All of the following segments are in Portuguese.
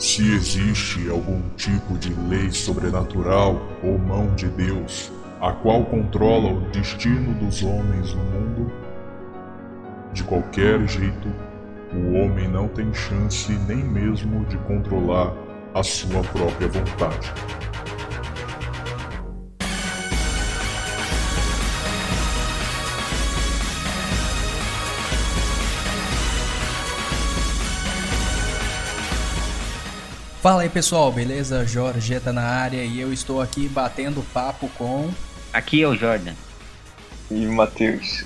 se existe algum tipo de lei sobrenatural ou mão de Deus, a qual controla o destino dos homens no mundo, de qualquer jeito, o homem não tem chance nem mesmo de controlar a sua própria vontade. Fala aí pessoal, beleza? Jorgeta na área e eu estou aqui batendo papo com. Aqui é o Jordan. E o Matheus.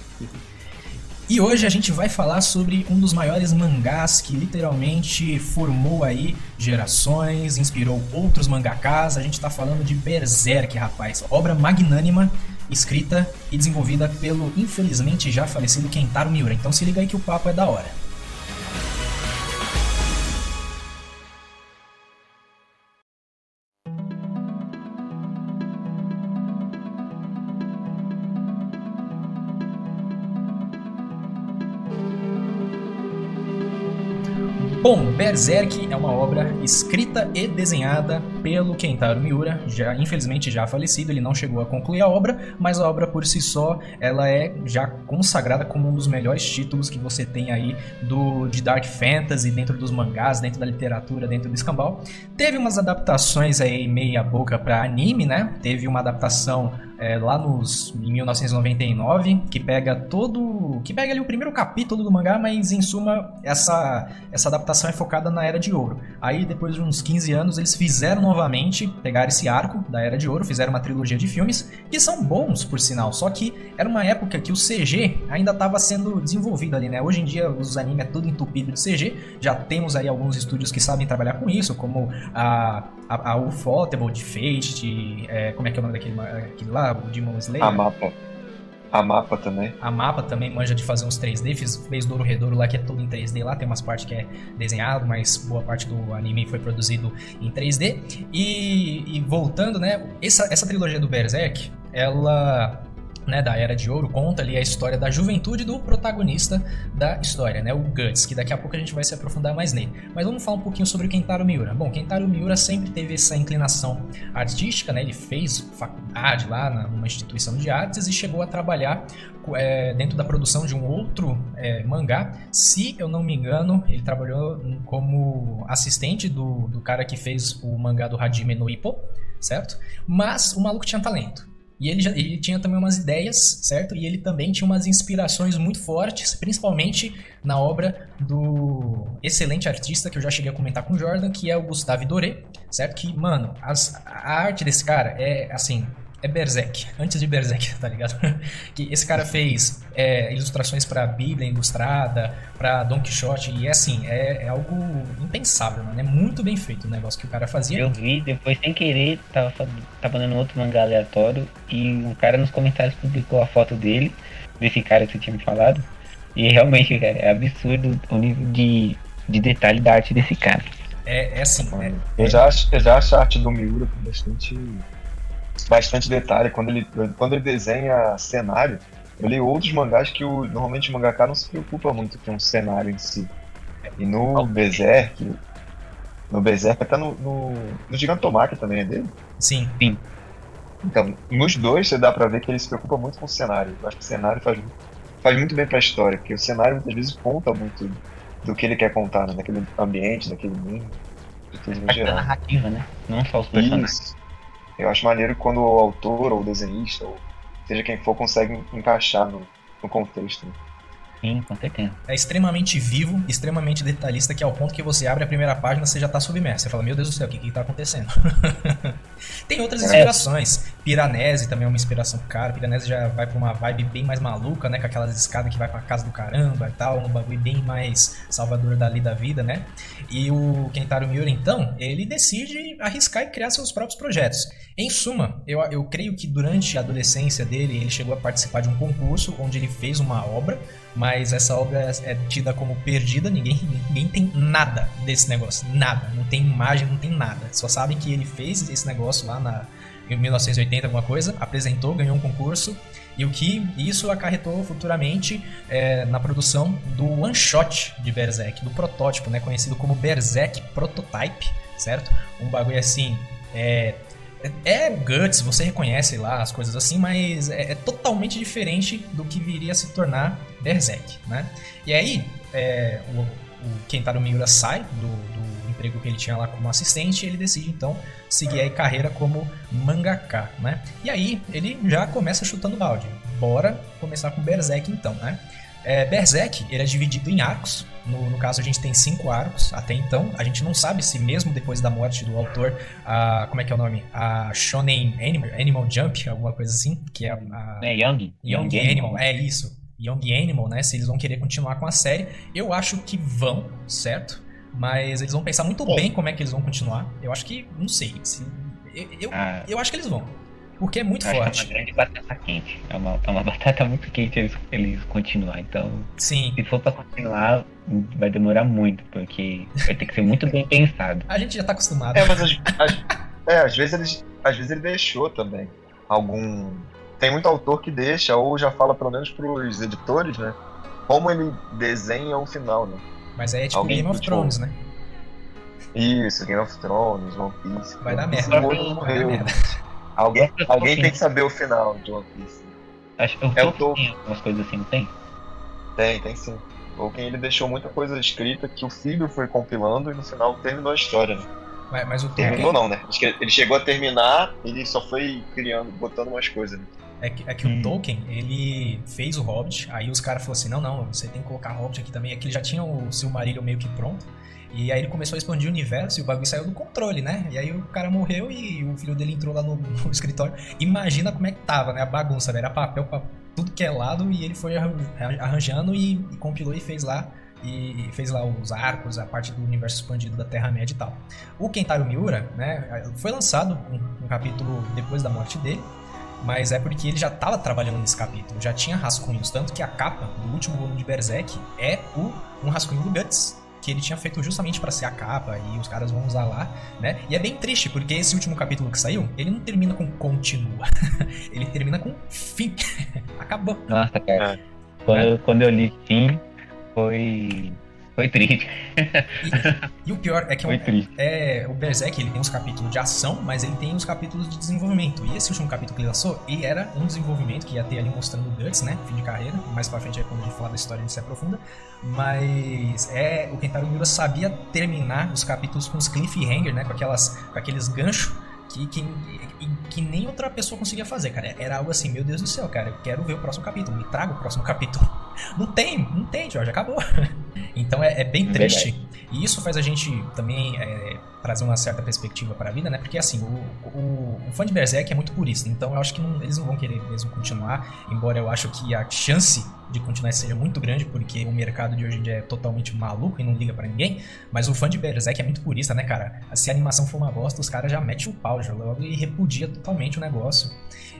E hoje a gente vai falar sobre um dos maiores mangás que literalmente formou aí gerações, inspirou outros mangakas. A gente tá falando de Berserk, rapaz. Obra magnânima, escrita e desenvolvida pelo infelizmente já falecido Kentaro Miura. Então se liga aí que o papo é da hora. Bom, Berserk é uma obra escrita e desenhada pelo Kentaro Miura, já infelizmente já falecido, ele não chegou a concluir a obra, mas a obra por si só, ela é já consagrada como um dos melhores títulos que você tem aí do de Dark Fantasy dentro dos mangás, dentro da literatura, dentro do escambau. Teve umas adaptações aí meia boca para anime, né? Teve uma adaptação é, lá nos em 1999 que pega todo que pega ali o primeiro capítulo do mangá mas em suma essa essa adaptação é focada na era de ouro aí depois de uns 15 anos eles fizeram novamente pegar esse arco da era de ouro fizeram uma trilogia de filmes que são bons por sinal só que era uma época que o CG ainda estava sendo desenvolvido ali né hoje em dia os animes é tudo entupido de CG já temos aí alguns estúdios que sabem trabalhar com isso como a a, a Ufotable de Fate, de, é, como é que é o nome daquele, aquele lá, o Demon Slayer? A mapa. A mapa também. A mapa também manja de fazer uns 3D, fez, fez Douro Redouro lá que é todo em 3D lá, tem umas partes que é desenhado, mas boa parte do anime foi produzido em 3D. E, e voltando, né, essa, essa trilogia do Berserk, ela né, da Era de Ouro, conta ali a história da juventude do protagonista da história, né, o Guts, que daqui a pouco a gente vai se aprofundar mais nele. Mas vamos falar um pouquinho sobre o Kentaro Miura. Bom, Kentaro Miura sempre teve essa inclinação artística, né, ele fez faculdade lá numa instituição de artes e chegou a trabalhar é, dentro da produção de um outro é, mangá. Se eu não me engano, ele trabalhou como assistente do, do cara que fez o mangá do Hajime no Ippo, certo? Mas o maluco tinha talento. E ele, já, ele tinha também umas ideias, certo? E ele também tinha umas inspirações muito fortes, principalmente na obra do excelente artista que eu já cheguei a comentar com o Jordan, que é o Gustave Doré, certo? Que, mano, as, a arte desse cara é, assim, é Berserk, antes de Berserk, tá ligado? que esse cara fez é, ilustrações para Bíblia Ilustrada, para Don Quixote, e é assim, é, é, algo impensável, mano. É muito bem feito o negócio que o cara fazia. Eu vi, depois sem querer, tava, tava dando outro mangá aleatório, e um cara nos comentários publicou a foto dele, desse cara que você tinha me falado, e realmente, cara, é absurdo o nível de, de detalhe da arte desse cara. É, é assim. É, eu, já acho, eu já acho a arte do Miura bastante bastante detalhe. Quando ele, quando ele desenha cenário, eu li outros mangás que o, normalmente o mangaka não se preocupa muito com o cenário em si. E no Berserk, no Berserk, até no, no, no Gigantomachia também é dele? Sim. Sim. Então, nos dois você dá pra ver que ele se preocupa muito com o cenário. Eu acho que o cenário faz, faz muito bem pra história, porque o cenário muitas vezes conta muito do que ele quer contar, né? Daquele ambiente, daquele mundo, de tudo no geral. narrativa, né? Não só os personagens. Isso. Eu acho maneiro quando o autor ou o desenhista, ou seja quem for, consegue encaixar no, no contexto. Né? Sim, com certeza. É extremamente vivo, extremamente detalhista, que ao ponto que você abre a primeira página, você já tá submerso. Você fala, meu Deus do céu, o que que tá acontecendo? Tem outras é. inspirações. Piranese também é uma inspiração pro cara. Piranese já vai pra uma vibe bem mais maluca, né? Com aquelas escadas que vai pra casa do caramba e tal. Um bagulho bem mais salvador dali da vida, né? E o Kentaro Miura, então, ele decide arriscar e criar seus próprios projetos. Em suma, eu, eu creio que durante a adolescência dele, ele chegou a participar de um concurso onde ele fez uma obra mas essa obra é, é tida como perdida, ninguém, ninguém tem nada desse negócio, nada, não tem imagem, não tem nada. Só sabem que ele fez esse negócio lá na, em 1980, alguma coisa, apresentou, ganhou um concurso, e o que isso acarretou futuramente é, na produção do one shot de Berserk, do protótipo, né, conhecido como Berserk Prototype, certo? Um bagulho assim, é, é, Guts, você reconhece lá as coisas assim, mas é, é, totalmente diferente do que viria a se tornar Berserk, né? E aí, é, o, o Kentaro Miura sai do, do, emprego que ele tinha lá como assistente e ele decide então seguir a carreira como mangaka, né? E aí ele já começa chutando balde. Bora começar com Berserk então, né? É, Berserk ele é dividido em arcos. No, no, caso, a gente tem cinco arcos até então. A gente não sabe se, mesmo depois da morte do autor, a, como é que é o nome? A Shonen Animal, Animal Jump, alguma coisa assim, que é a. É Young. Young, Young Animal. Animal, é isso. Young Animal, né? Se eles vão querer continuar com a série. Eu acho que vão, certo? Mas eles vão pensar muito bem como é que eles vão continuar. Eu acho que. Não sei. Se, eu, eu, ah. eu acho que eles vão. Porque é muito forte. É uma grande batata quente. É uma, é uma batata muito quente eles, eles continuar. Então, Sim. se for pra continuar, vai demorar muito, porque vai ter que ser muito bem pensado. A gente já tá acostumado. É, mas as, as, é, às vezes eles, às vezes ele deixou também algum. Tem muito autor que deixa, ou já fala pelo menos pros editores, né? Como ele desenha o final, né? Mas aí é tipo Alguém Game of Thrones, né? Isso, Game of Thrones, One Piece. Vai dar merda. Vai dar merda. Alguém, alguém tem que saber o final de One Piece. Acho que o é o Tolkien tem algumas coisas assim, não tem? Tem, tem sim. Tolkien ele deixou muita coisa escrita que o filho foi compilando e no final terminou a história, né? Mas, mas o Tolkien... Terminou não, né? Acho que ele chegou a terminar, ele só foi criando, botando umas coisas, né? É que, é que hum. o Tolkien, ele fez o Hobbit, aí os caras falaram assim, não, não, você tem que colocar Hobbit aqui também. Aqui ele já tinha o Silmarillion meio que pronto. E aí ele começou a expandir o universo e o bagulho saiu do controle, né? E aí o cara morreu e o filho dele entrou lá no, no escritório. Imagina como é que tava, né? A bagunça? Era papel pra tudo que é lado e ele foi arranjando e, e compilou e fez lá e fez lá os arcos, a parte do universo expandido da Terra-média e tal. O Kentaro Miura, né, foi lançado um, um, capítulo depois da morte dele, mas é porque ele já estava trabalhando nesse capítulo, já tinha rascunhos, tanto que a capa do último volume de Berserk é o, um rascunho do Guts, que ele tinha feito justamente para ser a capa e os caras vão usar lá, né? E é bem triste, porque esse último capítulo que saiu, ele não termina com continua. ele termina com fim. Acabou. Nossa, cara. É. Quando, quando eu li fim, foi foi triste. E, e, o pior é que é, é, o Berserk ele tem uns capítulos de ação, mas ele tem uns capítulos de desenvolvimento. E esse último capítulo que ele lançou, ele era um desenvolvimento que ia ter ali mostrando o Guts, né? Fim de carreira. Mais pra frente é quando a gente falar da história a gente se aprofunda. Mas é o Kentaro Miura sabia terminar os capítulos com os cliffhanger, né? Com, aquelas, com aqueles ganchos que, que, que, nem outra pessoa conseguia fazer, cara. Era algo assim, meu Deus do céu, cara, eu quero ver o próximo capítulo, me traga o próximo capítulo. Não tem, não tem, Jorge, acabou. Então é, é bem é triste. Verdade. E isso faz a gente também é, trazer uma certa perspectiva para a vida, né? Porque assim, o, o, o, fã de Berserk é muito purista, então eu acho que não, eles não vão querer mesmo continuar, embora eu acho que a chance de continuar seja muito grande, porque o mercado de hoje em dia é totalmente maluco e não liga para ninguém. Mas o fã de Berserk é muito purista, né, cara? Se a animação for uma bosta, os caras já metem o pau já logo e repudia totalmente o negócio.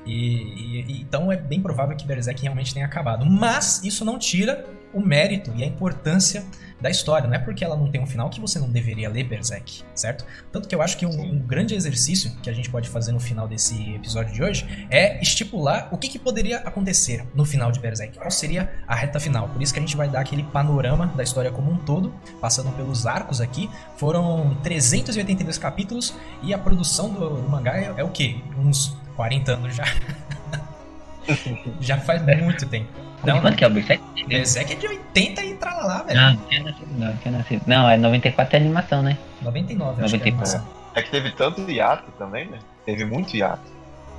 E, e, então é bem provável que Berserk realmente tenha acabado. Mas isso não tira o mérito e a importância da história. Não é porque ela não tem um final que você não deveria ler Berserk, certo? Tanto que eu acho que um, um grande exercício que a gente pode fazer no final desse episódio de hoje é estipular o que, que poderia acontecer no final de Berserk. Qual seria a reta final? Por isso que a gente vai dar aquele panorama da história como um todo, passando pelos arcos aqui. Foram 382 capítulos e a produção do, do mangá é, é o quê? Uns 40 anos já. já faz muito tempo. Não, quanto que é o Berserk? Berserk é de 80 e tralalá, velho. Não, tinha nascido, não, tinha nascido. Não, é 94 é animação, né? 99, 94. acho que é. É que teve tanto hiato também, né? Teve muito hiato.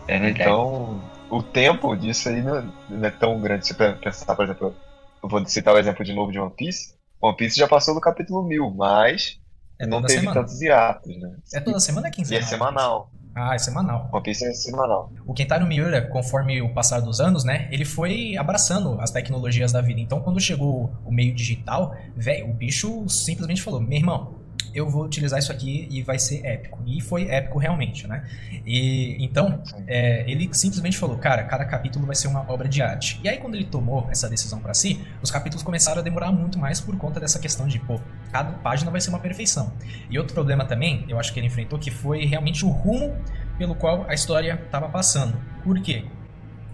É verdade. Então, o tempo disso aí não, não é tão grande. Se você pensar, por exemplo, eu vou citar o exemplo de novo de One Piece. One Piece já passou do capítulo 1000, mas é não teve semana. tantos hiatos, né? É toda semana é quinzenal? E é semanal. Ah, é semanal. One Piece é semanal. O Kentaro Miura, conforme o passar dos anos, né, ele foi abraçando as tecnologias da vida. Então, quando chegou o meio digital, velho, o bicho simplesmente falou: meu irmão, eu vou utilizar isso aqui e vai ser épico. E foi épico realmente, né? E então, é, ele simplesmente falou, cara, cada capítulo vai ser uma obra de arte. E aí, quando ele tomou essa decisão para si, os capítulos começaram a demorar muito mais por conta dessa questão de, pô, cada página vai ser uma perfeição. E outro problema também, eu acho que ele enfrentou, que foi realmente o rumo pelo qual a história estava passando. Por quê?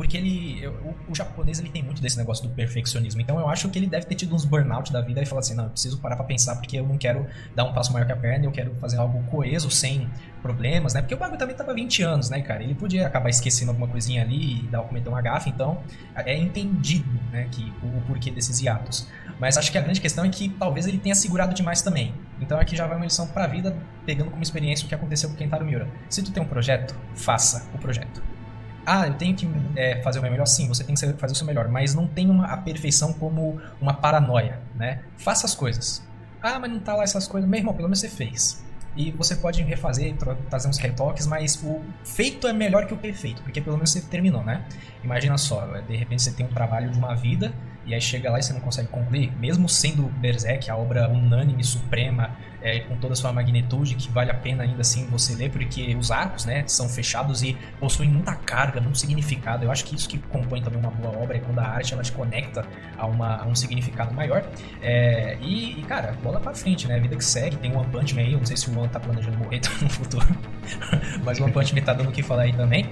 Porque ele. o, o japonês ele tem muito desse negócio do perfeccionismo. Então eu acho que ele deve ter tido uns burnout da vida e falar assim: não, eu preciso parar pra pensar porque eu não quero dar um passo maior que a perna, eu quero fazer algo coeso, sem problemas, né? Porque o bagulho também tava 20 anos, né, cara? Ele podia acabar esquecendo alguma coisinha ali e dar, cometer uma gafa, então é entendido, né, que o, o porquê desses hiatos. Mas acho que a grande questão é que talvez ele tenha segurado demais também. Então aqui já vai uma lição pra vida, pegando como experiência o que aconteceu com o Kentaro Miura. Se tu tem um projeto, faça o projeto. Ah, eu tenho que é, fazer o meu melhor? Sim, você tem que fazer o seu melhor, mas não tenha uma, a perfeição como uma paranoia, né? Faça as coisas. Ah, mas não tá lá essas coisas. Meu irmão, pelo menos você fez. E você pode refazer, trazer uns retoques, mas o feito é melhor que o perfeito, porque pelo menos você terminou, né? Imagina só, de repente você tem um trabalho de uma vida e aí chega lá e você não consegue concluir, mesmo sendo Berserk, a obra unânime, suprema, é, com toda a sua magnitude, que vale a pena ainda assim você ler, porque os arcos, né, são fechados e possuem muita carga, muito significado. Eu acho que isso que compõe também uma boa obra é quando a arte ela te conecta a, uma, a um significado maior. É, e, e, cara, bola pra frente, né? A vida que segue, tem o One Punch Man aí, eu não sei se o One tá planejando morrer no futuro, mas o One Punch Man tá dando o que falar aí também.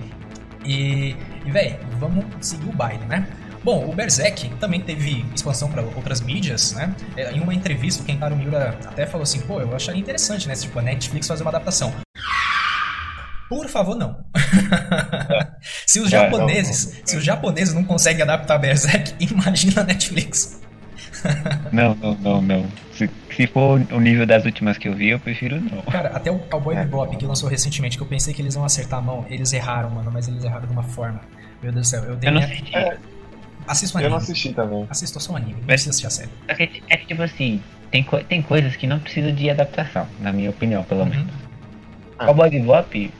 E, e velho, vamos seguir o baile, né? Bom, o Berserk também teve expansão para outras mídias, né? É, Em uma entrevista, o Kentaro Miura até falou assim: pô, eu acharia interessante, né? Tipo, a Netflix fazer uma adaptação. Por favor, não. se os É, não, japoneses, não, não. se os japoneses não conseguem adaptar Berserk, imagina a Netflix. Não, não, não, não. Se, se for o nível das últimas que eu vi, eu prefiro não. Cara, até o Cowboy É. Bebop, que lançou recentemente, que eu pensei que eles iam acertar a mão, eles erraram, mano, mas eles erraram de uma forma. Meu Deus do céu, eu dei Eu não minha... assisti. É, Assisto um eu não anime. assisti também. Assista só um anime, não precisa assistir a série. Só que é que, tipo assim, tem, co- tem coisas que não precisam de adaptação, na minha opinião, pelo menos. Uhum. Ah. Cowboy Bebop,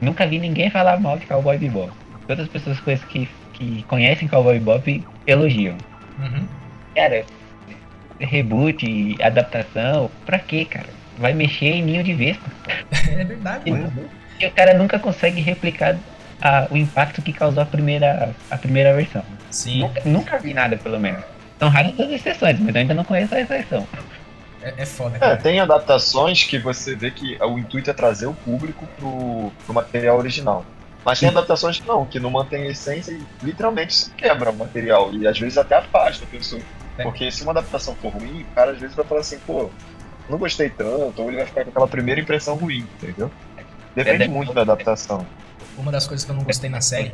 nunca vi ninguém falar mal de Cowboy Bebop. Todas as pessoas coisas que, que conhecem Cowboy Bebop elogiam. Uhum. Cara, reboot, adaptação, pra quê, cara? Vai mexer em ninho de vespa. É verdade, mano. E o cara nunca consegue replicar a- o impacto que causou a primeira, a primeira versão. Sim, Nunca, nunca vi nada, pelo menos. São raras as exceções, mas eu ainda não conheço a exceção. é, é foda, É, cara. tem adaptações que você vê que o intuito é trazer o público pro, pro material original. Mas tem adaptações que não, que não mantém a essência e literalmente se quebra o material. E às vezes até afasta a pessoa. É. Porque se uma adaptação for ruim, o cara às vezes vai falar assim, pô, não gostei tanto, ou ele vai ficar com aquela primeira impressão ruim, entendeu? Depende É, muito da adaptação. Uma das coisas que eu não gostei na série,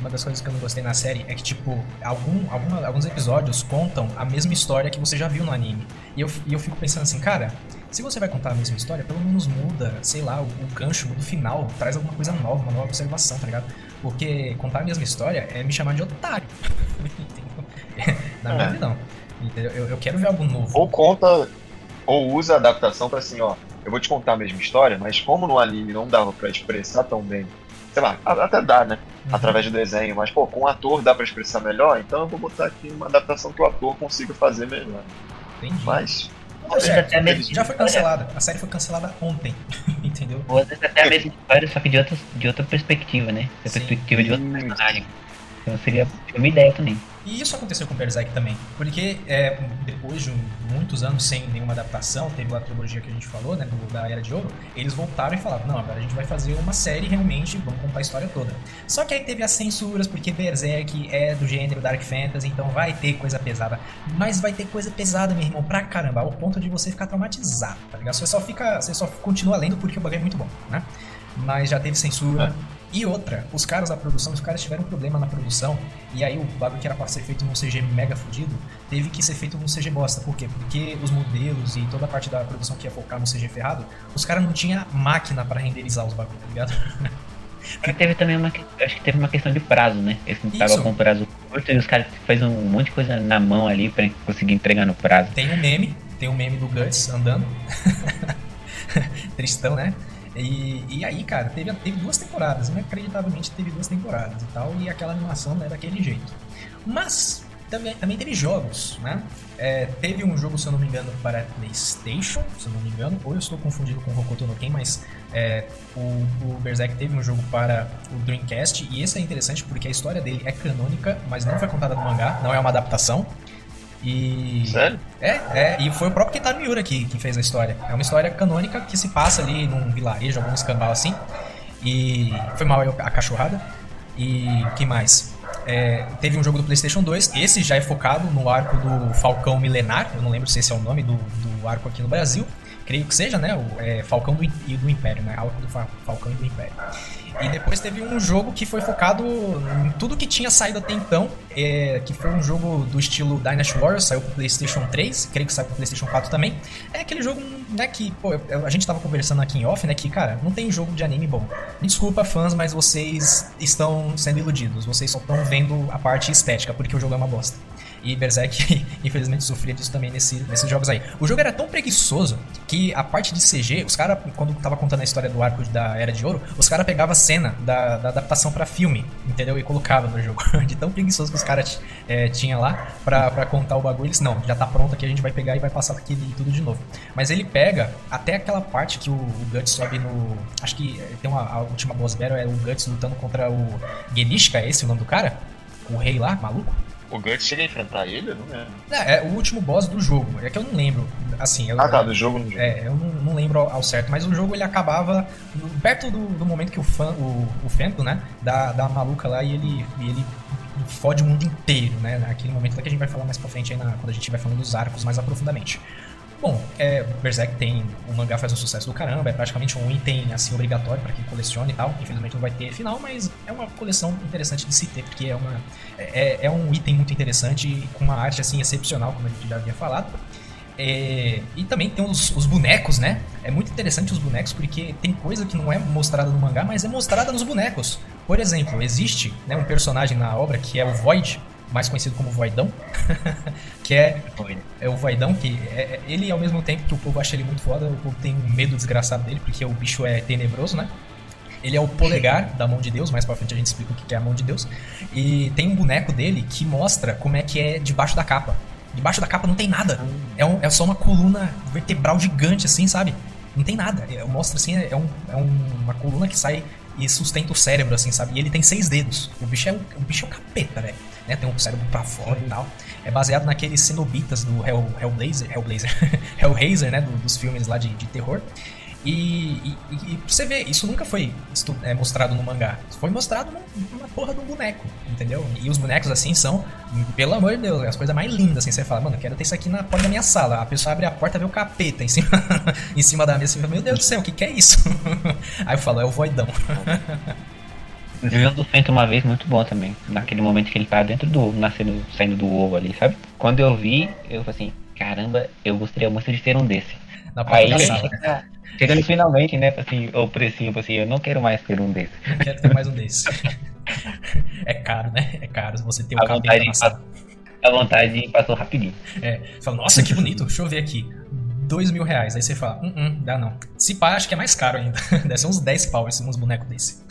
uma das coisas que eu não gostei na série é que, tipo, algum, alguma- alguns episódios contam a mesma história que você já viu no anime. E eu, e eu fico pensando assim, cara, se você vai contar a mesma história, pelo menos muda, sei lá, o, o gancho do final, traz alguma coisa nova, uma nova observação, tá ligado? Porque contar a mesma história é me chamar de otário. Na minha É. visão. Entendeu? Eu, eu quero ver algo novo. Ou conta, ou usa a adaptação pra assim, ó, eu vou te contar a mesma história, mas como no anime não dava pra expressar tão bem, sei lá, até dá, né? Uhum. Através do desenho, mas pô, com o ator dá pra expressar melhor, então eu vou botar aqui uma adaptação que o ator consiga fazer melhor. Entendi. Mas. Deu certo. até mesmo- Já foi cancelada. A série foi cancelada ontem. Entendeu? Ou às vezes até a mesma história, só que de, outra de outra perspectiva, né? Da Sim. perspectiva de outro personagem. Então seria uma ideia também. E isso aconteceu com Berserk também, porque é, depois de um- muitos anos sem nenhuma adaptação, teve a trilogia que a gente falou, né, do- da Era de Ouro, eles voltaram e falaram, não, agora a gente vai fazer uma série realmente, vamos contar a história toda. Só que aí teve as censuras, porque Berserk é do gênero Dark Fantasy, então vai ter coisa pesada. Mas vai ter coisa pesada, meu irmão, pra caramba, ao ponto de você ficar traumatizado, tá ligado? Você só fica, você só continua lendo porque o bagulho é muito bom, né? Mas já teve censura. E outra, os caras da produção, os caras tiveram um problema na produção, e aí o bagulho que era pra ser feito num CG mega fudido, teve que ser feito num CG bosta. Por quê? Porque os modelos e toda a parte da produção que ia focar no CG ferrado, os caras não tinham máquina pra renderizar os bagulhos, tá ligado? Mas teve também uma. Acho que teve uma questão de prazo, né? Eles não estavam com prazo curto e os caras fez um monte de coisa na mão ali pra conseguir entregar no prazo. Tem um meme, tem um meme do Guts andando. Tristão, né? E, e aí, cara, teve, teve duas temporadas, inacreditavelmente teve duas temporadas e tal, e aquela animação não é daquele jeito. Mas também, também teve jogos, né? É, teve um jogo, se eu não me engano, para PlayStation, se eu não me engano, ou eu estou confundido com Hokuto no Ken, mas é, o, o Berserk teve um jogo para o Dreamcast, e esse é interessante porque a história dele é canônica, mas não foi contada no mangá, não é uma adaptação. E. Sério? É, é, e foi o próprio Kentaro Miura que, que fez a história. É uma história canônica que se passa ali num vilarejo, algum escambau assim. E foi mal a cachorrada. E que mais? É, teve um jogo do PlayStation 2, esse já é focado no arco do Falcão Milenar, eu não lembro se esse é o nome do, do arco aqui no Brasil, creio que seja, né? O é, Falcão do, do Império, né? Arco do Falcão e do Império. E depois teve um jogo que foi focado em tudo que tinha saído até então, é, que foi um jogo do estilo Dynasty Warriors, saiu pro PlayStation 3, creio que saiu pro PlayStation 4 também. É aquele jogo, né, que, pô, a gente tava conversando aqui em off, né, que, cara, não tem jogo de anime bom. Desculpa, fãs, mas vocês estão sendo iludidos, vocês só estão vendo a parte estética, porque o jogo é uma bosta. E Berserk, infelizmente, sofria disso também nesse, nesses jogos aí. O jogo era tão preguiçoso que a parte de CG, os caras, quando tava contando a história do arco da Era de Ouro, os caras pegavam a cena da, da adaptação para filme, entendeu? E colocava no jogo. De tão preguiçoso que os caras é, tinham lá pra, pra contar o bagulho. Eles, não, já tá pronto aqui, a gente vai pegar e vai passar aquele tudo de novo. Mas ele pega até aquela parte que o, o Guts sobe no. Acho que tem uma a última boss battle, é o Guts lutando contra o Genishka, é esse o nome do cara? O rei lá, maluco? O Guts chega a enfrentar ele? Não lembro. É, é o último boss do jogo. É que eu não lembro. Assim, eu, ah, tá, do jogo no jogo. É, eu não, não lembro ao, certo. Mas o jogo ele acabava perto do, do momento que o, fã, o, o Fento, né, dá, dá uma maluca lá e ele, e ele fode o mundo inteiro, né? Naquele momento que a gente vai falar mais pra frente aí na, quando a gente vai falando dos arcos mais aprofundadamente. Bom, é, Berserk tem. O mangá faz um sucesso do caramba, é praticamente um item assim obrigatório para quem coleciona e tal. Infelizmente não vai ter final, mas é uma coleção interessante de se ter, porque é, uma, é, é um item muito interessante, com uma arte assim excepcional, como a gente já havia falado. É, e também tem os, os, bonecos, né? É muito interessante os bonecos porque tem coisa que não é mostrada no mangá, mas é mostrada nos bonecos. Por exemplo, existe né, um personagem na obra que é o Void, mais conhecido como Voidão, que é, é o Voidão, que é, é, ele ao mesmo tempo que o povo acha ele muito foda, o povo tem um medo desgraçado dele, porque o bicho é tenebroso, né? Ele é o polegar da mão de Deus, mais pra frente a gente explica o que é a mão de Deus. E tem um boneco dele que mostra como é que é debaixo da capa. Debaixo da capa não tem nada. É, um, é só uma coluna vertebral gigante, assim, sabe? Não tem nada. É, mostra assim, é, um, é uma coluna que sai e sustenta o cérebro, assim, sabe? E ele tem seis dedos. O bicho é o, o bicho é o capeta, velho né? Tem um cérebro pra fora e tal. É baseado naqueles cenobitas do Hell, Hellblazer, Hellblazer, Hellraiser, né? Do, dos filmes lá de, de terror. E, e, e, você vê, isso nunca foi é, mostrado no mangá. Foi mostrado numa porra de um boneco, entendeu? E os bonecos assim são, pelo amor de Deus, as coisas mais lindas assim. Você fala, mano, eu quero ter isso aqui na porta da minha sala. A pessoa abre a porta vê o capeta em cima, em cima da mesa e fala, meu Deus do céu, o que, que é isso? Aí eu falo, é o voidão. Visão do Fento uma vez muito bom também. Naquele momento que ele tá dentro do. nascendo, saindo do ovo ali, sabe? Quando eu vi, eu falei assim, caramba, eu gostaria muito de ter um desse. Na Aí chega, chegando finalmente, né, assim, o precinho, assim, eu não quero mais ter um desse. Não quero ter mais um desse. é caro, né? É caro você ter um a vontade, passado. A vontade passou rapidinho. É, você fala, nossa, que bonito, deixa eu ver aqui. Dois mil reais. Aí você fala, hum, hum, dá não. Se pá, acho que é mais caro ainda. Deve ser uns 10 pau esses uns bonecos desse.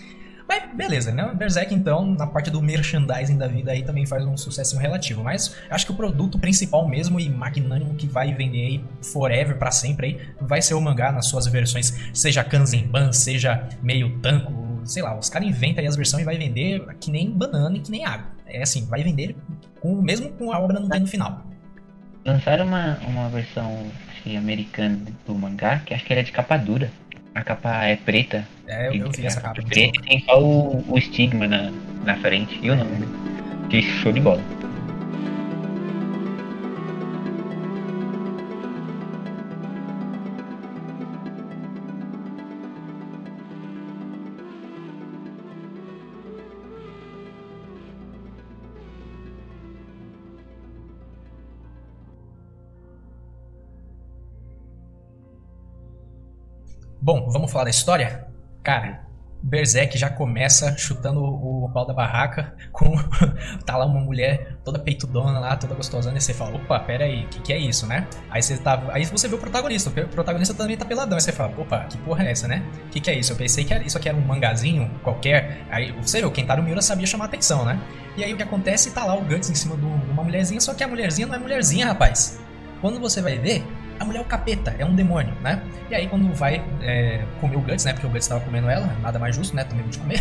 Mas beleza, né? Berserk, então, na parte do merchandising da vida aí também faz um sucesso relativo. Mas acho que o produto principal mesmo e magnânimo que vai vender aí forever, para sempre aí, vai ser o mangá nas suas versões, seja Kanzenban, seja meio tanco, sei lá, os caras inventam aí as versões e vai vender que nem banana e que nem água. É assim, vai vender com, mesmo com a obra não tendo final. Lançaram uma, uma versão americana do mangá, que acho que era de capa dura. A capa é preta. É, eu, eu vi essa capa. Preta tem só o, o estigma na, na frente e o nome. Que show de bola. Bom, vamos falar da história? Cara, Berserk já começa chutando o pau da barraca com. tá lá uma mulher toda peitudona lá, toda gostosona, e você fala, opa, pera aí, o que, que é isso, né? Aí você tá. Aí você vê o protagonista, o protagonista também tá peladão, aí você fala, opa, que porra é essa, né? O que, que é isso? Eu pensei que era, isso aqui era um mangazinho qualquer. Aí você o Kentaro Miura sabia chamar atenção, né? E aí o que acontece? Tá lá o Guts em cima de uma mulherzinha, só que a mulherzinha não é mulherzinha, rapaz. Quando você vai ver, a mulher é o capeta, é um demônio, né? E aí quando vai é, comer o Guts, né? Porque o Guts tava comendo ela, nada mais justo, né? Também de comer.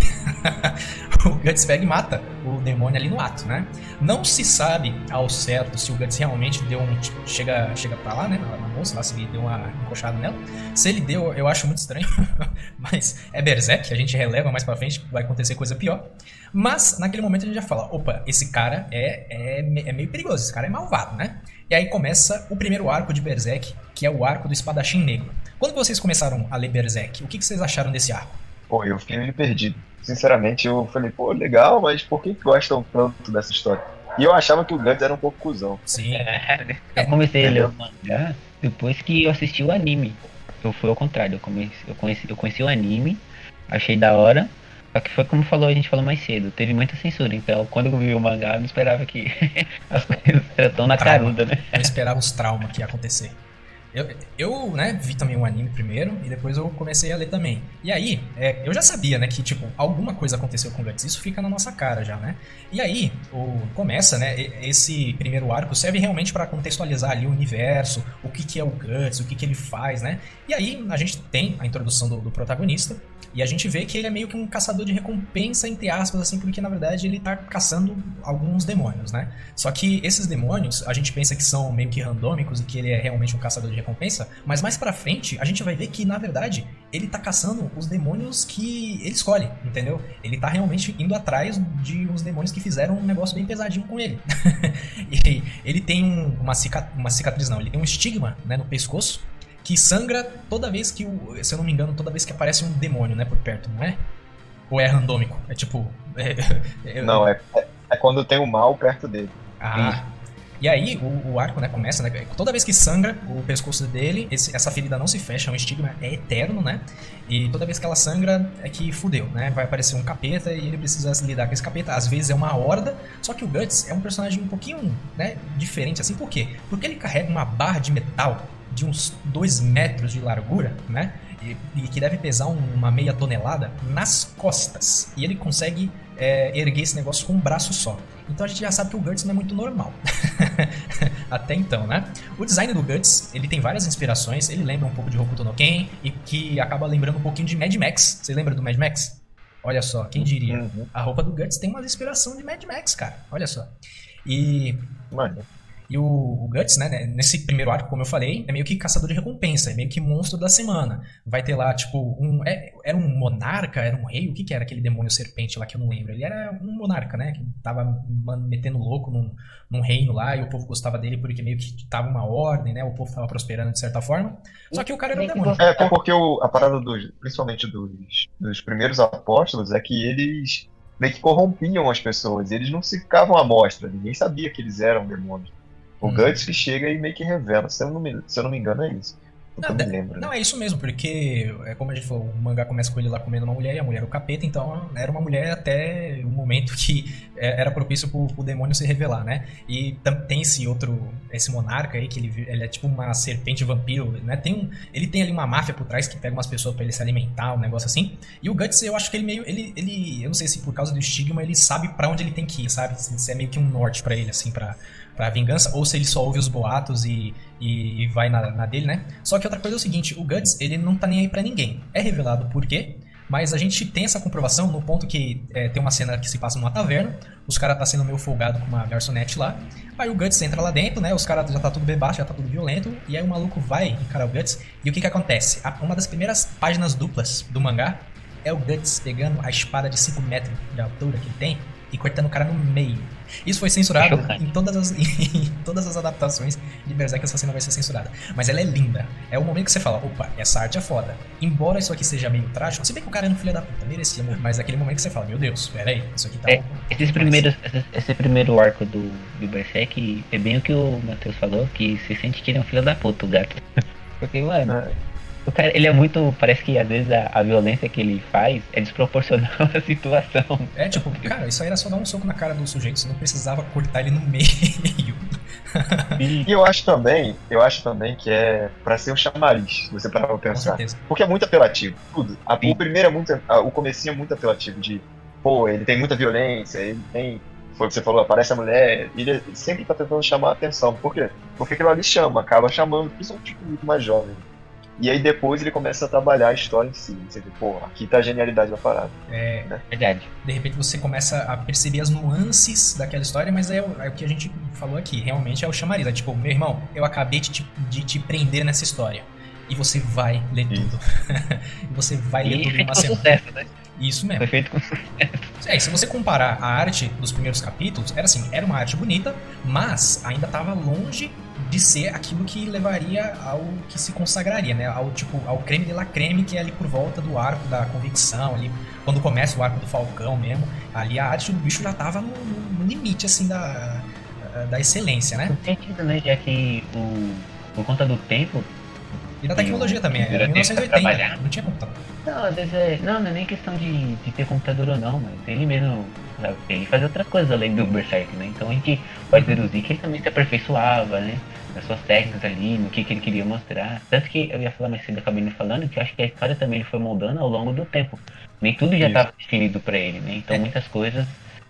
o Guts pega e mata o demônio ali no ato, né? Não se sabe ao certo se o Guts realmente deu um. Chega, chega pra lá, né? Na, na moça, lá se ele deu uma encoxada nela. Se ele deu, eu acho muito estranho. Mas é Berserk, a gente releva mais pra frente, vai acontecer coisa pior. Mas naquele momento a gente já fala: opa, esse cara é, é, é meio perigoso, esse cara é malvado, né? E aí começa o primeiro arco de Berserk, que é o arco do espadachim negro. Quando vocês começaram a ler Berserk, o que, que vocês acharam desse arco? Pô, eu fiquei meio perdido. Sinceramente, eu falei, pô, legal, mas por que gostam tanto dessa história? E eu achava que o Guts era um pouco cuzão. Sim. É, eu comecei a ler o mangá depois que eu assisti o anime. Eu fui ao contrário, eu, comecei, eu, conheci, eu conheci o anime, achei da hora, só que foi como falou, a gente falou mais cedo, teve muita censura, então quando eu vi o mangá, eu não esperava que as coisas eram tão na Trauma. caruda, né? Eu esperava os traumas que ia acontecer. Eu, eu, né, vi também o anime primeiro e depois eu comecei a ler também. E aí, é, eu já sabia, né, que, tipo, alguma coisa aconteceu com o Guts. Isso fica na nossa cara já, né? E aí, o, começa, né, esse primeiro arco serve realmente para contextualizar ali o universo, o que, que é o Guts, o que, que ele faz, né? E aí, a gente tem a introdução do, do protagonista, e a gente vê que ele é meio que um caçador de recompensa, entre aspas, assim, porque na verdade ele tá caçando alguns demônios, né? Só que esses demônios, a gente pensa que são meio que randômicos e que ele é realmente um caçador de recompensa, mas mais pra frente a gente vai ver que na verdade ele tá caçando os demônios que ele escolhe, entendeu? Ele tá realmente indo atrás de uns demônios que fizeram um negócio bem pesadinho com ele. e ele tem um- uma, cica- uma cicatriz, não, ele tem um estigma né, no pescoço que sangra toda vez que, o, se eu não me engano, toda vez que aparece um demônio, né, por perto, não é? Ou é randômico? É tipo. é- é- Não, é, é, é quando tem o mal perto dele. Ah. E aí o, o arco, né, começa, né? Toda vez que sangra o pescoço dele, esse- essa ferida não se fecha, é um estigma, é eterno, né? E toda vez que ela sangra é que fudeu, né? Vai aparecer um capeta e ele precisa lidar com esse capeta. Às vezes é uma horda, só que o Guts é um personagem um pouquinho, né, diferente assim. Por quê? Porque ele carrega uma barra de metal de uns 2 metros de largura, né? E, e que deve pesar um- uma meia tonelada nas costas. E ele consegue é, erguer esse negócio com um braço só. Então a gente já sabe que o Guts não é muito normal. Até então, né? O design do Guts, ele tem várias inspirações. Ele lembra um pouco de Hokuto no Ken e que acaba lembrando um pouquinho de Mad Max. Você lembra do Mad Max? Olha só, quem diria? Uhum. A roupa do Guts tem uma inspiração de Mad Max, cara. Olha só. E Mano, e o, o Guts, né, né, nesse primeiro arco, como eu falei, é meio que caçador de recompensa, é meio que monstro da semana. Vai ter lá, tipo, um. é- era um monarca, era um rei, o que que era aquele demônio serpente lá que eu não lembro? Ele era um monarca, né? Que tava metendo louco num, num reino lá e o povo gostava dele porque meio que tava uma ordem, né? O povo tava prosperando de certa forma. Só que o cara era um demônio. É, até porque o- a parada dos, principalmente dos, dos primeiros apóstolos, é que eles meio que corrompiam as pessoas. Eles não se ficavam à mostra, ninguém sabia que eles eram demônios. O Hum. Guts que chega e meio que revela. Se eu não me, se eu não me engano, é isso. Não, de- lembro. Não, né? é isso mesmo, porque é como a gente falou, o mangá começa com ele lá comendo uma mulher e a mulher é o capeta, então era uma mulher até o momento que é, era propício pro, pro demônio se revelar, né? E tem esse outro, esse monarca aí, que ele, ele é tipo uma serpente vampiro, né? Tem um, ele tem ali uma máfia por trás que pega umas pessoas pra ele se alimentar, um negócio assim. E o Guts, eu acho que ele meio, ele, ele eu não sei se por causa do estigma, ele sabe pra onde ele tem que ir, sabe? Se é meio que um norte pra ele, assim, pra, pra vingança, ou se ele só ouve os boatos e, e, e vai na, na dele, né? Só que outra coisa é o seguinte, o Guts, ele não tá nem aí pra ninguém. É revelado por quê, mas a gente tem essa comprovação no ponto que é, tem uma cena que se passa numa taverna, os caras tá sendo meio folgado com uma garçonete lá, aí o Guts entra lá dentro, né? Os caras já tá tudo bebaixo, já tá tudo violento, e aí o maluco vai encarar o Guts, e o que que acontece? A- uma das primeiras páginas duplas do mangá é o Guts pegando a espada de 5 metros de altura que ele tem e cortando o cara no meio. Isso foi censurado Chocante. em todas, as, em todas as adaptações de Berserk, essa cena vai ser censurada. Mas ela é linda. É o momento que você fala, opa, essa arte é foda. Embora isso aqui seja meio trágico, se bem que o cara era um filho da puta, merecia morrer. Mas é aquele momento que você fala, meu Deus, peraí, isso aqui tá... É, Esses primeiros, esse, esse primeiro arco do, do Berserk é bem o que o Matheus falou, que se sente que ele é um filho da puta, o gato. Porque, mano, É. o cara, ele é muito. Parece que às vezes a, a violência que ele faz é desproporcional à situação. É tipo, cara, isso aí era só dar um soco na cara do sujeito, você não precisava cortar ele no meio. E eu acho também, eu acho também que é pra ser um chamariz, se você parar pra pensar. Porque é muito apelativo, tudo. A- o primeiro é muito. a- o comecinho é muito apelativo de. Pô, ele tem muita violência, ele tem. foi o que você falou, aparece a mulher, e ele sempre tá tentando chamar a atenção. Por quê? Porque aquilo ali chama, acaba chamando, principalmente tipo muito mais jovem. E aí depois ele começa a trabalhar a história em si. Você vê, pô, aqui tá a genialidade da parada. É, Verdade. de repente você começa a perceber as nuances daquela história, mas é, o- é o que a gente falou aqui, realmente é o chamariz. É tipo, meu irmão, eu acabei de te, de te prender nessa história. E você vai ler Isso. tudo. e você vai ler E tudo feito numa com semana. sucesso, né? Isso mesmo. Foi feito com É, e se você comparar a arte dos primeiros capítulos, era assim, era uma arte bonita, mas ainda estava longe de ser aquilo que levaria ao que se consagraria, né? Ao tipo, ao creme de la creme que é ali por volta do arco da convicção, ali quando começa o arco do Falcão mesmo, ali a arte do bicho já tava no, no- limite assim da da excelência, né? Não sentido, né? Já que o, por conta do tempo. E da tecnologia também, era Durante pra 1980, trabalhar. não tinha computador. Não, vezes é. Não, não é nem questão de, de ter computador ou não, mas ele mesmo. Ele faz outras coisas além do Berserk, né? Então a gente pode deduzir que ele também se aperfeiçoava, né? Nas suas técnicas ali, no que, que ele queria mostrar. Tanto que eu ia falar mais cedo, eu acabei me falando, que eu acho que a história também ele foi moldando ao longo do tempo. Nem tudo já estava definido pra ele, né? Então É. muitas coisas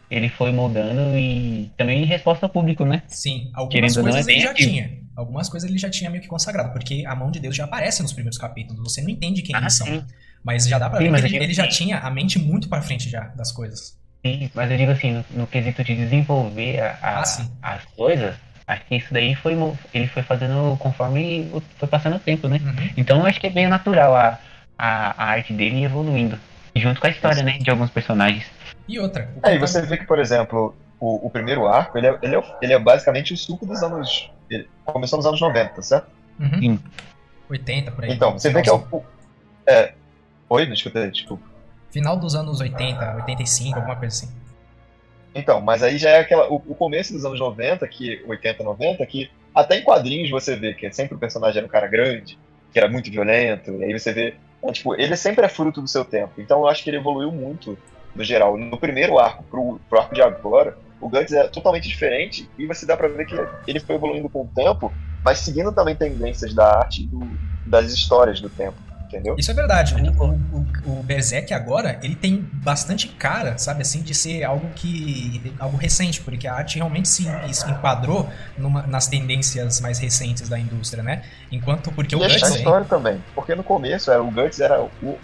ele foi moldando e também em resposta ao público, né? Sim, algumas Querendo ou não, coisas é ele já tinha. Algumas coisas ele já tinha meio que consagrado, porque a mão de Deus já aparece nos primeiros capítulos. Você não entende quem eles são. Ah, sim. Mas já dá pra Sim, ver mas que ele, ele já que- tinha a mente muito pra frente já das coisas. Sim, mas eu digo assim, no, no quesito de desenvolver a- a- Ah, as coisas, acho que isso daí foi ele foi fazendo conforme foi passando o tempo, né? Uhum. Então eu acho que é meio natural a, a, a arte dele evoluindo. Junto com a história, né? De alguns personagens. E outra. que tá- você vê que, por exemplo, o, o primeiro arco, ele é, ele, é, ele é basicamente o suco dos anos. Ele começou nos anos 90, certo? Uhum. Sim. 80 por aí. Então, você vê que é o. o- É. Oi, não escutei, desculpa. Final dos anos 80, 85, alguma coisa assim. Então, mas aí já é aquela, o, o começo dos anos 90, que 80, 90, que até em quadrinhos você vê que sempre o personagem era um cara grande, que era muito violento, e aí você vê, é, tipo, ele sempre é fruto do seu tempo. Então eu acho que ele evoluiu muito no geral. No primeiro arco pro, pro arco de agora, o Guts é totalmente diferente e você dá pra ver que ele foi evoluindo com o tempo, mas seguindo também tendências da arte e das histórias do tempo, entendeu? Isso é verdade. O, o, o- o Berserk agora, ele tem bastante cara, sabe, assim, de ser algo que. algo recente, porque a arte realmente se, se enquadrou numa- nas tendências mais recentes da indústria, né? Enquanto. Porque o E a Guts. hein? história também, porque no começo era, o Guts era o, o-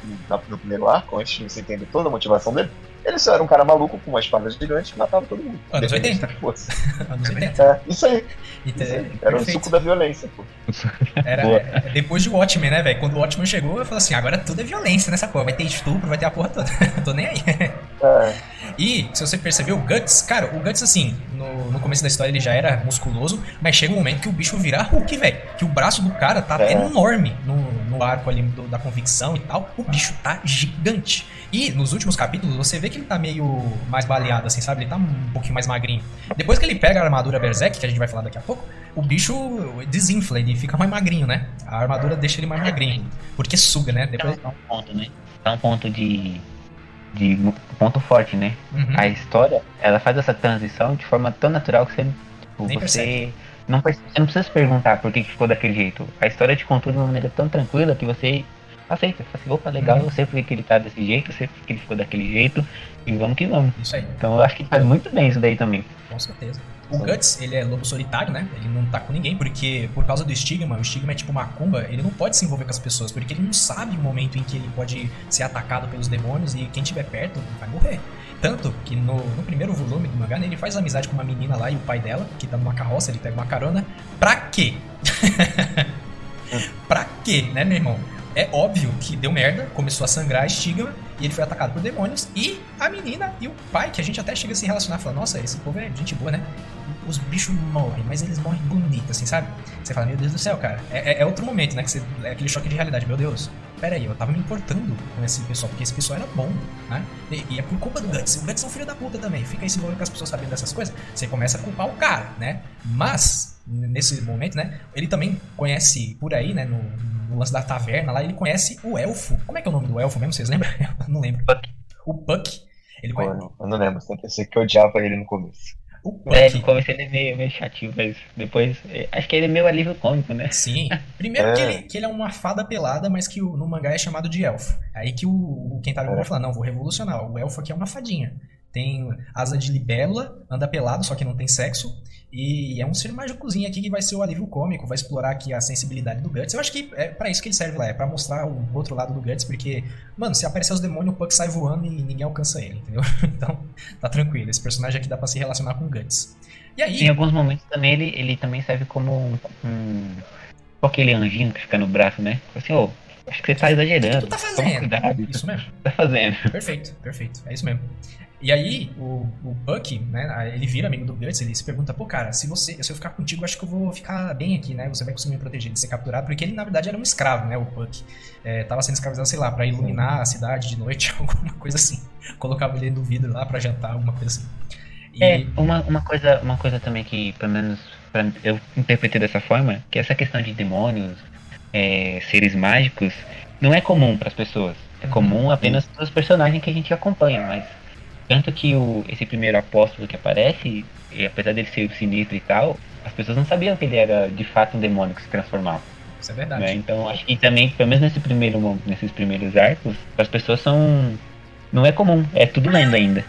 no primeiro arco, antes de você entender toda a motivação dele, ele só era um cara maluco com uma espada gigante que matava todo mundo. Anos independente 80. do que fosse. anos 80. É, isso aí, Então, isso aí. Era o perfeito. suco da violência, pô. Era, é, depois de Watchmen, né, velho? Quando o Watchmen chegou, eu falei assim: agora tudo é violência nessa porra. Vai ter estupro, vai ter a porra toda. Tô nem aí. É, E, se você percebeu, o Guts, cara, o Guts, assim, no, no começo da história ele já era musculoso, mas chega um momento que o bicho vira Hulk, velho. Que o braço do cara tá É. enorme no, no arco ali do- da convicção e tal. O bicho tá gigante. E nos últimos capítulos você vê que ele tá meio mais baleado, assim, sabe? Ele tá um pouquinho mais magrinho. Depois que ele pega a armadura Berserk, que a gente vai falar daqui a pouco, o bicho desinfla, ele fica mais magrinho, né? A armadura deixa ele mais magrinho. Porque suga, né? Depois. É um ponto, né? É um ponto de. De ponto forte, né? Uhum. A história, ela faz essa transição de forma tão natural que você. tipo, você não, você não precisa se perguntar por que, ficou daquele jeito. A história te contou de uma maneira tão tranquila que você aceita. Fala assim, opa, legal, Uhum. eu sei por que ele tá desse jeito, eu sei por que ele ficou daquele jeito, e vamos que vamos. Isso aí. Então eu acho que faz muito bem isso daí também. Com certeza. O Guts, ele é lobo solitário, né? Ele não tá com ninguém, porque por causa do estigma, o estigma é tipo macumba, ele não pode se envolver com as pessoas, porque ele não sabe o momento em que ele pode ser atacado pelos demônios e quem tiver perto vai morrer. Tanto que no, no primeiro volume do mangá, né, ele faz amizade com uma menina lá e o pai dela, que tá numa carroça, ele pega uma carona. Pra quê? pra quê, né, meu irmão? É óbvio que deu merda, começou a sangrar estigma e ele foi atacado por demônios. E a menina e o pai, que a gente até chega a se relacionar, fala: Nossa, esse povo é gente boa, né? Os bichos morrem, mas eles morrem bonito, assim, sabe? Você fala: Meu Deus do céu, cara. É, é- é outro momento, né? Que você, é aquele choque de realidade: Meu Deus, pera aí, eu tava me importando com esse pessoal, porque esse pessoal era bom, né? E, e é por culpa do Guts. O Guts é um filho da puta também. Fica aí se envolvendo com as pessoas sabendo dessas coisas. Você começa a culpar o cara, né? Mas, nesse momento, né? Ele também conhece por aí, né? No, no lance da taverna lá, ele conhece o elfo. Como é que é o nome do elfo mesmo? Vocês lembram? Eu não lembro. Puck. O Puck. Ele conhece. eu não- eu lembro, sempre pensei que eu odiava ele no começo. O Puck. É, no começo ele é meio, meio chatinho, mas depois. é, Acho que ele é meio alívio cômico, né? Sim. Primeiro É. que, ele, que ele é uma fada pelada, mas que o- no mangá é chamado de elfo. Aí que o, o Kentaro É. vai falar, não, vou revolucionar. O elfo aqui é uma fadinha. tem asa de libélula, anda pelado, só que não tem sexo. E é um ser mágicozinho aqui que vai ser o alívio cômico, vai explorar aqui a sensibilidade do Guts. Eu acho que é para isso que ele serve lá, é para mostrar o outro lado do Guts, porque, mano, se aparecer os demônios, o Puck sai voando e ninguém alcança ele, entendeu? Então, tá tranquilo. Esse personagem aqui dá pra se relacionar com o Guts. E aí. Em alguns momentos também ele, ele também serve como um. um aquele anjinho que fica no braço, né? Assim, ô, oh, acho que você tá exagerando. O que tu tá fazendo? Cuidado, isso mesmo. Tá fazendo. Perfeito, perfeito. É isso mesmo. E aí, o, o Buck, né, ele vira amigo do Guts, ele se pergunta, pô, cara, se você, se eu ficar contigo, acho que eu vou ficar bem aqui, né? Você vai conseguir me proteger de ser capturado, porque ele, na verdade, era um escravo, né, o Buck. É, tava sendo escravizado, sei lá, para iluminar a cidade de noite, alguma coisa assim. Colocava ele no vidro lá para jantar, alguma coisa assim. E... É, uma, uma, coisa, uma coisa também que, pelo menos, pra, eu interpretei dessa forma, que essa questão de demônios, é, seres mágicos, não é comum para as pessoas. É uhum. comum apenas para os personagens que a gente acompanha, mas tanto que o, esse primeiro apóstolo que aparece, e apesar dele ser sinistro e tal, as pessoas não sabiam que ele era de fato um demônio que se transformava. Isso é verdade. Né? Então acho que também, pelo menos nesse primeiro, nesses primeiros arcos, as pessoas são. Não é comum, é tudo lenda ainda.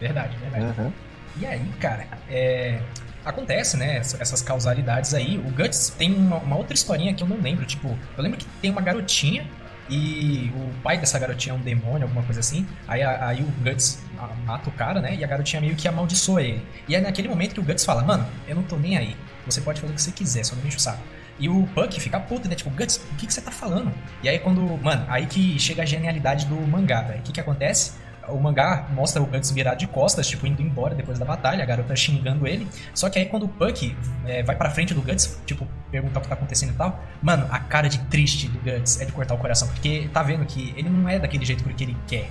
Verdade, verdade. Uhum. E aí, cara, é, acontece, né? Essas causalidades aí. O Guts tem uma, uma, outra historinha que eu não lembro. Tipo, eu lembro que tem uma garotinha e o pai dessa garotinha é um demônio, alguma coisa assim. Aí, aí o Guts mata o cara, né? E a garotinha meio que amaldiçoa ele. E é naquele momento que o Guts fala: Mano, eu não tô nem aí. Você pode fazer o que você quiser, só não me enche o saco. E o Puck fica puto, né? Tipo, Guts, o que, que você tá falando? E aí quando. Mano, aí que chega a genialidade do mangá, velho. O que, que acontece? O mangá mostra o Guts virado de costas, tipo, indo embora depois da batalha, a garota xingando ele. Só que aí quando o Puck é, vai pra frente do Guts, tipo, perguntar o que tá acontecendo e tal, mano, a cara de triste do Guts é de cortar o coração, porque tá vendo que ele não é daquele jeito porque ele quer.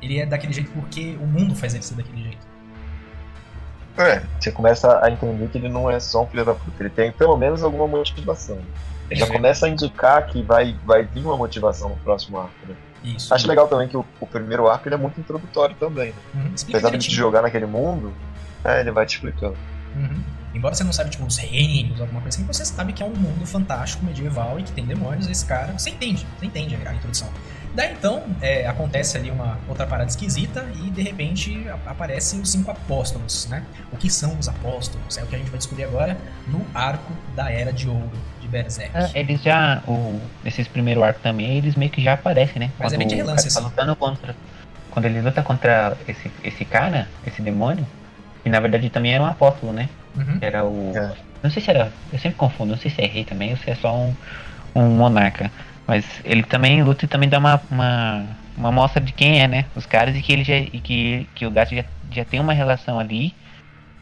Ele é daquele jeito porque o mundo faz ele ser daquele jeito. É, você começa a entender que ele não é só um filho da puta, ele tem pelo menos alguma motivação. Ele já começa a indicar que vai, vai vir uma motivação no próximo arco, né? Isso. Acho legal também que o, o primeiro arco ele é muito introdutório também. Né? Uhum. Apesar de te jogar naquele mundo, é, ele vai te explicando. Uhum. Embora você não saiba, tipo, os reinos, alguma coisa assim, você sabe que é um mundo fantástico, medieval e que tem demônios, esse cara, você entende, você entende a introdução. Daí então, é, acontece ali uma outra parada esquisita e de repente aparecem os cinco apóstolos, né? O que são os apóstolos? É o que a gente vai descobrir agora no arco da Era de Ouro Berserk. Ah, eles já, o, nesses primeiro arco também, eles meio que já aparecem, né? Mas é quando é bem de relance, assim. Tá lutando contra, quando ele luta contra esse, esse cara, esse demônio, que na verdade também era um apóstolo, né? Uhum. Era o. É. Não sei se era. Eu sempre confundo, não sei se é rei também ou se é só um, um monarca. Mas ele também luta e também dá uma, uma, uma mostra de quem é, né? Os caras e que ele já. E que, que o gato já, já tem uma relação ali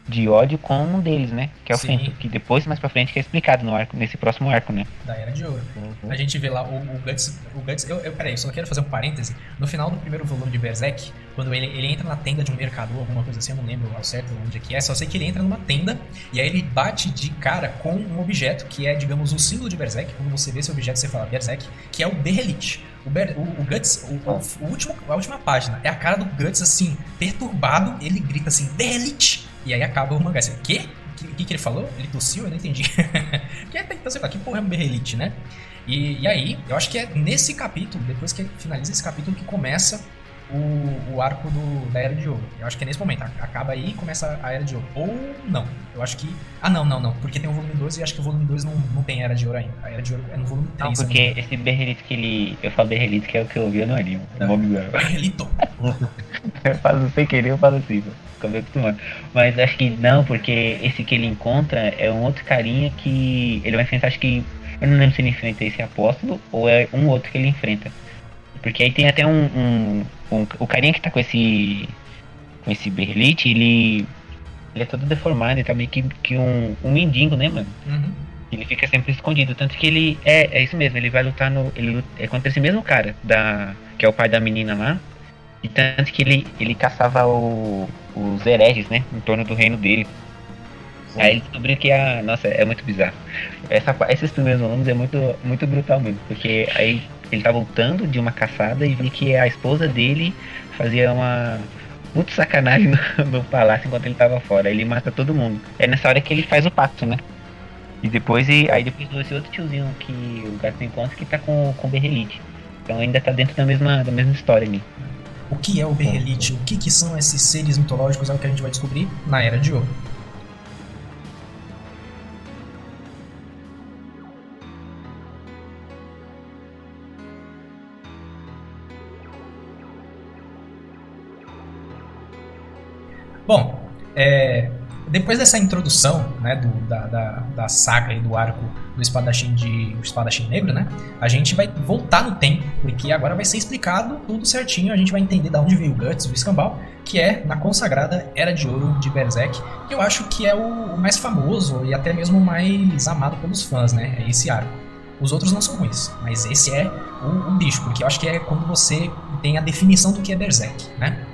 de ódio com um deles, né? Que é o Sim. Fento, que depois, mais pra frente, que é explicado no arco, nesse próximo arco, né? Da Era de Ouro. Uhum. A gente vê lá o, o Guts. O Guts eu, eu, peraí, eu só quero fazer um parêntese. No final do primeiro volume de Berserk, quando ele, ele entra na tenda de um mercador, alguma coisa assim, eu não lembro ao certo onde é que é, só sei que ele entra numa tenda e aí ele bate de cara com um objeto que é, digamos, o símbolo de Berserk. Quando você vê esse objeto, você fala Berserk, que é o Berrelit. O, Ber, o, o Guts, o, o, o, último, a última página, é a cara do Guts assim, perturbado, ele grita assim, Berrelit! E aí acaba o mangá assim, quê? O que, que, ele falou? Ele tossiu? Eu não entendi. que é, então você fala, que porra é um berrelite, né? E, e aí, eu acho que é nesse capítulo, depois que finaliza esse capítulo, que começa o, o arco do, da Era de Ouro. Eu acho que é nesse momento. Acaba aí e começa a Era de Ouro. Ou não. Eu acho que. Ah, não, não, não. Porque tem o volume 2 e acho que o volume 2 não, não tem Era de Ouro ainda. A Era de Ouro é no volume 3. Não, porque esse Berrelito que ele. Eu falo Berrelito que é o que eu vi no anime. Não. Berrelito! eu faço sem querer, eu falo assim, acabei acostumando. Mas acho que não, porque esse que ele encontra é um outro carinha que ele vai enfrentar, acho que. Eu não lembro se ele enfrenta esse apóstolo ou é um outro que ele enfrenta. Porque aí tem até um, um, um, O carinha que tá com esse. Com esse berlite, ele. Ele é todo deformado, ele tá meio que, que um, um mendigo, né, mano? Uhum. Ele fica sempre escondido. Tanto que ele. É, é isso mesmo, ele vai lutar no. Ele é contra esse mesmo cara, da, que é o pai da menina lá. E tanto que ele, ele caçava o, os hereges, né? Em torno do reino dele. Sim. Aí ele descobriu que a. Nossa, é muito bizarro. Essa, esses primeiros volumes é muito, muito brutal mesmo. Porque aí ele tá voltando de uma caçada e vi que a esposa dele fazia uma. Muito sacanagem no, no palácio enquanto ele tava fora. Ele mata todo mundo. É nessa hora que ele faz o pacto, né? E depois, e, aí depois esse outro tiozinho que o gato encontra que tá com, com o Berrelite. Então ainda tá dentro da mesma, da mesma história ali. o que é o Berrelite, o que, que são esses seres mitológicos, é o que a gente vai descobrir na Era de Ouro. Bom, é, depois dessa introdução, né, do, da, da, da, saga e do arco do espadachim de o espadachim negro, né, a gente vai voltar no tempo, porque agora vai ser explicado tudo certinho, a gente vai entender de onde veio o Guts, o escambau, que é na consagrada Era de Ouro de Berserk, que eu acho que é o, o mais famoso e até mesmo o mais amado pelos fãs, né, é esse arco. Os outros não são ruins, mas esse é o, o bicho, porque eu acho que é quando você tem a definição do que é Berserk, né?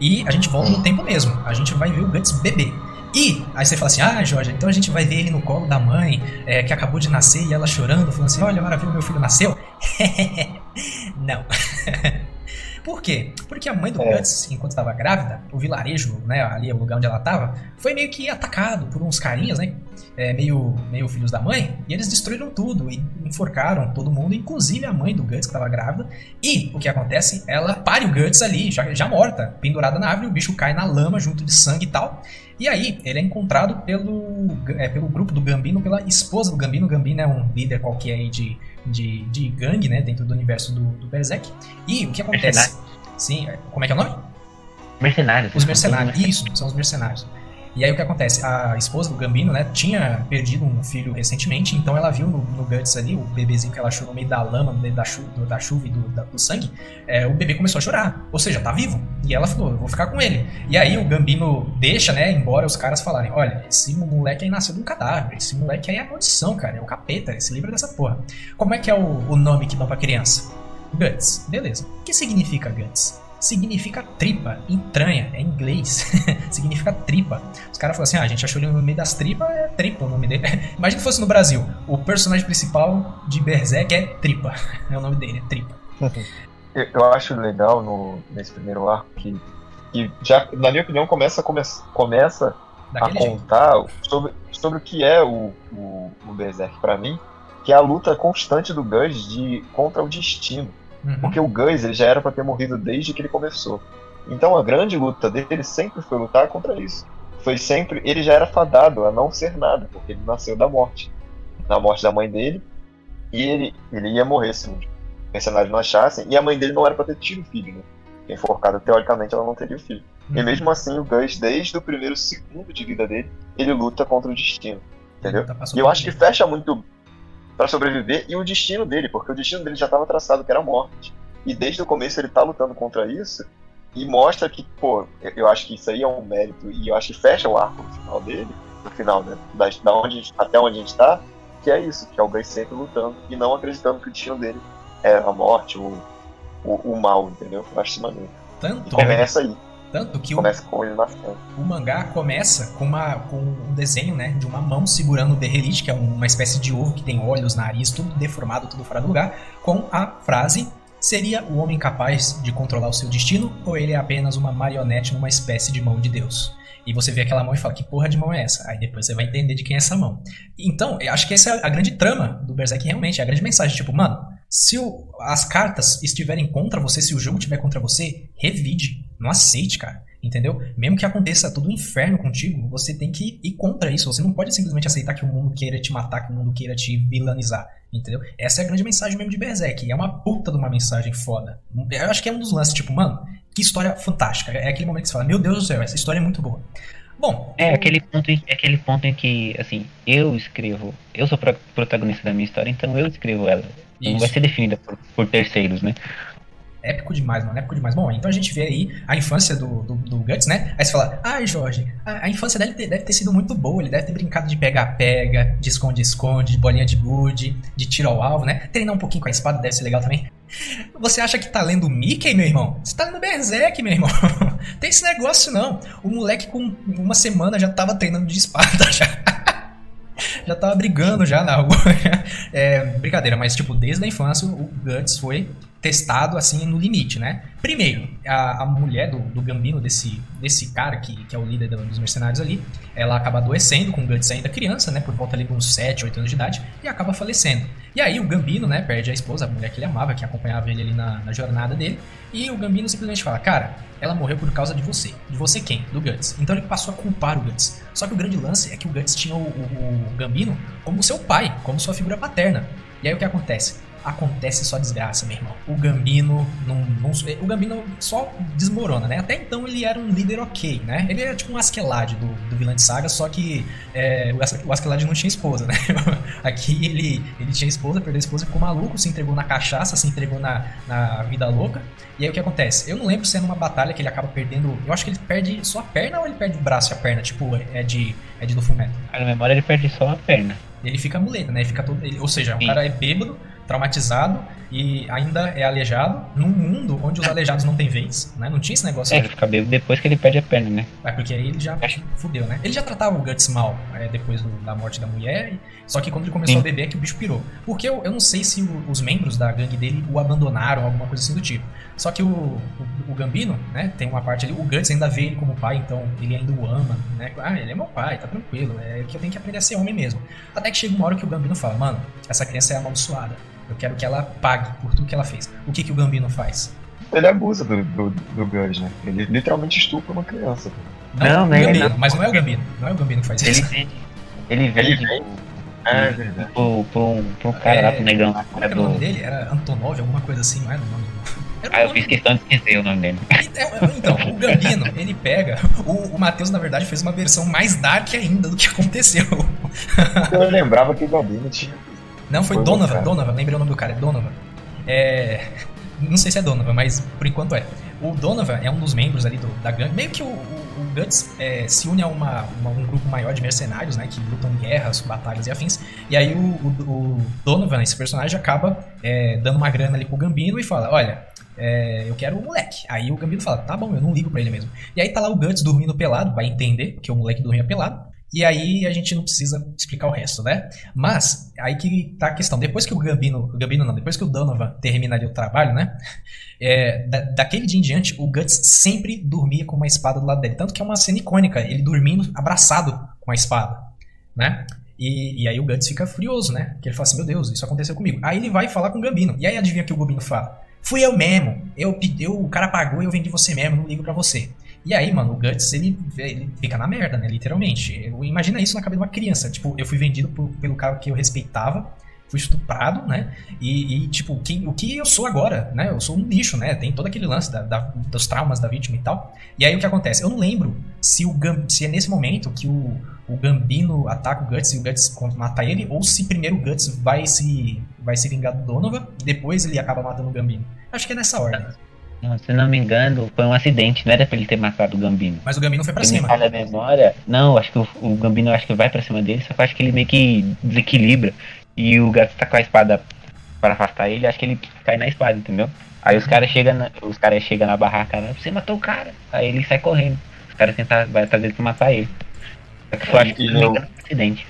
E a gente volta no tempo mesmo. A gente vai ver o Guts bebê. E aí você fala assim, ah, Jorge, então a gente vai ver ele no colo da mãe, é, que acabou de nascer, e ela chorando, falando assim, olha, maravilha, meu filho nasceu. Não. Por quê? Porque a mãe do é. Guts, enquanto estava grávida, o vilarejo, né, ali o lugar onde ela estava, foi meio que atacado por uns carinhas, né, é, meio, meio filhos da mãe, e eles destruíram tudo e enforcaram todo mundo, inclusive a mãe do Guts que estava grávida. E o que acontece? Ela pare o Guts ali, já, já morta, pendurada na árvore, o bicho cai na lama junto de sangue e tal. E aí, ele é encontrado pelo, é, pelo grupo do Gambino, pela esposa do Gambino. O Gambino é um líder qualquer aí de, de, de gangue, né? Dentro do universo do, do Berserk. E o que acontece? Sim, é, como é que é o nome? Mercenários. Os mercenários, isso, são os mercenários. E aí o que acontece? A esposa do Gambino, né, tinha perdido um filho recentemente, então ela viu no, no Guts ali, o bebezinho que ela achou no meio da lama, no meio da, chu do, da chuva e do, da, do sangue, é, o bebê começou a chorar. Ou seja, tá vivo. E ela falou, vou ficar com ele. E aí o Gambino deixa, né, embora os caras falarem, olha, esse moleque aí nasceu de um cadáver, esse moleque aí é a maldição, cara, é o capeta, se livra dessa porra. Como é que é o, o nome que dão pra criança? Guts. Beleza. O que significa Guts? Significa tripa, entranha, é inglês, significa tripa. Os caras falam assim: ah, a gente achou ele no meio das tripas, é tripa o nome dele. Imagina se fosse no Brasil, o personagem principal de Berserk é Tripa, é o nome dele, é Tripa. Eu acho legal no, nesse primeiro arco que, que já, na minha opinião, começa, come, começa a contar sobre, sobre o que é o, o, o Berserk para mim, que é a luta constante do Gus de, contra o destino. Uhum. Porque o Gus ele já era para ter morrido desde que ele começou. Então a grande luta dele sempre foi lutar contra isso. Foi sempre. Ele já era fadado a não ser nada, porque ele nasceu da morte. Da morte da mãe dele. E ele, ele ia morrer se os mercenários não achassem. E a mãe dele não era para ter tido filho, né? Enforcada, teoricamente, ela não teria filho. Uhum. E mesmo assim, o Gus, desde o primeiro segundo de vida dele, ele luta contra o destino. Entendeu? Tá e eu acho que fecha muito para sobreviver e o destino dele, porque o destino dele já estava traçado, que era a morte. E desde o começo ele tá lutando contra isso e mostra que, pô, eu acho que isso aí é um mérito e eu acho que fecha o arco no final dele, no final, né, da, da onde, até onde a gente tá, que é isso, que é o Gus sempre lutando e não acreditando que o destino dele é a morte, o, o, o mal, entendeu? Eu acho isso maneiro. Tanto, e começa aí. Tanto que o, o mangá começa com, uma, com um desenho né, de uma mão segurando o Berrelite, que é uma espécie de ovo que tem olhos, nariz, tudo deformado, tudo fora do lugar, com a frase Seria o homem capaz de controlar o seu destino ou ele é apenas uma marionete numa espécie de mão de Deus? E você vê aquela mão e fala, que porra de mão é essa? Aí depois você vai entender de quem é essa mão. Então, eu acho que essa é a grande trama do Berserk realmente, é a grande mensagem, tipo, mano, se o, as cartas estiverem contra você, se o jogo estiver contra você, revide. Não aceite, cara. Entendeu? Mesmo que aconteça todo o inferno contigo, você tem que ir contra isso. Você não pode simplesmente aceitar que o mundo queira te matar, que o mundo queira te vilanizar. Entendeu? Essa é a grande mensagem mesmo de Berserk. É uma puta de uma mensagem foda. Eu acho que é um dos lances, tipo, mano, que história fantástica. É aquele momento que você fala, meu Deus do céu, essa história é muito boa. Bom. É aquele ponto, em, é aquele ponto em que, assim, eu escrevo. Eu sou protagonista da minha história, então eu escrevo ela. Isso. Não vai ser definida por, por terceiros, né? Épico demais, mano, épico demais. Bom, então a gente vê aí a infância do, do, do Guts, né? Aí você fala, ai, Jorge, a, a, infância dele deve ter sido muito boa, ele deve ter brincado de pega-pega, de esconde-esconde, de bolinha de gude, de tiro ao alvo, né? Treinar um pouquinho com a espada deve ser legal também. Você acha que tá lendo Mickey, meu irmão? Você tá lendo Berserk, meu irmão. Tem esse negócio não. O moleque com uma semana já tava treinando de espada já. Já tava brigando já na rua. É, brincadeira, mas tipo, desde a infância o Guts foi testado assim no limite, né? Primeiro, a, a mulher do, do, Gambino, desse, desse cara que, que é o líder dos mercenários ali, ela acaba adoecendo com o Guts ainda criança, né? Por volta ali de uns 7, 8 anos de idade, e acaba falecendo. E aí o Gambino, né, perde a esposa, a mulher que ele amava, que acompanhava ele ali na, na jornada dele. E o Gambino simplesmente fala, cara, ela morreu por causa de você. De você quem? Do Guts. Então ele passou a culpar o Guts. Só que o grande lance é que o Guts tinha o, o, o Gambino como seu pai, como sua figura paterna. E aí o que acontece? Acontece só desgraça, meu irmão. O Gambino não, não, o Gambino só desmorona, né? Até então ele era um líder ok, né? Ele era tipo um Askeladd do, do Vilã Saga, só que é, o Askeladd não tinha esposa, né? Aqui ele, ele tinha esposa, perdeu a esposa, ficou maluco, se entregou na cachaça, se entregou na, na vida louca. E aí o que acontece? Eu não lembro se é numa batalha que ele acaba perdendo. Eu acho que ele perde só a perna ou ele perde o braço e a perna? Tipo, é de, é de do Fullmetal. Na memória ele perde só a perna. Ele fica muleta, né? Ele fica todo, ele, ou seja, o cara é bêbado, traumatizado e ainda é aleijado num mundo onde os aleijados não têm vez, né? Não tinha esse negócio. É, ele fica bêbado depois que ele perde a perna, né? É, porque aí ele já Acho... fudeu, né? Ele já tratava o Guts mal é, depois do, da morte da mulher, só que quando ele começou Sim. a beber é que o bicho pirou. Porque eu, eu não sei se o, os membros da gangue dele o abandonaram, alguma coisa assim do tipo. Só que o, o, o, Gambino, né, tem uma parte ali, o Guts ainda vê ele como pai, então ele ainda o ama, né? Ah, ele é meu pai, tá tranquilo, é que eu tenho que aprender a ser homem mesmo. Até que chega uma hora que o Gambino fala, mano, essa criança é amaldiçoada eu quero que ela pague por tudo que ela fez. O que, que o Gambino faz? Ele abusa do, do, do Gus, né? Ele literalmente estupra uma criança. Não, não, é Gambino, não. mas não é o Gambino. Não é o Gambino que faz ele isso. Vende, ele vende. Ele vende. É verdade. Pro, pro, pro cara é, lá, pro negão. Qual era o nome dele? Era Antonov, alguma coisa assim, não era o nome era ah, eu fiz questão de esquecer o nome dele. Então, o Gambino, ele pega. O, o Matheus, na verdade, fez uma versão mais dark ainda do que aconteceu. Eu lembrava que o Gambino tinha não, foi, foi Donovan, Donovan, lembrei o nome do cara, é Donovan. É. Não sei se é Donovan, mas por enquanto é. O Donovan é um dos membros ali do, da gangue. Meio que o, o, o Guts é, se une a uma, uma, um grupo maior de mercenários, né? Que lutam guerras, batalhas e afins. E aí o, o Donovan, esse personagem, acaba é, dando uma grana ali pro Gambino e fala: Olha, é, eu quero o moleque. Aí o Gambino fala, tá bom, eu não ligo pra ele mesmo. E aí tá lá o Guts dormindo pelado, vai entender que o moleque dormia pelado. E aí a gente não precisa explicar o resto, né? Mas aí que tá a questão. Depois que o Gambino, o Gambino não, depois que o Donovan terminaria o trabalho, né? É, da, daquele dia em diante, o Guts sempre dormia com uma espada do lado dele. Tanto que é uma cena icônica, ele dormindo abraçado com a espada, né? E, e aí o Guts fica furioso, né? Que ele fala assim, meu Deus, isso aconteceu comigo. Aí ele vai falar com o Gambino. E aí adivinha o que o Gambino fala? Fui eu mesmo. Eu, eu, o cara pagou e eu vendi você mesmo, não ligo para você. E aí, mano, o Guts, ele, ele fica na merda, né? Literalmente. Imagina isso na cabeça de uma criança. Tipo, eu fui vendido por, pelo cara que eu respeitava, fui estuprado, né? E, e tipo, quem, o que eu sou agora, né? Eu sou um lixo, né? Tem todo aquele lance da, da, dos traumas da vítima e tal. E aí o que acontece? Eu não lembro se, o se é nesse momento que o, o Gambino ataca o Guts e o Guts mata ele, ou se primeiro o Guts vai se, vai se vingar do Donovan e depois ele acaba matando o Gambino. Acho que é nessa ordem. Não, se não me engano, foi um acidente, não era pra ele ter matado o Gambino. Mas o Gambino foi pra ele cima. Me a memória. Não, acho que o, o, Gambino acho que vai pra cima dele, só que eu acho que ele meio que desequilibra. E o gato tá com a espada para afastar ele, acho que ele cai na espada, entendeu? Aí os caras chegam na, os caras chegam na barraca você matou o cara. Aí ele sai correndo. Os caras tentam vai atrás dele pra matar ele. Só que foi acho que não um acidente.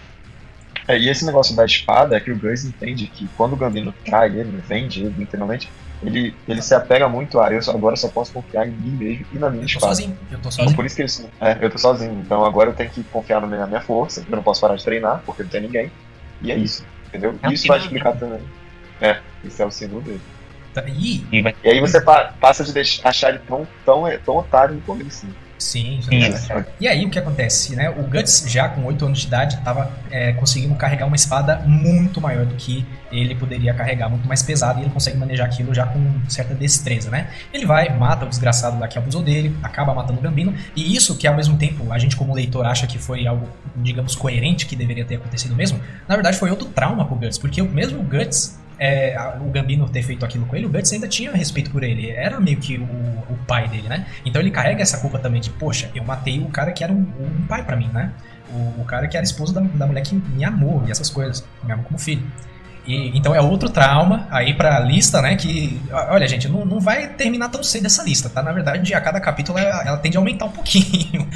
É, e esse negócio da espada é que o Gus entende que quando o Gambino trai ele, vende ele, literalmente, ele, ele se apega muito a eu só, agora só posso confiar em mim mesmo e na minha eu tô espada. sozinho, eu tô sozinho. Então, por isso que ele, é, eu tô sozinho. Então agora eu tenho que confiar na minha, força, eu não posso parar de treinar, porque não tem ninguém. E é isso, entendeu? É isso vai explicar também. É, isso é o símbolo dele. Tá, e... e aí você pa passa de deixar, achar ele tão, tão, tão otário no começo. Sim, é. E aí o que acontece, né? O Guts, já com 8 anos de idade, estava é, conseguindo carregar uma espada muito maior do que ele poderia carregar, muito mais pesada, e ele consegue manejar aquilo já com certa destreza, né? Ele vai, mata o desgraçado lá que abusou dele, acaba matando o Gambino, e isso que ao mesmo tempo a gente como leitor acha que foi algo, digamos, coerente, que deveria ter acontecido mesmo, na verdade foi outro trauma pro Guts, porque o mesmo Guts é, o Gambino ter feito aquilo com ele, o Guts ainda tinha respeito por ele. Era meio que o, o pai dele, né? Então ele carrega essa culpa também de, poxa, eu matei o cara que era um, um pai para mim, né? O, o, cara que era esposo da, da mulher que me amou e essas coisas, me amou como filho. E, então é outro trauma aí pra lista, né? Que, olha, gente, não, não vai terminar tão cedo essa lista, tá? Na verdade, a cada capítulo ela, ela tende a aumentar um pouquinho.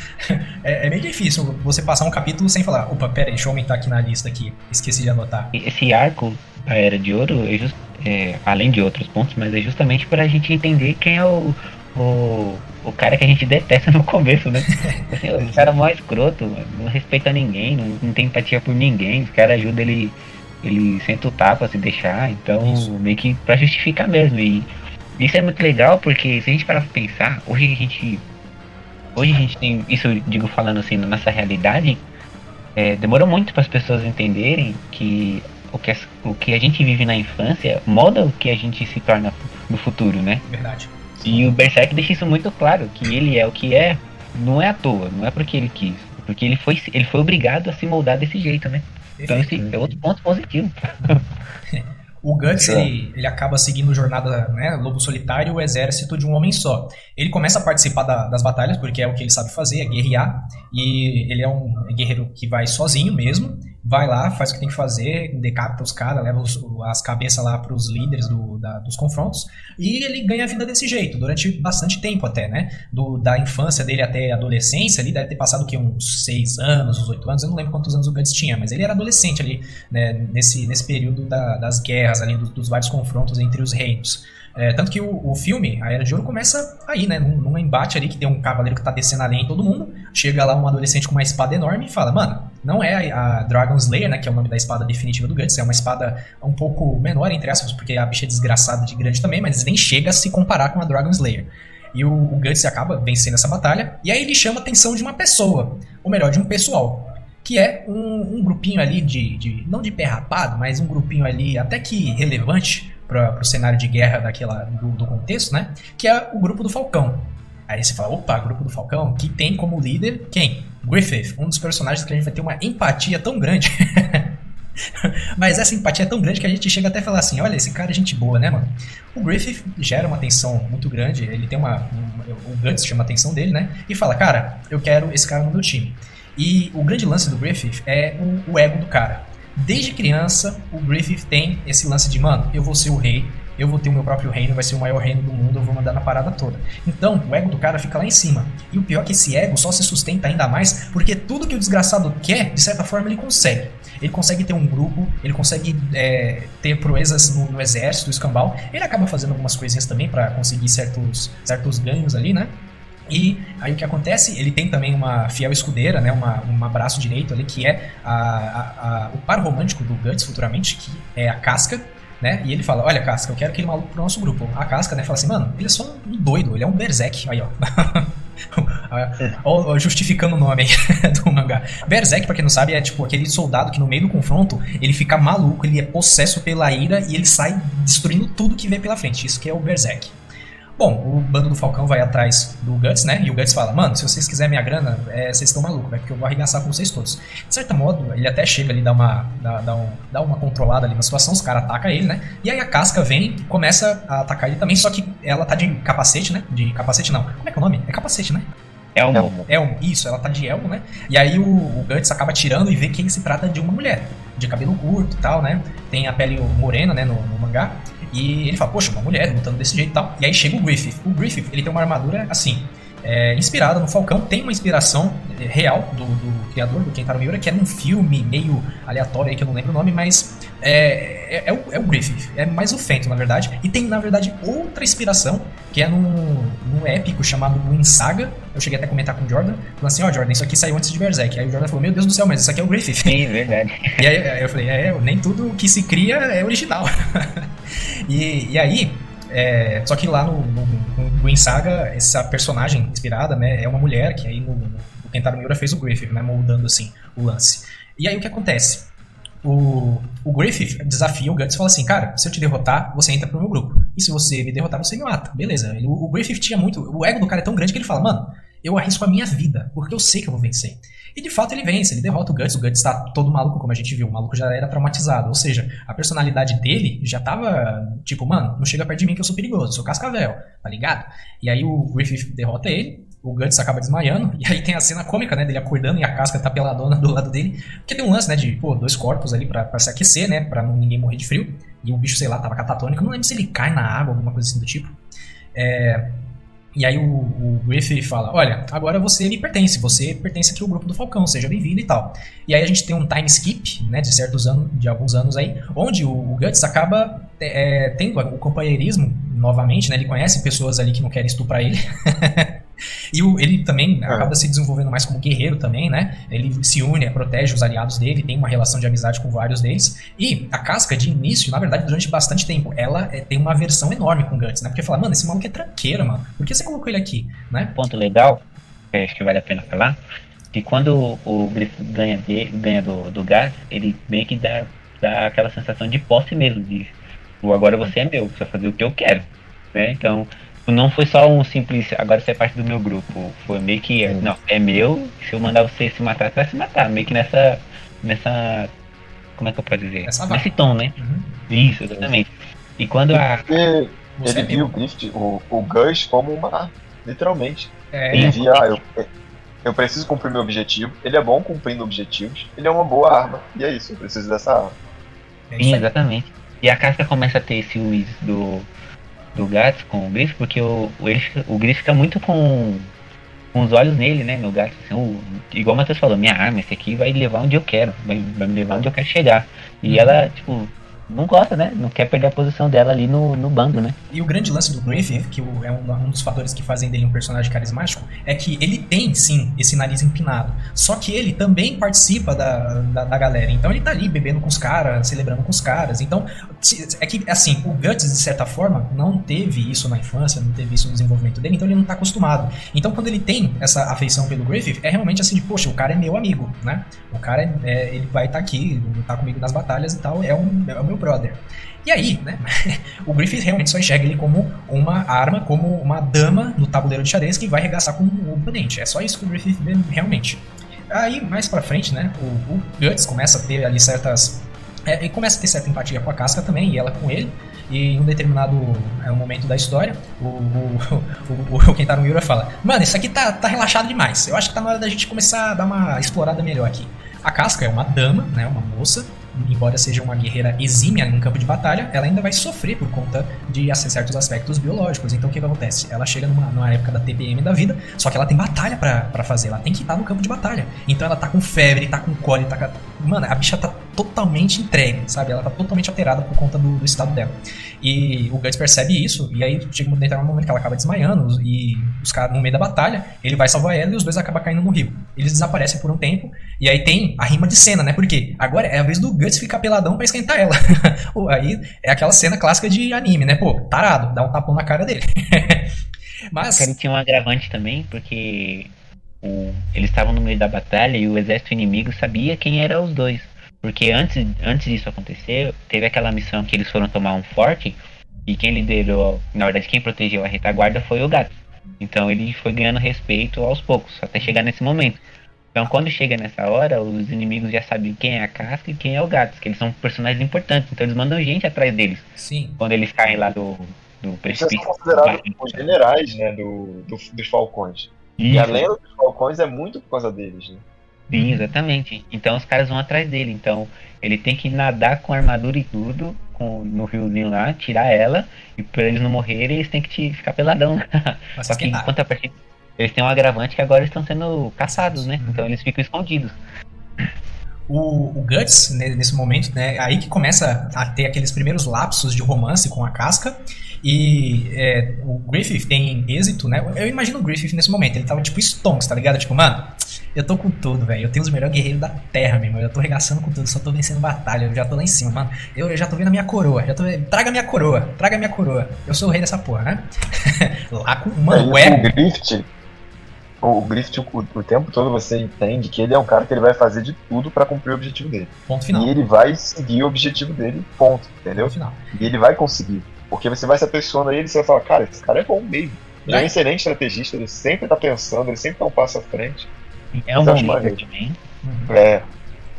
é, é meio difícil você passar um capítulo sem falar, opa, pera aí, deixa eu aumentar aqui na lista aqui. Esqueci de anotar. Esse arco da Era de Ouro, é just, é, além de outros pontos, mas é justamente pra gente entender quem é o, o, o cara que a gente detesta no começo, né? Assim, o cara é mó escroto, não respeita ninguém, não, não tem empatia por ninguém, os caras ajudam ele Ele senta o tapa se deixar, então isso. meio que pra justificar mesmo. E isso é muito legal porque se a gente parar pra pensar, hoje a gente. Hoje a gente tem, isso eu digo falando assim, na nossa realidade, é, demorou muito para as pessoas entenderem que o, que o que a gente vive na infância moda o que a gente se torna no futuro, né? Verdade. E o Berserk deixa isso muito claro, que ele é o que é, não é à toa, não é porque ele quis, porque ele foi, ele foi obrigado a se moldar desse jeito, né? Então esse é outro ponto positivo. O Guts, ele, ele acaba seguindo jornada, né, Lobo Solitário, o exército de um homem só. Ele começa a participar da, das batalhas, porque é o que ele sabe fazer, é guerrear, e ele é um guerreiro que vai sozinho mesmo, vai lá, faz o que tem que fazer, decapita os caras, leva os, as cabeças lá para os líderes do, da, dos confrontos, e ele ganha a vida desse jeito, durante bastante tempo até, né? Do, da infância dele até a adolescência, ele deve ter passado que, uns 6 anos, uns 8 anos, eu não lembro quantos anos o Guts tinha, mas ele era adolescente ali, né, nesse, nesse período da, das guerras, ali, dos, dos vários confrontos entre os reinos. É, tanto que o, o, filme, a Era de Ouro, começa aí, né? Num, num, embate ali que tem um cavaleiro que tá descendo a lenha em todo mundo. Chega lá um adolescente com uma espada enorme e fala: Mano, não é a, Dragon Slayer, né? Que é o nome da espada definitiva do Guts. É uma espada um pouco menor, entre aspas, porque a bicha é desgraçada de grande também, mas nem chega a se comparar com a Dragon Slayer. E o, o Guts acaba vencendo essa batalha. E aí ele chama a atenção de uma pessoa, ou melhor, de um pessoal que é um, um grupinho ali de, de, não de pé rapado, mas um grupinho ali até que relevante para o cenário de guerra daquela, do, do, contexto, né? Que é o grupo do Falcão. Aí você fala, opa, grupo do Falcão, que tem como líder quem? Griffith, um dos personagens que a gente vai ter uma empatia tão grande. Mas essa empatia é tão grande que a gente chega até a falar assim: olha, esse cara é gente boa, né, mano? O Griffith gera uma tensão muito grande, ele tem uma. Um, o Guts chama a atenção dele, né? E fala: cara, eu quero esse cara no meu time. E o grande lance do Griffith é o, o ego do cara. Desde criança, o Griffith tem esse lance de, mano, eu vou ser o rei, eu vou ter o meu próprio reino, vai ser o maior reino do mundo, eu vou mandar na parada toda. Então, o ego do cara fica lá em cima. E o pior é que esse ego só se sustenta ainda mais porque tudo que o desgraçado quer, de certa forma, ele consegue. Ele consegue ter um grupo, ele consegue é, ter proezas no, no exército, escambau. Ele acaba fazendo algumas coisinhas também para conseguir certos, certos ganhos ali, né? E aí o que acontece? Ele tem também uma fiel escudeira, né? Uma, um braço direito ali, que é a, a, a, o par romântico do Guts futuramente, que é a Casca, né? E ele fala: Olha, Casca, eu quero aquele maluco pro nosso grupo. A Casca, né, fala assim: Mano, ele é só um doido, ele é um Berserk. Aí, ó. justificando o nome do mangá. Berserk, pra quem não sabe, é tipo aquele soldado que no meio do confronto ele fica maluco, ele é possesso pela ira e ele sai destruindo tudo que vê pela frente. Isso que é o Berserk. Bom, o bando do Falcão vai atrás do Guts, né? E o Guts fala: Mano, se vocês quiserem minha grana, é, vocês estão malucos, né? Porque eu vou arregaçar com vocês todos. De certo modo, ele até chega ali, dá uma, dá, dá, um, dá uma controlada ali na situação, os caras atacam ele, né? E aí a casca vem e começa a atacar ele também, só que ela tá de capacete, né? De capacete não. Como é que é o nome? É capacete, né? Elmo. Elmo, isso, ela tá de elmo, né? E aí o, o Guts acaba tirando e vê que ele se trata de uma mulher, de cabelo curto e tal, né? Tem a pele morena, né, no, no mangá. E ele fala, poxa, uma mulher lutando desse jeito e tal. E aí chega o Griffith. O Griffith, ele tem uma armadura assim, é, inspirada no Falcão, tem uma inspiração é, real do, do criador, do Kentaro Miura, que é num filme meio aleatório aí, que eu não lembro o nome, mas é, é, é, o, é o Griffith, é mais o Fento, na verdade. E tem, na verdade, outra inspiração, que é num, épico chamado Wind Saga. Eu cheguei até a comentar com o Jordan, falando assim, ó, oh, Jordan, isso aqui saiu antes de Berserk. Aí o Jordan falou, meu Deus do céu, mas isso aqui é o Griffith. Sim, verdade. E aí eu falei, é, nem tudo que se cria é original. e, e aí, é, só que lá no, no, no Saga, essa personagem inspirada, né, é uma mulher que aí no, no Kentaro Miura fez o Griffith, né, moldando assim o lance. E aí o que acontece? O, o Griffith desafia o Guts e fala assim, cara, se eu te derrotar, você entra pro meu grupo. E se você me derrotar, você me mata. Beleza. o, o Griffith tinha muito. O ego do cara é tão grande que ele fala, mano, eu arrisco a minha vida, porque eu sei que eu vou vencer. E de fato ele vence, ele derrota o Guts. O Guts está todo maluco, como a gente viu. O maluco já era traumatizado. Ou seja, a personalidade dele já tava tipo, mano, não chega perto de mim que eu sou perigoso, sou cascavel, tá ligado? E aí o Griffith derrota ele, o Guts acaba desmaiando, e aí tem a cena cômica, né, dele acordando e a casca tá peladona do lado dele. Porque tem um lance, né, de, pô, dois corpos ali pra, pra se aquecer, né, pra ninguém morrer de frio. E o bicho, sei lá, tava catatônico. Não lembro se ele cai na água, alguma coisa assim do tipo. É, e aí o, o Griffith fala: Olha, agora você me pertence, você pertence aqui ao grupo do Falcão, seja bem-vindo e tal. E aí a gente tem um time skip, né, de certos anos, de alguns anos aí, onde o, o Guts acaba é, tendo o companheirismo novamente, né? Ele conhece pessoas ali que não querem estuprar ele. E o, ele também é. acaba se desenvolvendo mais como guerreiro também, né? Ele se une, protege os aliados dele, tem uma relação de amizade com vários deles. E a casca, de início, na verdade, durante bastante tempo, ela é, tem uma aversão enorme com o Guts, né? Porque fala, mano, esse maluco é tranqueiro, mano. Por que você colocou ele aqui, né? Ponto legal, que acho que vale a pena falar, que quando o Griff ganha, de, ganha do, do Guts, ele meio que dá, dá aquela sensação de posse mesmo, de agora você é meu, você vai fazer o que eu quero. Né? Então, não foi só um simples, agora você é parte do meu grupo. Foi meio que, não, é meu, se eu mandar você se matar, você vai se matar. Meio que nessa. nessa. Como é que eu posso dizer? Essa Nesse tom, né? Uhum. Isso, exatamente. E quando a. Porque ele é viu o Grift, o, o Gus, como uma literalmente. É, ele via, ah, eu, eu preciso cumprir meu objetivo. Ele é bom cumprindo objetivos. Ele é uma boa arma. E é isso, eu preciso dessa arma. Sim, exatamente. E a Casca começa a ter esse Wiz do do Gats com o Griff, porque o, o, ele, o Griff fica muito com, com os olhos nele, né, meu gato. Assim, o, igual o Matheus falou, minha arma, esse aqui vai levar onde eu quero, vai, vai me levar onde eu quero chegar. E uhum. ela, tipo, não gosta, né? Não quer perder a posição dela ali no, no bando, né? E o grande lance do Griffin, que é um, um, dos fatores que fazem dele um personagem carismático, é que ele tem, sim, esse nariz empinado. Só que ele também participa da, da, da galera. Então ele tá ali bebendo com os caras, celebrando com os caras. Então, é que, assim, o Guts, de certa forma, não teve isso na infância, não teve isso no desenvolvimento dele, então ele não tá acostumado. Então, quando ele tem essa afeição pelo Griffith, é realmente assim de, poxa, o cara é meu amigo, né? O cara, é, é ele vai estar tá aqui, tá comigo nas batalhas e tal, é, um, é o meu brother. E aí, né, o Griffith realmente só enxerga ele como uma arma, como uma dama no tabuleiro de xadrez que vai arregaçar com o oponente. É só isso que o Griffith vê realmente. Aí, mais pra frente, né, o, o Guts começa a ter ali certas... É, ele começa a ter certa empatia com a Casca também, e ela com ele. E em um determinado é, momento da história, o, o, o, o Kentaro Miura fala: Mano, isso aqui tá, tá relaxado demais. Eu acho que tá na hora da gente começar a dar uma explorada melhor aqui. A Casca é uma dama, né, uma moça, embora seja uma guerreira exímia em campo de batalha, ela ainda vai sofrer por conta de certos aspectos biológicos. Então o que, que acontece? Ela chega numa, numa, época da TPM da vida, só que ela tem batalha para fazer, ela tem que estar no campo de batalha. Então ela tá com febre, tá com cólera, tá. Mano, a bicha tá totalmente entregue, sabe? Ela tá totalmente alterada por conta do, do estado dela. E o Guts percebe isso, e aí chega um momento que ela acaba desmaiando, e os caras, no meio da batalha, ele vai salvar ela e os dois acabam caindo no rio. Eles desaparecem por um tempo, e aí tem a rima de cena, né? Porque agora é a vez do Guts ficar peladão para esquentar ela. aí é aquela cena clássica de anime, né? Pô, tarado, dá um tapão na cara dele. Mas. Ele tinha um agravante também, porque o... eles estavam no meio da batalha e o exército inimigo sabia quem eram os dois. Porque antes, antes disso acontecer, teve aquela missão que eles foram tomar um forte e quem liderou, na verdade, quem protegeu a retaguarda foi o gato. Então ele foi ganhando respeito aos poucos, até chegar nesse momento. Então quando chega nessa hora, os inimigos já sabem quem é a casca e quem é o gato, que eles são personagens importantes, então eles mandam gente atrás deles. Sim. Quando eles caem lá do, do precipício. Eles são considerados os generais, né, do, do, dos falcões. Isso. E a lenda dos falcões é muito por causa deles, né? Sim, exatamente. Então os caras vão atrás dele. Então ele tem que nadar com armadura e tudo, com, no riozinho lá, tirar ela, e pra eles não morrerem, eles têm que te, ficar peladão. Só que enquanto a partida. Eles têm um agravante que agora estão sendo caçados, né? Uhum. Então eles ficam escondidos. O, o, Guts, nesse momento, né, aí que começa a ter aqueles primeiros lapsos de romance com a casca. E é, o Griffith tem êxito, né? Eu imagino o Griffith nesse momento, ele tava tipo Stonks, tá ligado? Tipo, mano, eu tô com tudo, velho. Eu tenho os melhores guerreiros da terra, meu irmão. Eu tô regaçando com tudo, só tô vencendo batalha. Eu já tô lá em cima, mano. Eu, eu já tô vendo a minha coroa. Já tô... Traga a minha coroa. Traga a minha coroa. Eu sou o rei dessa porra, né? lá com. Mano, é, o Griffith. O Griffith, o, o, tempo todo você entende que ele é um cara que ele vai fazer de tudo para cumprir o objetivo dele. Ponto final. E ele vai seguir o objetivo dele, ponto. Entendeu? Ponto final. E ele vai conseguir. Porque você vai se apessoando a ele e você vai falar, cara, esse cara é bom mesmo. Ele é um excelente estrategista, ele sempre tá pensando, ele sempre tá um passo à frente. É um bom líder também. Uhum. É.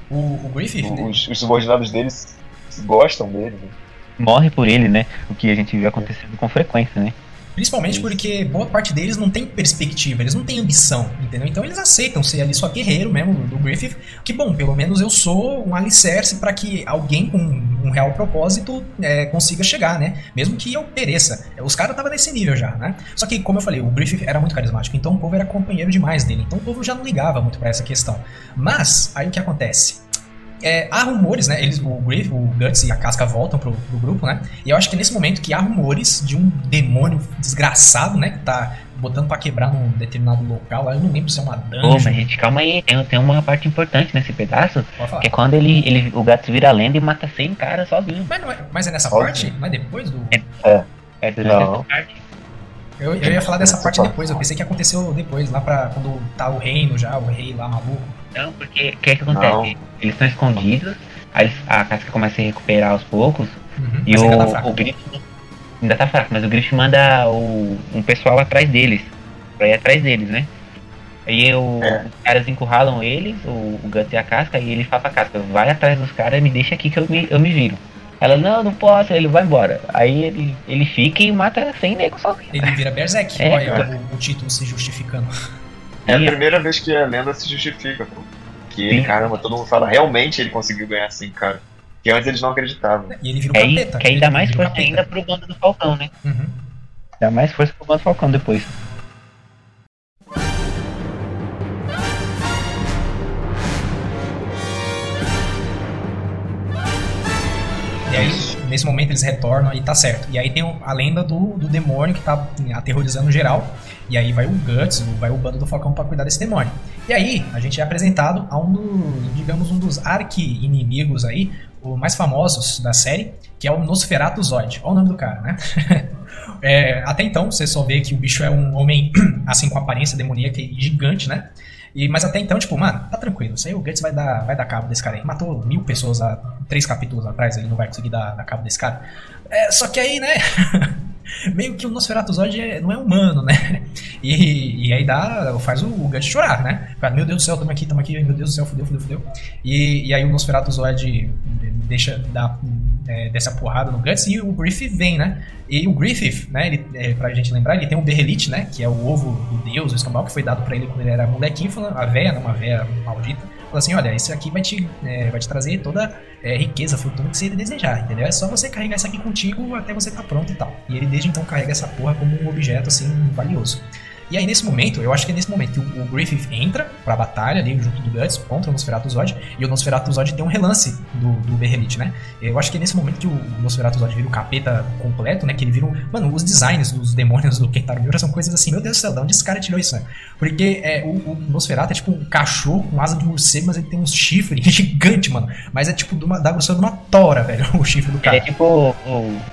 O, o Griffith, né? os, os subordinados deles gostam dele. Né? Morre por ele, né? O que a gente viu acontecendo com frequência, né? Principalmente porque boa parte deles não tem perspectiva, eles não têm ambição, entendeu? Então eles aceitam ser ali só guerreiro mesmo do Griffith. Que bom, pelo menos eu sou um alicerce para que alguém com um real propósito é, consiga chegar, né? Mesmo que eu pereça. Os caras estavam nesse nível já, né? Só que, como eu falei, o Griffith era muito carismático, então o povo era companheiro demais dele. Então o povo já não ligava muito para essa questão. Mas, aí o que acontece? É, há rumores, né? Eles, o Griff, o Guts e a Casca voltam pro, pro grupo, né? E eu acho que nesse momento que há rumores de um demônio desgraçado, né? Que tá botando pra quebrar num determinado local. Eu não lembro se é uma Pô, dungeon. mas gente, calma aí, tem, tem uma parte importante nesse pedaço, que é quando ele, ele, o gato vira lenda e mata 100 caras sozinho. Mas, não é, mas é nessa Óbvio. parte? Não é depois do. É durante Não. essa parte. Eu, eu ia falar dessa parte. depois. Eu pensei que aconteceu depois, lá pra quando tá o reino já, o rei lá maluco. Não, porque o que é que acontece? Não. Eles estão escondidos, aí a casca começa a se recuperar aos poucos, Uhum, e mas o, ainda tá fraco. o Griff ainda tá fraco, mas o Griff manda o, um pessoal atrás deles, pra ir atrás deles, né? Aí o- É. os caras encurralam eles, o, o Guts e a casca, e ele fala pra casca, vai atrás dos caras e me deixa aqui que eu me, eu me viro. Ela, não, não posso, ele vai embora. Aí ele, ele fica e mata 100 negros sozinho. Ele vira Berserk. É, Olha o, o título se justificando. É a primeira vez que a lenda se justifica, pô. Que Sim. caramba, todo mundo fala, realmente ele conseguiu ganhar assim, cara. Que antes eles não acreditavam. E ele Que aí, capeta. que ele mais força ainda pro bando do Falcão, né? Uhum. Dá mais força pro bando do Falcão depois. E aí, nesse momento, eles retornam e tá certo. E aí tem a lenda do, do demônio que tá aterrorizando geral. E aí vai o Guts, vai o bando do Falcão pra cuidar desse demônio. E aí, a gente é apresentado a um dos, digamos, um dos arqui-inimigos aí, o mais famosos da série, que é o Nosferatu Zod. Olha o nome do cara, né? É, até então, você só vê que o bicho é um homem, assim, com aparência demoníaca e gigante, né? E, mas até então, tipo, mano, tá tranquilo. Isso aí o Guts vai dar, vai dar cabo desse cara aí. Matou mil pessoas há três capítulos atrás, ele não vai conseguir dar, dar cabo desse cara. É, só que aí, né? Meio que o Nosferatu Zod é- não é humano, né? E, e aí dá, faz o, o Guts chorar, né? Fala, meu Deus do céu, tamo aqui, tamo aqui, meu Deus do céu, fudeu, fudeu, fudeu. E, e aí o Nosferatu Zod deixa, dá, é, desce a porrada no Guts e o Griffith vem, né? E o Griffith, né, ele, é, pra gente lembrar, ele tem um Berrelite, né, que é o ovo do deus, o escambau, que foi dado pra ele quando ele era molequinho, a véia, né, uma véia maldita, falou assim, olha, esse aqui vai te, é, vai te trazer toda é, riqueza, fortuna que você desejar, entendeu? É só você carregar isso aqui contigo até você estar pronto e tal. E ele desde então carrega essa porra como um objeto, assim, valioso. E aí, nesse momento, eu acho que é nesse momento que o, o Griffith entra pra batalha ali junto do Guts contra o Nosferatu Zod, e o Nosferatu Zod tem um relance do, do Berrelite, né? Eu acho que é nesse momento que o Nosferatu Zod vira o capeta completo, né? Que ele vira um... Mano, os designs dos demônios do Kentaro Miura são coisas assim, meu Deus do céu, de onde esse cara tirou isso, né? Porque é, o, o Nosferatu é tipo um cachorro com asa de morcego, mas ele tem uns chifres gigante, mano. Mas é tipo da grossura de uma tora, velho, o chifre do Ele cara. é tipo, o,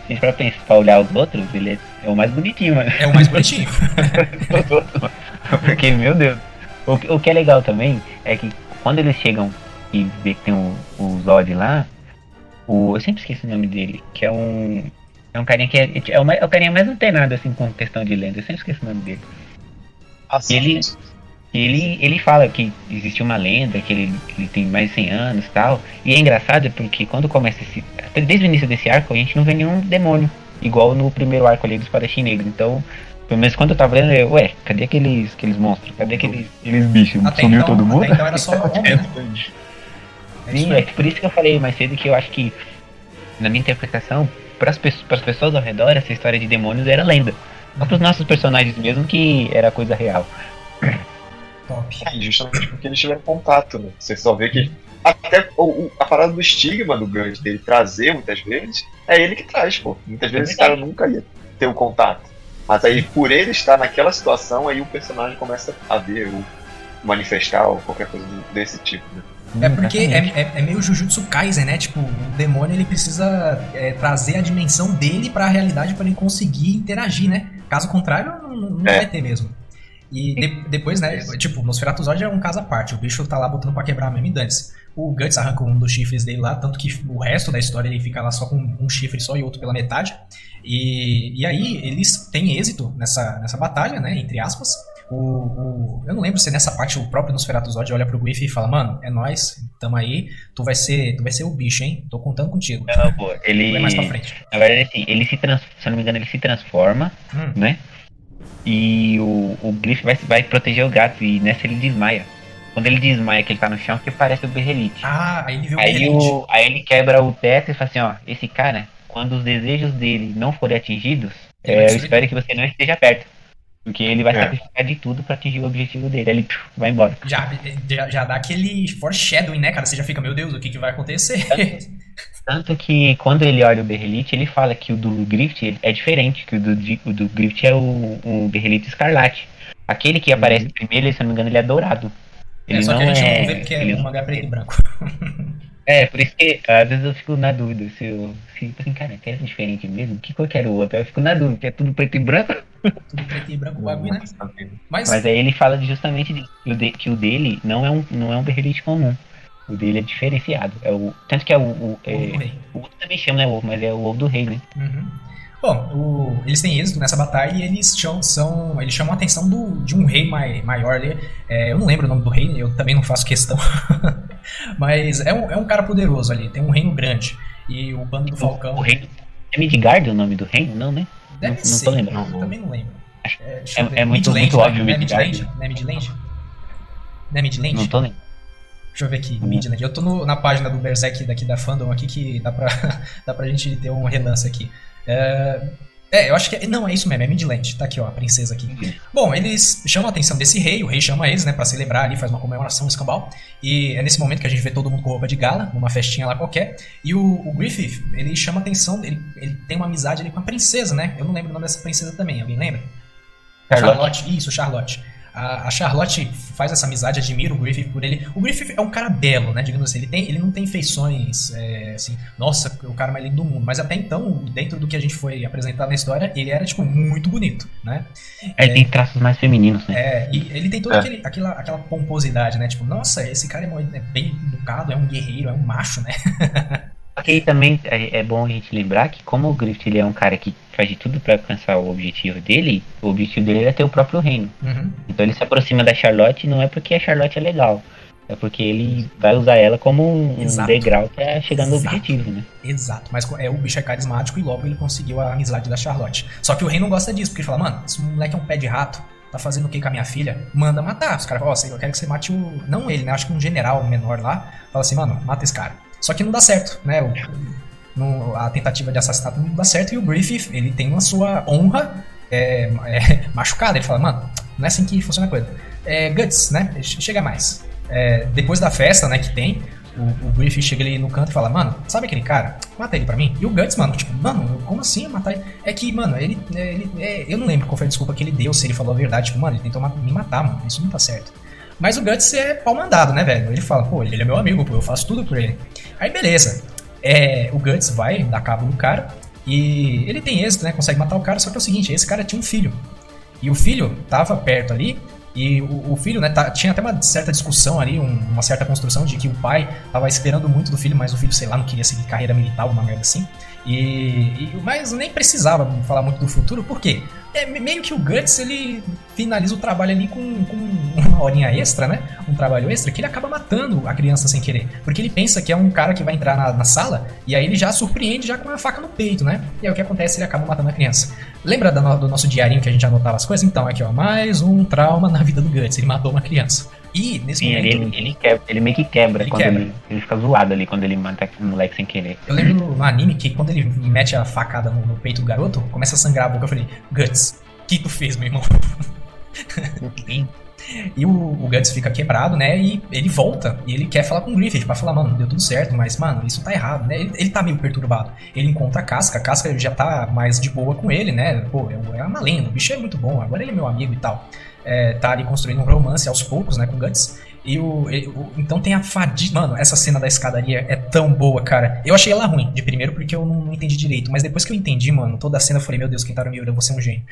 se a gente for pensar, olhar os outros, ele é, é o mais bonitinho, mano. É o mais bonitinho. Porque, meu Deus. O, que- o que é legal também é que quando eles chegam e vê que tem o, o Zod lá, o, eu sempre esqueço o nome dele, que é um. É um carinha que é, é, o, é o carinha mais antenado assim com questão de lenda. Eu sempre esqueço o nome dele. Assim, Ele- E ele, ele fala que existe uma lenda, que ele, que ele tem mais de 100 anos e tal. E é engraçado porque quando começa esse. Desde o início desse arco, a gente não vê nenhum demônio. Igual no primeiro arco ali do Espadachim Negro. Então, pelo menos quando eu tava lendo, eu, ué, cadê aqueles, aqueles monstros? Cadê aqueles, aqueles bichos? Até Sumiu então, todo mundo? até então era só homem, né? É Sim, é por isso que eu falei mais cedo que eu acho que, na minha interpretação, para as pessoas ao redor, essa história de demônios era lenda. Não para os nossos personagens mesmo, que era coisa real. Top. É, justamente porque eles tiveram contato, né? Você só vê que. Até o, o- a parada do estigma do Gant dele trazer muitas vezes, é ele que traz, pô. Muitas vezes esse cara nunca ia ter o contato. Mas aí, por ele estar naquela situação, aí o personagem começa a ver, ou manifestar, ou qualquer coisa desse tipo, né? É porque é, é, é meio Jujutsu Kaisen, né? Tipo, o demônio ele precisa é, trazer a dimensão dele pra realidade pra ele conseguir interagir, né? Caso contrário, não, não É. vai ter mesmo. E de- depois, né? Tipo, o Nosferatu Zod é um caso à parte. O bicho tá lá botando pra quebrar mesmo e dantes. O Guts arranca um dos chifres dele lá, tanto que o resto da história ele fica lá só com um chifre só e outro pela metade. E, e aí eles têm êxito nessa, nessa batalha, né? Entre aspas. O, o- eu não lembro se nessa parte o próprio Nosferatu Zod olha pro Griff e fala, mano, é nós, tamo aí, tu vai ser, tu vai ser o bicho, hein? Tô contando contigo. Não, pô, ele. Vai mais pra frente. Na verdade, assim, ele se trans... se eu não me engano, ele se transforma, Hum, né? E o, o Griff vai, vai proteger o gato e nessa ele desmaia. Quando ele desmaia, que ele tá no chão, que parece o Berrelite. Ah, aí ele viu o Aí, Berrelite. o, aí ele quebra o teto e fala assim, ó, esse cara, quando os desejos dele não forem atingidos, é, eu espero que você não esteja perto. Porque ele vai É. sacrificar de tudo pra atingir o objetivo dele. Aí ele vai embora. Já, já, já dá aquele foreshadowing, né, cara? Você já fica, meu Deus, o que, que vai acontecer? Tanto que quando ele olha o Berrelite, ele fala que o do Grift é diferente, que o do, o do Grift é o, o Berrelite Escarlate. Aquele que aparece primeiro, se eu não me engano, ele é dourado. Ele é, só não que a gente é. não vê porque é ele um mangá preto e branco. É, por isso que às vezes eu fico na dúvida se eu. Se, assim, cara, quer diferente mesmo? Que cor que era o outro? Eu fico na dúvida, que é tudo preto e branco. Tudo preto e branco o bagulho, né? Mas, Mas aí ele fala justamente disso, que o, de- que o dele não é um, não é um Berrelite comum. O dele é diferenciado. É o, tanto que é o. O, é, o rei. o outro também chama, né? O ovo, mas é o ovo do rei, né? Uhum. Bom, o- eles têm êxito nessa batalha e eles chamam, são, eles chamam a atenção do, de um rei mai, maior ali. É, eu não lembro o nome do rei, eu também não faço questão. Mas é um, é um cara poderoso ali, tem um reino grande. E o bando do Falcão. O reino. É Midgard o nome do reino? Não, né? Deve não, não ser, tô lembrando. eu também não lembro. Acho- É, é- é muito- muito né? óbvio Não é Midgard. Não é Midland? Não é Midland? Não tô lembrando. Deixa eu ver aqui. Midland. Eu tô no- na página do Berserk daqui da fandom aqui que dá pra, dá pra gente ter um relance aqui. É, é, eu acho que. é- Não, é isso mesmo, é Midland. Tá aqui, ó, a princesa aqui. Bom, eles chamam a atenção desse rei, o rei chama eles, né, pra celebrar ali, faz uma comemoração, um escambau. E é nesse momento que a gente vê todo mundo com roupa de gala, numa festinha lá qualquer. E o, o Griffith, ele chama a atenção, ele, ele tem uma amizade ali com a princesa, né? Eu não lembro o nome dessa princesa também, alguém lembra? Charlotte. Isso, Charlotte. A, a Charlotte faz essa amizade, admira o Griffith por ele. O Griffith é um cara belo, né? Digamos assim, ele, tem, ele não tem feições é, assim, nossa, o cara mais lindo do mundo. Mas até então, dentro do que a gente foi apresentado na história, ele era, tipo, muito bonito, né? É, tem traços mais femininos, né? É, e ele tem toda É. aquela, aquela pomposidade, né? Tipo, nossa, esse cara é, é bem educado, é um guerreiro, é um macho, né? Aí também é, é bom a gente lembrar que como o Griffith ele é um cara que faz de tudo pra alcançar o objetivo dele, o objetivo dele é ter o próprio reino. Uhum. Então ele se aproxima da Charlotte não é porque a Charlotte é legal, é porque ele vai usar ela como um, Exato. degrau pra chegar no objetivo, né? Exato, mas é, o bicho é carismático e logo ele conseguiu a amizade da Charlotte. Só que o rei não gosta disso, porque ele fala, mano, esse moleque é um pé de rato, tá fazendo o que com a minha filha? Manda matar. Os caras falam, ó, eu quero que você mate o. Não ele, né? Acho que um general menor lá. Fala assim, mano, mata esse cara. Só que não dá certo, né? O- no- a tentativa de assassinato não dá certo e o Griffith, ele tem a sua honra é, é, machucada. Ele fala, mano, não é assim que funciona a coisa. É, Guts, né? Chega mais. É, depois da festa, né, que tem, o, o Griffith chega ali no canto e fala, mano, sabe aquele cara? Mata ele pra mim. E o Guts, mano, tipo, mano, como assim matar ele? É que, mano, ele. é, ele- é, eu não lembro qual foi a desculpa que ele deu, se ele falou a verdade. Tipo, mano, ele tentou me matar, mano. Isso não tá certo. Mas o Guts é pau mandado, né, velho? Ele fala, pô, ele é meu amigo, pô, eu faço tudo por ele. Aí beleza. É, o Guts vai dar cabo no cara e ele tem êxito, né? Consegue matar o cara, só que é o seguinte, esse cara tinha um filho. E o filho tava perto ali, e o, o filho, né, tá- tinha até uma certa discussão ali, um- uma certa construção de que o pai tava esperando muito do filho, mas o filho, sei lá, não queria seguir carreira militar, uma merda assim. E, e- mas nem precisava falar muito do futuro, por quê? É, me- meio que o Guts, ele finaliza o trabalho ali com, com uma horinha extra, né? Um trabalho extra, que ele acaba matando a criança sem querer. Porque ele pensa que é um cara que vai entrar na, na sala, e aí ele já surpreende já com a faca no peito, né? E aí o que acontece? Ele acaba matando a criança. Lembra da no- do nosso diarinho que a gente anotava as coisas? Então, aqui ó, mais um trauma na vida do Guts. Ele matou uma criança. E nesse Sim, momento. ele, ele, quebra, ele meio que quebra Ele quando quebra. Ele, ele fica zoado ali quando ele mata o moleque sem querer. Eu lembro no, anime que quando ele mete a facada no, no peito do garoto, começa a sangrar a boca. Eu falei, Guts, o que tu fez, meu irmão? E o, o Guts fica quebrado, né? E ele volta e ele quer falar com o Griffith pra falar, mano, deu tudo certo, mas, mano, isso tá errado, né? Ele, ele tá meio perturbado. Ele encontra a Casca, a Casca já tá mais de boa com ele, né? Pô, é uma lenda, o bicho é muito bom, agora ele é meu amigo e tal. É, tá ali construindo um romance aos poucos, né, com Guts. E o, o- então tem a fadiga. Mano, essa cena da escadaria é tão boa, cara. Eu achei ela ruim, de primeiro porque eu não, não entendi direito. Mas depois que eu entendi, mano, toda a cena eu falei, meu Deus, Kentaro Miura, você é um gênio.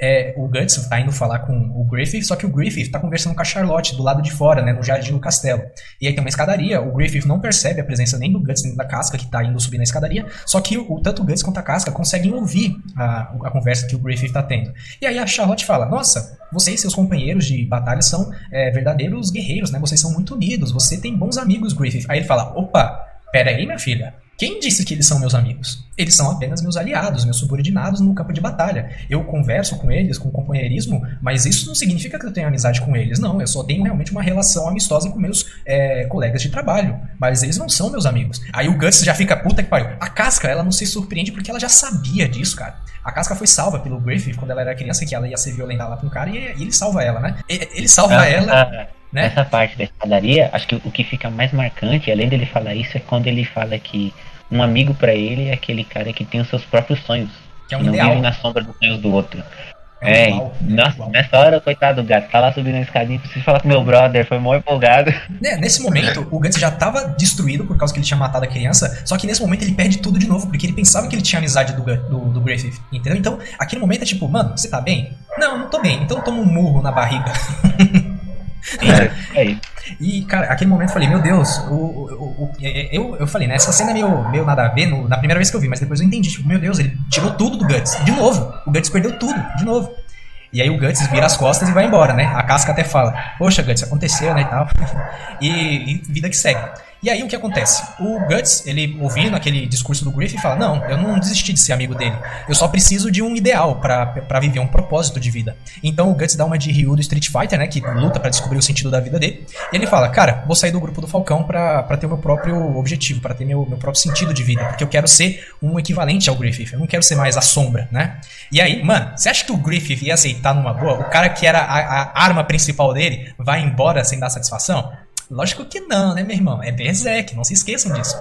É, o Guts tá indo falar com o Griffith, só que o Griffith tá conversando com a Charlotte do lado de fora, né, no jardim do castelo. E aí tem uma escadaria, o Griffith não percebe a presença nem do Guts nem da Casca que tá indo subir na escadaria, só que o, tanto o Guts quanto a Casca conseguem ouvir a, a conversa que o Griffith tá tendo. E aí a Charlotte fala: Nossa, você e seus companheiros de batalha são é, verdadeiros guerreiros, né? Vocês são muito unidos, você tem bons amigos, Griffith. Aí ele fala: Opa, pera aí, minha filha. Quem disse que eles são meus amigos? Eles são apenas meus aliados, meus subordinados no campo de batalha. Eu converso com eles com companheirismo, mas isso não significa que eu tenho amizade com eles. Não, eu só tenho realmente uma relação amistosa com meus é, colegas de trabalho. Mas eles não são meus amigos. Aí o Guts já fica puta que pariu. A Casca, ela não se surpreende porque ela já sabia disso, cara. A Casca foi salva pelo Griffith quando ela era criança, que ela ia ser violentada lá com um cara, e, ele salva ela, né? Ele salva Ah, ela. Né? Nessa parte da escadaria, acho que o que fica mais marcante, além dele falar isso, é quando ele fala que um amigo pra ele é aquele cara que tem os seus próprios sonhos. Que é um não ideal. vive na sombra dos sonhos do outro. É um É, é nossa, igual. nessa hora, coitado do gato, tá lá subindo a escadinha, preciso falar com meu brother, foi mó empolgado. Né, Nesse momento, o Guts já tava destruído por causa que ele tinha matado a criança, só que nesse momento ele perde tudo de novo, porque ele pensava que ele tinha amizade do, do, do Griffith, entendeu? Então, aquele momento é tipo, mano, você tá bem? Não, não tô bem, então toma um murro na barriga. É isso. E, cara, aquele momento eu falei, meu Deus, o, o, o- é- é- eu, eu falei, né, essa cena é meio, meio nada a ver no- na primeira vez que eu vi, mas depois eu entendi, tipo, meu Deus, ele tirou tudo do Guts, de novo, o Guts perdeu tudo, de novo. E aí o Guts vira as costas e vai embora, né? A casca até fala, poxa, Guts, aconteceu, né, e tal. E, e vida que segue. E aí o que acontece? O Guts, ele ouvindo aquele discurso do Griffith, fala, não, eu não desisti de ser amigo dele. Eu só preciso de um ideal pra viver um propósito de vida. Então o Guts dá uma de Ryu do Street Fighter, né, que luta pra descobrir o sentido da vida dele. E ele fala, cara, vou sair do grupo do Falcão pra ter o meu próprio objetivo, pra ter meu, meu próprio sentido de vida, porque eu quero ser um equivalente ao Griffith, eu não quero ser mais a sombra, né? E aí, mano, você acha que o Griffith ia aceitar numa boa? O cara que era a, a arma principal dele vai embora sem dar satisfação? Lógico que não, né, meu irmão? É Berserk, não se esqueçam disso.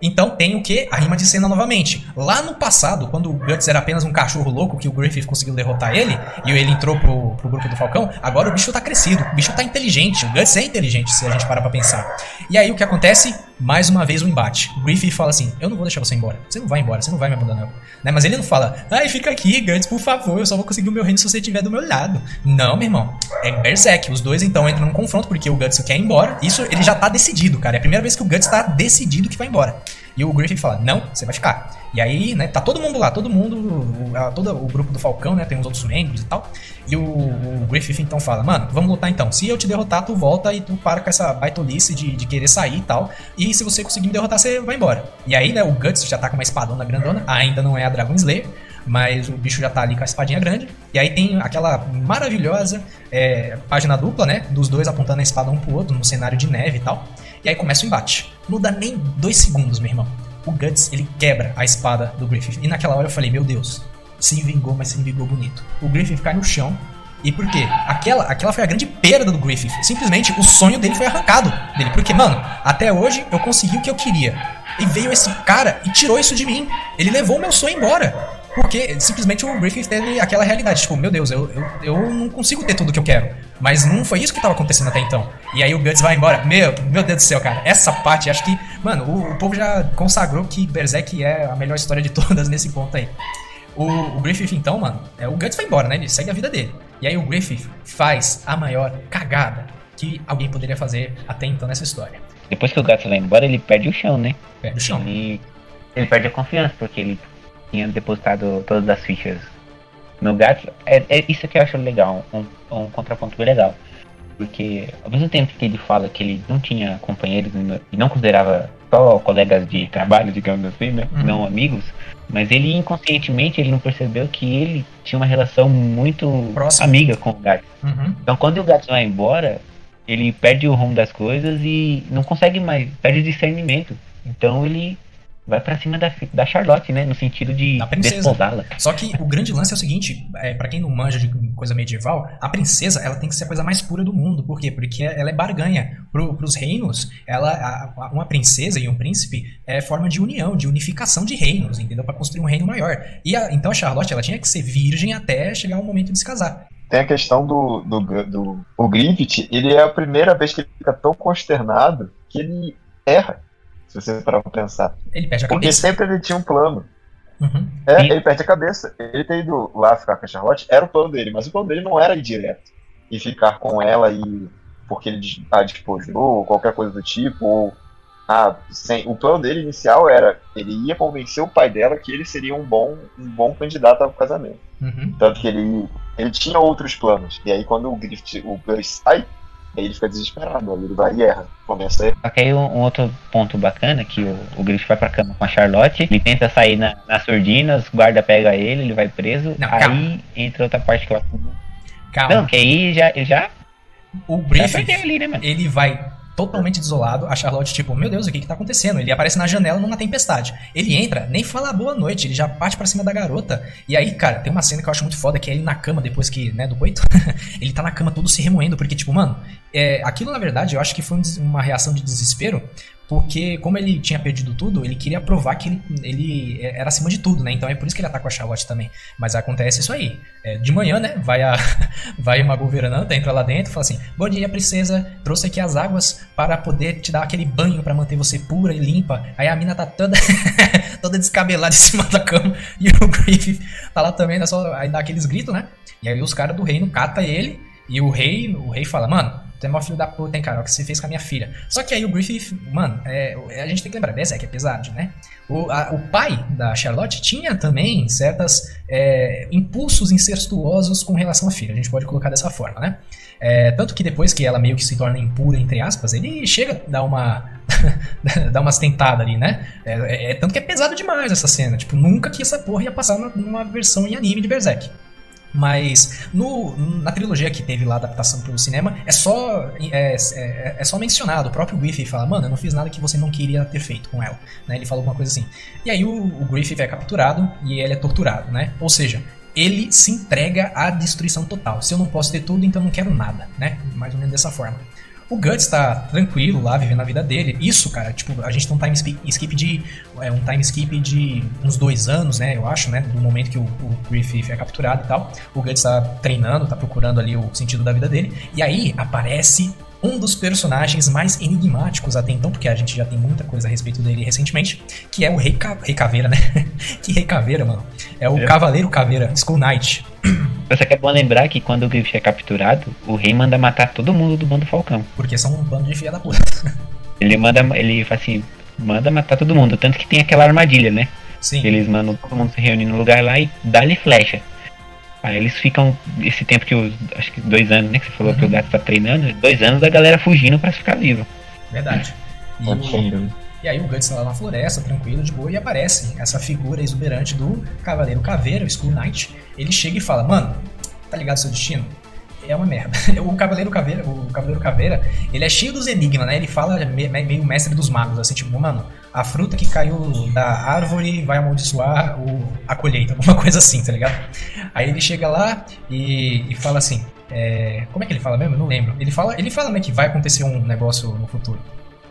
Então tem o que? A rima de cena novamente. Lá no passado, quando o Guts era apenas um cachorro louco que o Griffith conseguiu derrotar ele, e ele entrou pro, pro grupo do Falcão, agora o bicho tá crescido, o bicho tá inteligente, o Guts é inteligente, se a gente parar pra pensar. E aí o que acontece? Mais uma vez o embate. O Griffith fala assim: Eu não vou deixar você embora. Você não vai embora, você não vai me abandonar. Né? Mas ele não fala, ai, fica aqui, Guts, por favor, eu só vou conseguir o meu reino se você estiver do meu lado. Não, meu irmão. É Berserk. Os dois então entram num confronto porque o Guts quer ir embora. Isso ele já tá decidido, cara. É a primeira vez que o Guts tá decidido que vai embora. E o Griffith fala, não, você vai ficar. E aí, né, tá todo mundo lá, todo mundo, todo o grupo do Falcão, né, tem uns outros membros e tal. E o, o Griffith então fala, mano, vamos lutar então. Se eu te derrotar, tu volta e tu para com essa baitolice de, de querer sair e tal. E se você conseguir me derrotar, você vai embora. E aí, né, o Guts já tá com uma espadona grandona, ainda não é a Dragon Slayer. Mas o bicho já tá ali com a espadinha grande. E aí tem aquela maravilhosa é, página dupla, né? Dos dois apontando a espada um pro outro, num cenário de neve e tal. E aí começa o embate. Não dá nem dois segundos, meu irmão. O Guts, ele quebra a espada do Griffith. E naquela hora eu falei, meu Deus, se vingou, mas se vingou bonito. O Griffith cai no chão. E por quê? Aquela, aquela foi a grande perda do Griffith. Simplesmente o sonho dele foi arrancado dele. Porque, mano, até hoje eu consegui o que eu queria. E veio esse cara e tirou isso de mim. Ele levou meu sonho embora. Porque simplesmente o Griffith teve aquela realidade, tipo, meu Deus, eu, eu, eu não consigo ter tudo que eu quero. Mas não foi isso que tava acontecendo até então. E aí o Guts vai embora. Meu, meu Deus do céu, cara. Essa parte, acho que, mano, o, o povo já consagrou que Berserk é a melhor história de todas nesse ponto aí. O, o Griffith, então, mano, é, o Guts vai embora, né? Ele segue a vida dele. E aí o Griffith faz a maior cagada que alguém poderia fazer até então nessa história. Depois que o gato vai embora, ele perde o chão, né? Perde o chão. Ele, ele perde a confiança, porque ele tinha depositado todas as fichas no gato. É, é isso que eu acho legal, um, um contraponto bem legal. Porque ao mesmo tempo que ele fala que ele não tinha companheiros e não- considerava só colegas de trabalho, digamos assim, né? Uhum. Não amigos, mas ele inconscientemente ele não percebeu que ele tinha uma relação muito Próxima. amiga com o gato. Uhum. Então quando o gato vai embora, ele perde o rumo das coisas e não consegue mais, perde o discernimento. Então ele vai pra cima da, da Charlotte, né? No sentido de desposá-la. Só que o grande lance é o seguinte, é, para quem não manja de coisa medieval, a princesa ela tem que ser a coisa mais pura do mundo. Por quê? Porque ela é barganha. Pro, pros reinos, ela, a- a- uma princesa e um príncipe é forma de união, de unificação de reinos, entendeu? Para construir um reino maior. E a- então a Charlotte ela tinha que ser virgem até chegar o momento de se casar. Tem a questão do, do, do o Griffith, ele é a primeira vez que ele fica tão consternado que ele erra, se você parar pra pensar. Ele perde a Porque cabeça. sempre ele tinha um plano. Uhum. É, Sim. ele perde a cabeça. Ele ter ido lá ficar com a Charlotte era o plano dele, mas o plano dele não era ir direto e ficar com ela e porque ele a despojou, ou qualquer coisa do tipo, ou ah, sem, o plano dele inicial era ele ia convencer o pai dela que ele seria um bom, um bom candidato ao casamento. Uhum. Tanto que ele, ele tinha outros planos. E aí quando o Griffith, o Gus sai, Aí ele fica desesperado, ele vai e erra. Começa a errar. Só que aí um, um outro ponto bacana que o, o Griffith vai pra cama com a Charlotte, ele tenta sair na, na surdina, os guarda pega ele, ele vai preso. Não, aí calma. entra outra parte que eu acho. Calma. Não, que aí já, ele já, o já Griffith, perdeu ali, né, mano? ele vai totalmente desolado. A Charlotte, tipo, meu Deus, o que que tá acontecendo? Ele aparece na janela numa tempestade. Ele entra, nem fala boa noite, ele já parte pra cima da garota. E aí, cara, tem uma cena que eu acho muito foda, que é ele na cama, depois que, né, do coito. ele tá na cama todo se remoendo, porque, tipo, mano, é, aquilo na verdade eu acho que foi um uma reação de desespero. Porque, como ele tinha perdido tudo, ele queria provar que ele, ele era acima de tudo, né? Então é por isso que ele ataca a Charlotte também. Mas acontece isso aí. É, de manhã, né? Vai a, vai uma governanta, entra lá dentro fala assim: Bom dia, princesa. Trouxe aqui as águas para poder te dar aquele banho para manter você pura e limpa. Aí a mina tá toda, toda descabelada em cima da cama. E o Griffith tá lá também, né? Só, aí dá aqueles gritos, né? E aí os caras do reino catam ele. E o rei, o rei fala: Mano, tu é mó filho da puta, hein, cara? O que você fez com a minha filha. Só que aí o Griffith, mano, é, a gente tem que lembrar: Berserk é pesado, né? O, a- o pai da Charlotte tinha também certas é, impulsos incestuosos com relação à filha. A gente pode colocar dessa forma, né? É, tanto que depois que ela meio que se torna impura, entre aspas, ele chega a dar uma. dar umas tentadas ali, né? É, é- é- tanto que é pesado demais essa cena. Tipo, nunca que essa porra ia passar numa versão em anime de Berserk. Mas no, na trilogia que teve lá adaptação pro cinema, é só, é, é, é só mencionado. O próprio Griffith fala, mano, eu não fiz nada que você não queria ter feito com ela. Né? Ele fala alguma coisa assim. E aí o, o Griffith é capturado e ele é torturado, né? Ou seja, ele se entrega à destruição total. Se eu não posso ter tudo, então não quero nada, né? Mais ou menos dessa forma. O Guts tá tranquilo lá, vivendo a vida dele. Isso, cara, tipo, a gente tem um time skip- de. É, um time skip de uns dois anos, né? Eu acho, né? Do momento que o, o Griffith é capturado e tal. O Guts tá treinando, tá procurando ali o sentido da vida dele. E aí aparece um dos personagens mais enigmáticos até então, porque a gente já tem muita coisa a respeito dele recentemente, que é o Rei, Ca... Rei Caveira, né? que Rei Caveira, mano. É o É. Cavaleiro Caveira, Skull Knight. Só que é bom lembrar que quando o Griffith é capturado, o rei manda matar todo mundo do bando Falcão. Porque são um bando de filha da puta. Ele manda, ele fala assim, manda matar todo mundo. Tanto que tem aquela armadilha, né? Sim. Eles mandam todo mundo se reunir no lugar lá e dá-lhe flecha. Aí eles ficam, esse tempo que os, acho que dois anos, né, que você falou que o gato tá treinando, dois anos da galera fugindo pra ficar viva. Verdade. E, o- e aí o Guts tá lá na floresta, tranquilo, de boa, e aparece essa figura exuberante do Cavaleiro Caveira, o Skull Knight. Ele chega e fala, mano, tá ligado seu destino? É uma merda. O Cavaleiro Caveira, o Cavaleiro Caveira, ele é cheio dos enigmas, né? Ele fala me- me- meio mestre dos magos, assim, tipo, mano, a fruta que caiu da árvore vai amaldiçoar o, a colheita, alguma coisa assim, tá ligado? Aí ele chega lá e, e fala assim, é, como é que ele fala mesmo? Eu não lembro. Ele fala, ele fala né, que vai acontecer um negócio no futuro.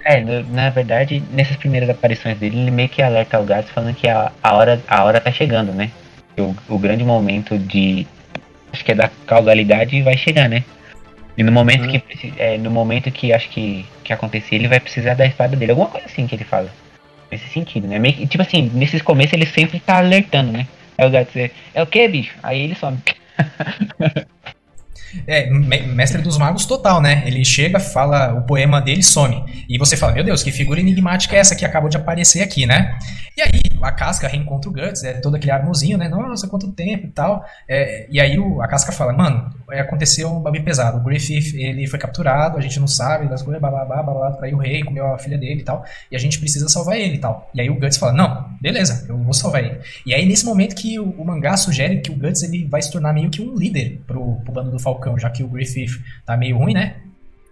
É, na verdade, nessas primeiras aparições dele, ele meio que alerta o gato falando que a, a, hora, a hora tá chegando, né? O, o grande momento de. Acho que é da causalidade vai chegar, né? E no momento Uhum. que é, no momento que acho que, que acontecer, ele vai precisar da espada dele. Alguma coisa assim que ele fala. Nesse sentido, né? Meio que, tipo assim, nesses começos ele sempre tá alertando, né? Aí o gato diz, é o que, bicho? Aí ele some. É, me- mestre dos magos total, né? Ele chega, fala o poema dele some. E você fala, meu Deus, que figura enigmática é essa que acabou de aparecer aqui, né? E aí, a casca reencontra o Guts, é todo aquele armozinho, né? Nossa, quanto tempo e tal. É, e aí o- a casca fala, mano, é, aconteceu um bagulho pesado. O Griffith, ele foi capturado, a gente não sabe das coisas, blá, blá, traiu o rei, comeu a filha dele e tal. E a gente precisa salvar ele e tal. E aí o Guts fala, não, beleza, eu vou salvar ele. E aí nesse momento que o, o mangá sugere que o Guts ele vai se tornar meio que um líder pro, pro bando do Falcão, já que o Griffith tá meio ruim, né?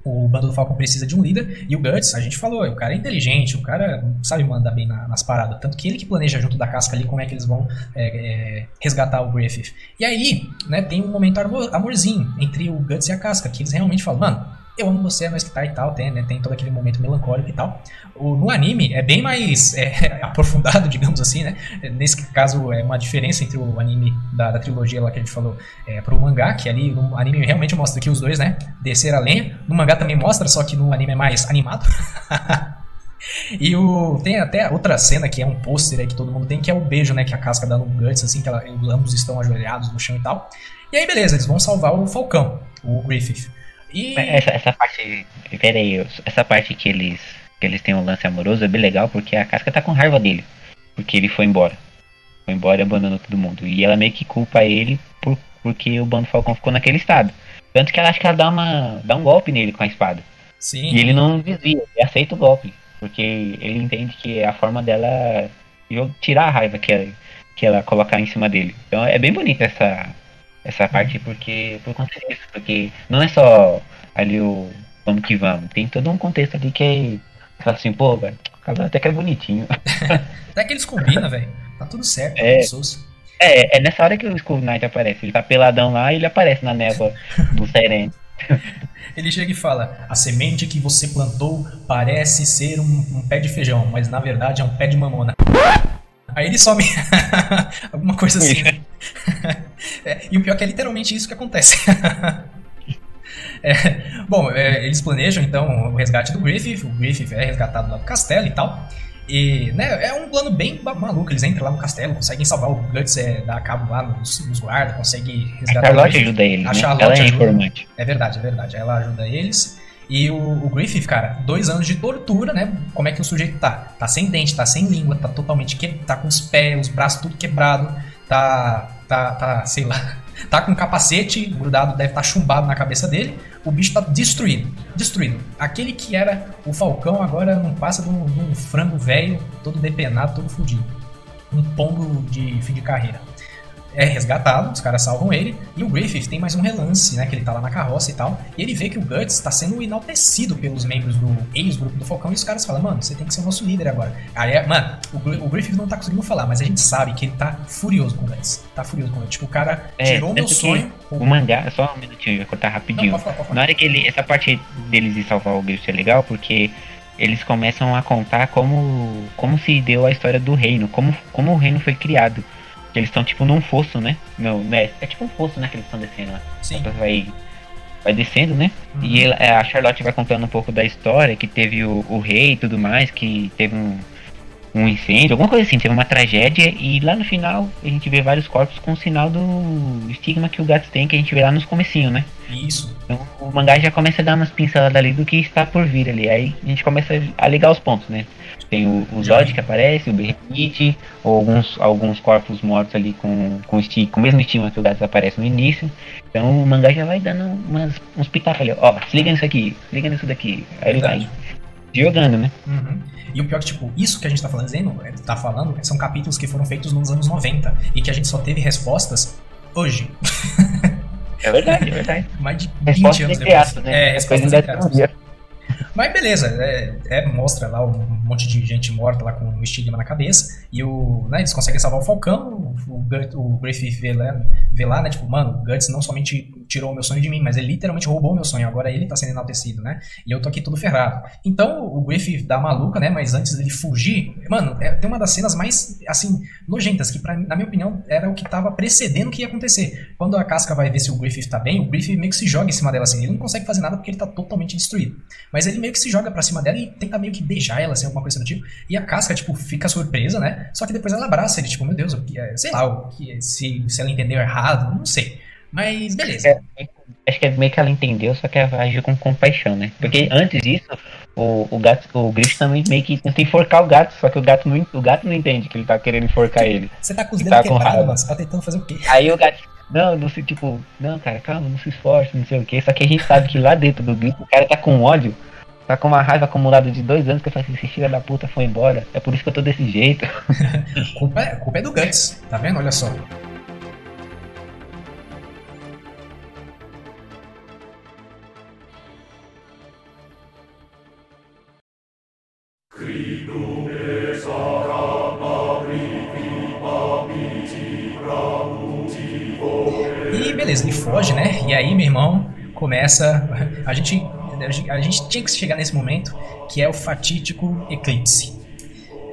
O bando do Falcon precisa de um líder e o Guts, a gente falou, o cara é inteligente, o cara sabe mandar bem na- nas paradas. Tanto que ele que planeja junto da casca ali como é que eles vão é, é, resgatar o Griffith. E aí, né, tem um momento amor- amorzinho entre o Guts e a casca, que eles realmente falam, mano, eu amo você, nós que tá e tal, tem, né, tem todo aquele momento melancólico e tal. O, no anime é bem mais é, aprofundado, digamos assim, né? Nesse caso, é uma diferença entre o anime da, da trilogia lá que a gente falou é, pro mangá, que ali no anime realmente mostra que os dois, né, desceram a lenha. No mangá também mostra, só que no anime é mais animado. E o, tem até outra cena que é um pôster aí que todo mundo tem, que é o beijo, né? Que a casca dá no Guts, assim, que ela, ambos estão ajoelhados no chão e tal. E aí, beleza, eles vão salvar o Falcão, o Griffith. E. Essa, essa parte. Pera aí, essa parte que eles. que eles têm um lance amoroso é bem legal porque a casca tá com raiva dele. Porque ele foi embora. Foi embora e abandonou todo mundo. E ela meio que culpa ele por, porque o bando Falcão ficou naquele estado. Tanto que ela acha que ela dá, uma, dá um golpe nele com a espada. Sim. E ele não desvia, ele aceita o golpe. Porque ele entende que é a forma dela é tirar a raiva que ela, que ela colocar em cima dele. Então é bem bonita essa, essa parte porque por conta disso. Porque não é só ali o vamos que vamos. Tem todo um contexto ali que é. Assim, pô, velho, casal até que é bonitinho. Até que eles combinam, velho. Tá tudo certo, É. sus. É, é nessa hora que o Skull Knight aparece. Ele tá peladão lá e ele aparece na névoa do Seren. Ele chega e fala: A semente que você plantou parece ser um, um pé de feijão, mas na verdade é um pé de mamona. Aí ele some. Alguma coisa assim. né? É, e o pior é que é literalmente isso que acontece. É, bom, é, eles planejam então o resgate do Griffith. O Griffith é resgatado lá do castelo e tal. E né, é um plano bem maluco. Eles entram lá no castelo, conseguem salvar o Guts, é, dar cabo lá nos, nos guardas, conseguem A resgatar o Charlotte ajuda ele, A né? Charlotte Ela é ajuda. informante. É verdade, é verdade. Ela ajuda eles. E o, o Griffith, cara, dois anos de tortura, né? Como é que o sujeito tá? Tá sem dente, tá sem língua, tá totalmente que, tá com os pés, os braços tudo quebrado, tá, tá, tá, sei lá, tá com um capacete grudado, deve estar tá chumbado na cabeça dele. O bicho tá destruído, destruído. Aquele que era o Falcão agora não passa de um, de um frango velho, todo depenado, todo fudido. Um pombo de fim de carreira é resgatado, os caras salvam ele, e o Griffith tem mais um relance, né, que ele tá lá na carroça e tal, e ele vê que o Guts tá sendo enaltecido pelos membros do ex-grupo do Falcão, e os caras falam, mano, você tem que ser o nosso líder agora. Aí, é- mano, o, o Griffith não tá conseguindo falar, mas a gente sabe que ele tá furioso com o Guts, tá furioso com o Guts, tipo, o cara É, tirou meu sonho... O mangá, só um minutinho, eu vou cortar Não, rapidinho. pode falar. Na hora que ele. Essa parte deles ir salvar o Griffith é legal porque eles começam a contar como. como se deu a história do reino, como, como o reino foi criado. Que eles estão tipo num fosso, né? Não, né? É tipo um fosso, né? Que eles estão descendo lá. Sim. Então vai. Vai descendo, né? Uhum. E ela- a Charlotte vai contando um pouco da história, que teve o, o rei e tudo mais, que teve um, um incêndio, alguma coisa assim, teve uma tragédia, e lá no final a gente vê vários corpos com o sinal do estigma que o gato tem, que a gente vê lá nos comecinhos, né? Isso. Então o mangá já começa a dar umas pinceladas ali do que está por vir ali. Aí a gente começa a ligar os pontos, né? Tem o, o Zod que aparece, o Berrite, ou alguns, alguns corpos mortos ali com, com, esti com o mesmo estigma que o gato aparece no início. Então o mangá já vai dando umas, uns pitacos ali, ó, se liga nisso aqui, se liga nisso daqui. Aí ele vai. Jogando, né? Uhum. E o pior que, tipo, isso que a gente tá falando, é, tá falando são capítulos que foram feitos nos anos 90 e que a gente só teve respostas hoje. É verdade, é verdade. Mais de 20 Resposta anos depois. aspas, né? É, respostas aspas. teoria. Mas beleza, é, é, mostra lá um monte de gente morta lá com o estigma na cabeça. E o, né, eles conseguem salvar o Falcão. O, o Griffith vê lá, vê lá, né? Tipo, mano, o Guts não somente tirou o meu sonho de mim, mas ele literalmente roubou o meu sonho. Agora ele tá sendo enaltecido, né? E eu tô aqui tudo ferrado. Então o Griffith dá maluca, né? Mas antes dele fugir, mano, é, tem uma das cenas mais, assim, nojentas, que pra, na minha opinião era o que tava precedendo o que ia acontecer. Quando a casca vai ver se o Griffith tá bem, o Griffith meio que se joga em cima dela assim. Ele não consegue fazer nada porque ele tá totalmente destruído. Mas ele meio que se joga pra cima dela e tenta meio que beijar ela, assim, alguma coisa do tipo. E a casca, tipo, fica surpresa, né? Só que depois ela abraça ele, tipo, meu Deus, é- sei lá, o que, se, se ela entendeu errado, não sei. Mas beleza. É, acho que é meio que ela entendeu, só que ela agiu com compaixão, né? Porque antes disso, o, o gato, o Griffith também meio que tenta enforcar o gato, só que o gato não, o gato não entende que ele tá querendo enforcar ele. Você tá com os Tá dedos com quebrados. Você tá tentando fazer o quê? Aí o gato, não, não se, tipo, não, cara, calma, não se esforce, não sei o que. Só que a gente sabe que lá dentro do Griffith, o cara tá com ódio, tá com uma raiva acumulada de dois anos que eu falei assim, esse filho da puta foi embora. É por isso que eu tô desse jeito. Culpa é, culpa é do Guts, tá vendo? Olha só. E beleza, ele foge, né? E aí, meu irmão, começa. A gente, a gente tinha que chegar nesse momento que é o fatídico eclipse.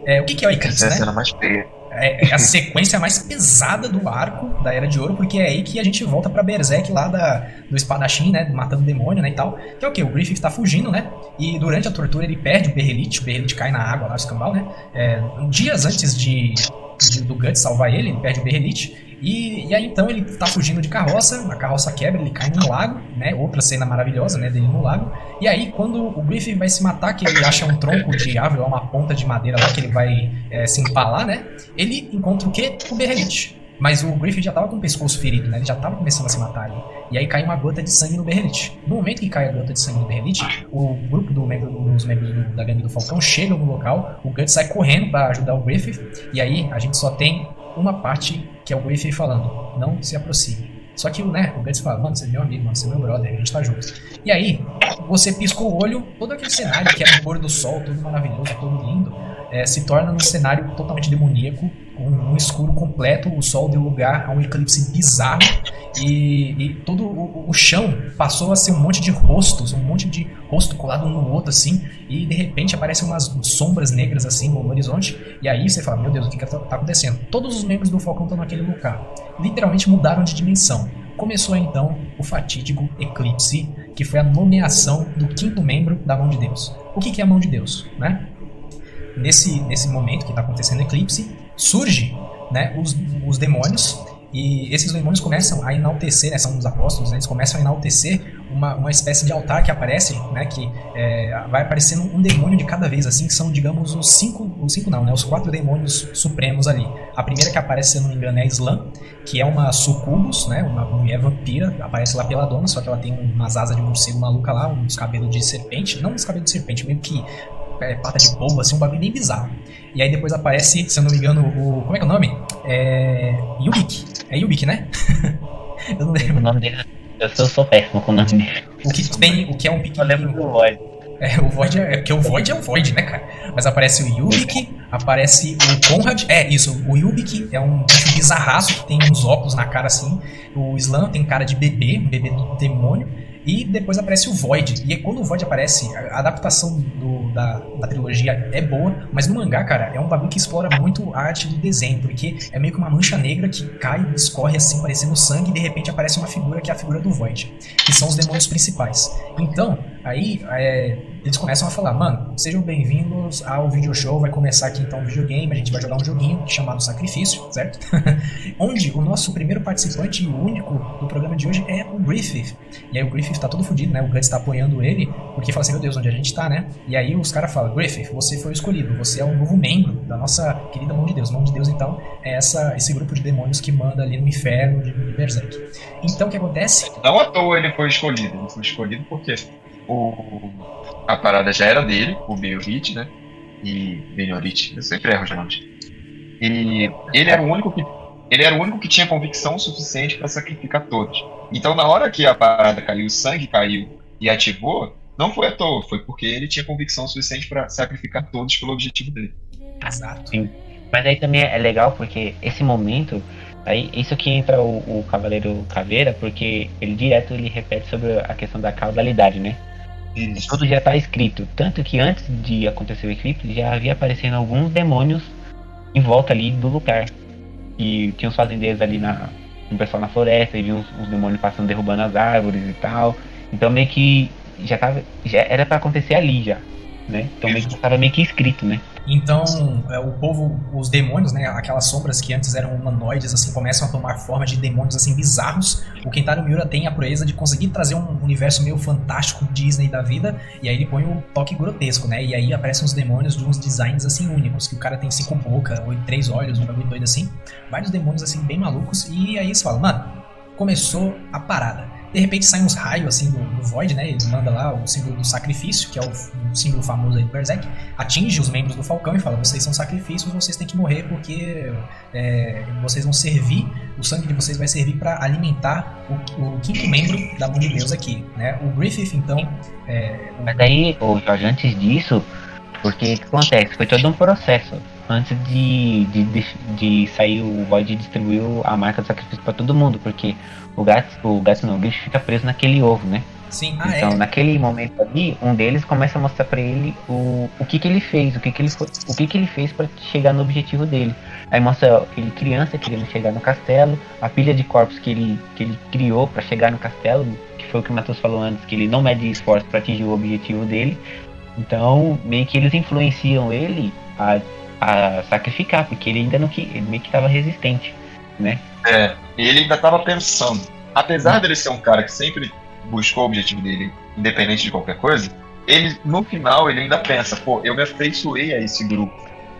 É, o que, que é o eclipse, Essa é a né? cena mais feia. É é a sequência mais pesada do arco da Era de Ouro, porque é aí que a gente volta pra Berserk lá da, do espadachim, né? Matando demônio, né? E tal. Que é o que? O Griffith tá fugindo, né? E durante a tortura ele perde o Berrelite, o Berrelite cai na água lá, o escambau, né? É, dias antes de, de- do Guts salvar ele, ele perde o Berrelite. E, e aí então ele tá fugindo de carroça, a carroça quebra, ele cai num lago, né? Outra cena maravilhosa, né? Dele no lago. E aí quando o Griffith vai se matar, que ele acha um tronco de árvore, uma ponta de madeira lá que ele vai é, se empalar, né? Ele encontra o quê? O Berrelite. Mas o Griffith já tava com o pescoço ferido, né? Ele já tava começando a se matar ali. E aí cai uma gota de sangue no Berrelite. No momento que cai a gota de sangue no Berrelite, o grupo do membro, dos membros do, da gangue do Falcão chegam no local, o Guts sai correndo para ajudar o Griffith, e aí a gente só tem uma parte que é o Griffith falando, não se aproxime. Só que né, o Guts fala, mano, você é meu amigo, mano, você é meu brother, a gente tá junto. E aí, você piscou o olho, todo aquele cenário que era o pôr do sol, todo maravilhoso, todo lindo, é, se torna um cenário totalmente demoníaco, com um escuro completo, o sol deu lugar a um eclipse bizarro e, e todo o, o, chão passou a ser um monte de rostos, um monte de rosto colado um no outro assim, e de repente aparecem umas sombras negras assim no horizonte, e aí você fala, meu Deus, o que, que tá, acontecendo? Todos os membros do Falcão estão naquele lugar literalmente mudaram de dimensão. Começou então o fatídico eclipse, que foi a nomeação do quinto membro da mão de Deus. O que, é a mão de Deus? Né? Nesse, nesse momento que está acontecendo o eclipse, surge né, os, os demônios e esses demônios começam a enaltecer, né, são os apóstolos, né, eles começam a enaltecer uma, uma espécie de altar que aparece, né, que é, vai aparecendo um demônio de cada vez, assim, que são, digamos, os cinco, os cinco não, né, os quatro demônios supremos ali. A primeira que aparece, se não me engano, é a Slam, que é uma sucubus, né, uma mulher vampira, aparece lá pela dona, só que ela tem umas asas de morcego maluca lá, uns cabelos de serpente, não uns cabelos de serpente, meio que é, pata de pombo, assim, um bagulho bem bizarro. E aí depois aparece, se eu não me engano, o. Como é que é o nome? É. Yubik. É Yubik, né? eu não lembro. O nome dele. Eu sou, sou péssimo com o nome dele. O que tem, o que é um pequeno. Eu lembro do Void. É, o Void é. Porque o Void é o Void, né, cara? Mas aparece o Yubik, aparece o Conrad. É, isso. O Yubik é um bicho bizarraço que tem uns óculos na cara assim. O Slam tem cara de bebê, um bebê do demônio. E depois aparece o Void. E quando o Void aparece, a adaptação do, da, da trilogia é boa, mas no mangá, cara, é um bagulho que explora muito a arte do desenho, porque é meio que uma mancha negra que cai escorre assim, parecendo sangue, e de repente aparece uma figura que é a figura do Void, que são os demônios principais. Então, aí é, eles começam a falar, mano, sejam bem-vindos ao video show, vai começar aqui então o videogame, a gente vai jogar um joguinho chamado Sacrifício, certo? Onde o nosso primeiro participante e o único do programa de hoje é o Griffith. E aí o Griffith tá todo fodido, né? O Guts tá apoiando ele, porque fala assim, meu Deus, onde a gente tá, né? E aí os caras falam, Griffith, você foi escolhido, você é um novo membro da nossa querida mão de Deus. Mão de Deus, então, é essa, esse grupo de demônios que manda ali no inferno de Berserk. Então o que acontece? Não à toa ele foi escolhido, ele foi escolhido porque o a parada já era dele, o Beorit, né? E Beniorit, eu sempre erro nomes. E ele era o único que ele era o único que tinha convicção suficiente para sacrificar todos. Então, na hora que a parada caiu, o sangue caiu e ativou, não foi à toa, foi porque ele tinha convicção suficiente para sacrificar todos pelo objetivo dele. Exato. Sim. Mas aí também é legal porque esse momento, aí isso que entra o, o Cavaleiro Caveira, porque ele direto ele repete sobre a questão da caudalidade, né? Isso. Tudo já está escrito. Tanto que antes de acontecer o eclipse, já havia aparecendo alguns demônios em volta ali do lugar. E tinha os fazendeiros ali na. Um pessoal na floresta, e viu uns, uns demônios passando derrubando as árvores e tal. Então meio que já tava. Já era para acontecer ali já. Né? Então meio que estava meio que escrito, né? Então, é, o povo, os demônios, né, aquelas sombras que antes eram humanoides, assim, começam a tomar forma de demônios, assim, bizarros. O Kentaro Miura tem a proeza de conseguir trazer um universo meio fantástico Disney da vida, e aí ele põe um toque grotesco, né, e aí aparecem os demônios de uns designs, assim, únicos, que o cara tem cinco bocas, ou três olhos, um bagulho doido assim. Vários demônios, assim, bem malucos, e aí você fala, mano, começou a parada. De repente sai uns raios assim do, do, Void, né? Ele manda lá o símbolo do sacrifício, que é o, o, símbolo famoso aí do Berserk, atinge os membros do Falcão e fala: vocês são sacrifícios, vocês têm que morrer porque é, vocês vão servir, o sangue de vocês vai servir para alimentar o, o, quinto membro da mão de Deus aqui, né? O Griffith, então. É, Mas aí, Jorge, antes disso, porque o que acontece? Foi todo um processo antes de, de, de, de sair o Void distribuiu a marca do sacrifício para todo mundo, porque o gato, o gato não, o bicho fica preso naquele ovo, né? Sim, ah, então, é. naquele momento ali, um deles começa a mostrar para ele o, o que que ele fez, o que que ele foi, o que que ele fez para chegar no objetivo dele. Aí mostra ele criança querendo chegar no castelo, a pilha de corpos que ele que ele criou para chegar no castelo, que foi o que o Matheus falou antes, que ele não mede esforço para atingir o objetivo dele. Então, meio que eles influenciam ele a a sacrificar, porque ele ainda não que ele meio que estava resistente, né? É, ele ainda estava pensando. Apesar dele ser um cara que sempre buscou o objetivo dele, independente de qualquer coisa, ele no final ele ainda pensa, pô, eu me afeiçoei a esse grupo.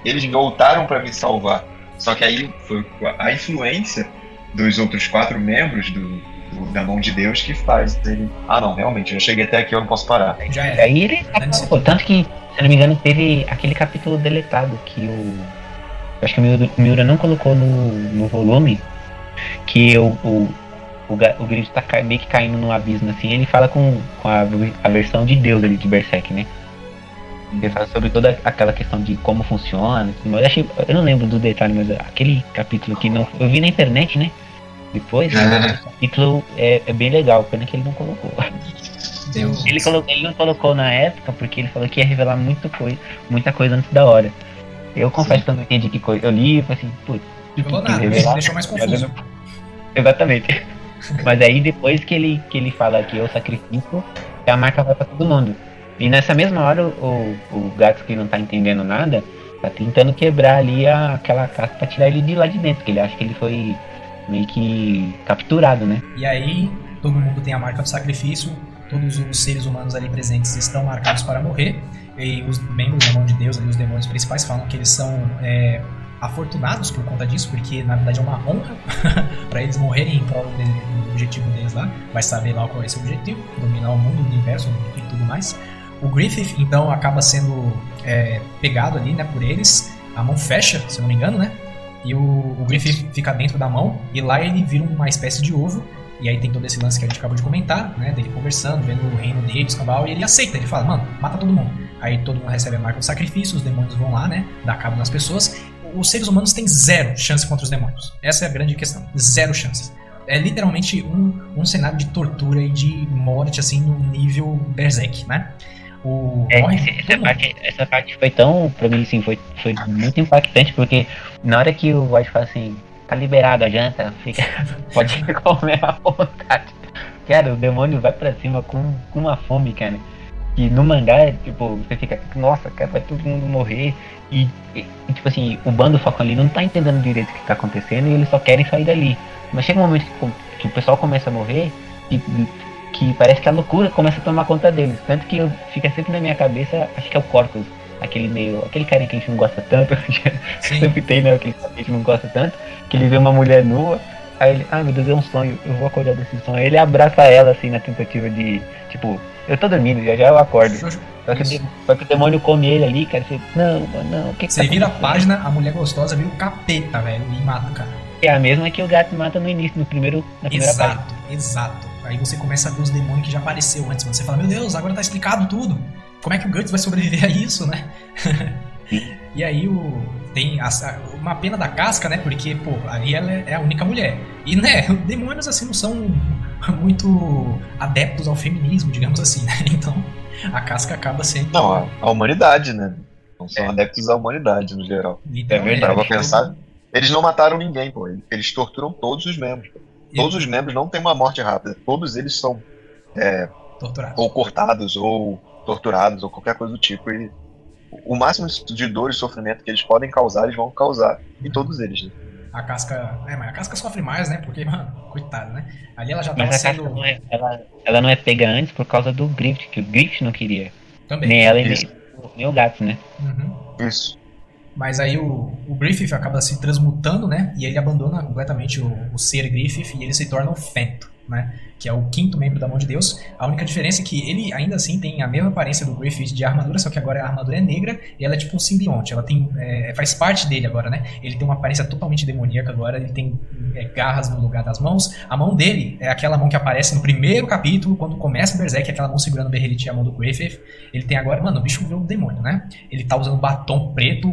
Eles voltaram para me salvar. Só que aí foi a influência dos outros quatro membros do, do- da mão de Deus que faz ele. Ah, não, realmente, eu cheguei até aqui, eu não posso parar. Já é. Aí ele pô, tanto que, se eu não me engano, teve aquele capítulo deletado que o. eu Acho que o Miura, não colocou no, no volume que o, o, o, o Griffith tá meio que caindo num abismo assim. Ele fala com, com a, a versão de Deus ali de Berserk, né? Ele fala sobre toda aquela questão de como funciona. mais. Eu, achei, eu não lembro do detalhe, mas aquele capítulo que não. Eu vi na internet, né? Depois, É. o capítulo é, é bem legal, pena que ele não colocou. Deus. Ele, colocou, ele não colocou na época porque ele falou que ia revelar muita coisa, muita coisa antes da hora. Eu confesso que eu não entendi que coisa. Eu li e falei assim, putz, que nada, revelar? deixou mais confuso. eu Exatamente. Mas aí depois que ele, que ele fala que é o sacrifício, a marca vai pra todo mundo. E nessa mesma hora o, o gato que não tá entendendo nada, tá tentando quebrar ali a, aquela casca pra tirar ele de lá de dentro, porque ele acha que ele foi meio que capturado, né? E aí, todo mundo tem a marca do sacrifício, todos os seres humanos ali presentes estão marcados para morrer, e os membros da mão de Deus, ali, os demônios principais, falam que eles são é, afortunados por conta disso, porque na verdade é uma honra para eles morrerem em prol do objetivo deles lá. Vai saber lá qual é esse objetivo, dominar o mundo, o universo e tudo mais. O Griffith, então, acaba sendo é, pegado ali né, por eles, a mão fecha, se não me engano, né? E o, o Griffith fica dentro da mão, e lá ele vira uma espécie de ovo, e aí tem todo esse lance que a gente acabou de comentar, né? Dele conversando, vendo o reino dele, os cambal, e ele aceita, ele fala, mano, mata todo mundo. Aí todo mundo recebe a marca do sacrifício, os demônios vão lá, né? Dar cabo nas pessoas. Os seres humanos têm zero chance contra os demônios. Essa é a grande questão. Zero chances. É literalmente um, um cenário de tortura e de morte, assim, no nível Berserk, né? O, É, essa, parte, essa parte foi tão, pra mim, assim, foi, foi muito impactante, porque na hora que o White fala assim, tá liberado a janta, fica, pode comer à vontade. Cara, o demônio vai pra cima com, com uma fome, cara. Que no mangá, tipo, você fica, nossa, cara, vai todo mundo morrer. E, e, e, tipo assim, o bando foco ali não tá entendendo direito o que tá acontecendo e eles só querem sair dali. Mas chega um momento que, que o pessoal começa a morrer e que parece que a loucura começa a tomar conta deles. Tanto que eu, fica sempre na minha cabeça, acho que é o Corcus, aquele meio. aquele carinha que a gente não gosta tanto, sempre tem, né? Aquele cara que a gente não gosta tanto, que ele vê uma mulher nua, aí ele, ai meu Deus, é um sonho, eu vou acordar desse sonho. Aí ele abraça ela assim na tentativa de, tipo, eu tô dormindo, já já eu acordo. Só que, de- só que o demônio come ele ali, cara, você, não, não, o que que Você tá vira a acontecendo?" página, a mulher gostosa vira o capeta, velho, e mata o cara. É a mesma que o gato mata no início, no primeiro, na primeira página. Exato, exato. Aí você começa a ver os demônios que já apareceu antes. Você fala, meu Deus, agora tá explicado tudo. Como é que o Guts vai sobreviver a isso, né? e aí o, tem a- uma pena da casca, né? Porque, pô, ali ela é a única mulher. E, né, demônios assim não são muito adeptos ao feminismo, digamos assim, né? Então a casca acaba sendo. Não, a, a humanidade, né? Não são adeptos à humanidade no geral. literalmente, É verdade. Pra pensar, eles não mataram ninguém, pô. Eles torturam todos os membros. Todos os membros não têm uma morte rápida. Todos eles são torturado. ou cortados, ou torturados, ou qualquer coisa do tipo. E o máximo de dor e sofrimento que eles podem causar, eles vão causar em todos eles. Né? A casca. É, mas a casca sofre mais, né? Porque, mano, coitado, né? Ali ela já tava Mas a casca sendo. não é, ela, ela não é pega antes por causa do Griffith, que o Griffith não queria. Também. Nem ela e nem, nem o gato, né? Uhum. Isso. Mas aí o, o Griffith acaba se transmutando, né? E ele abandona completamente o, o ser Griffith e ele se torna o Fento, né? Que é o quinto membro da mão de Deus. A única diferença é que ele ainda assim tem a mesma aparência do Griffith de armadura, só que agora a armadura é negra e ela é tipo um simbionte. Ela tem. é, faz parte dele agora, né? Ele tem uma aparência totalmente demoníaca agora, ele tem é, garras no lugar das mãos. A mão dele é aquela mão que aparece no primeiro capítulo, quando começa o Berserk, aquela mão segurando o Berrelite e a mão do Griffith. Ele tem agora. Mano, o bicho virou um demônio, né? Ele tá usando batom preto,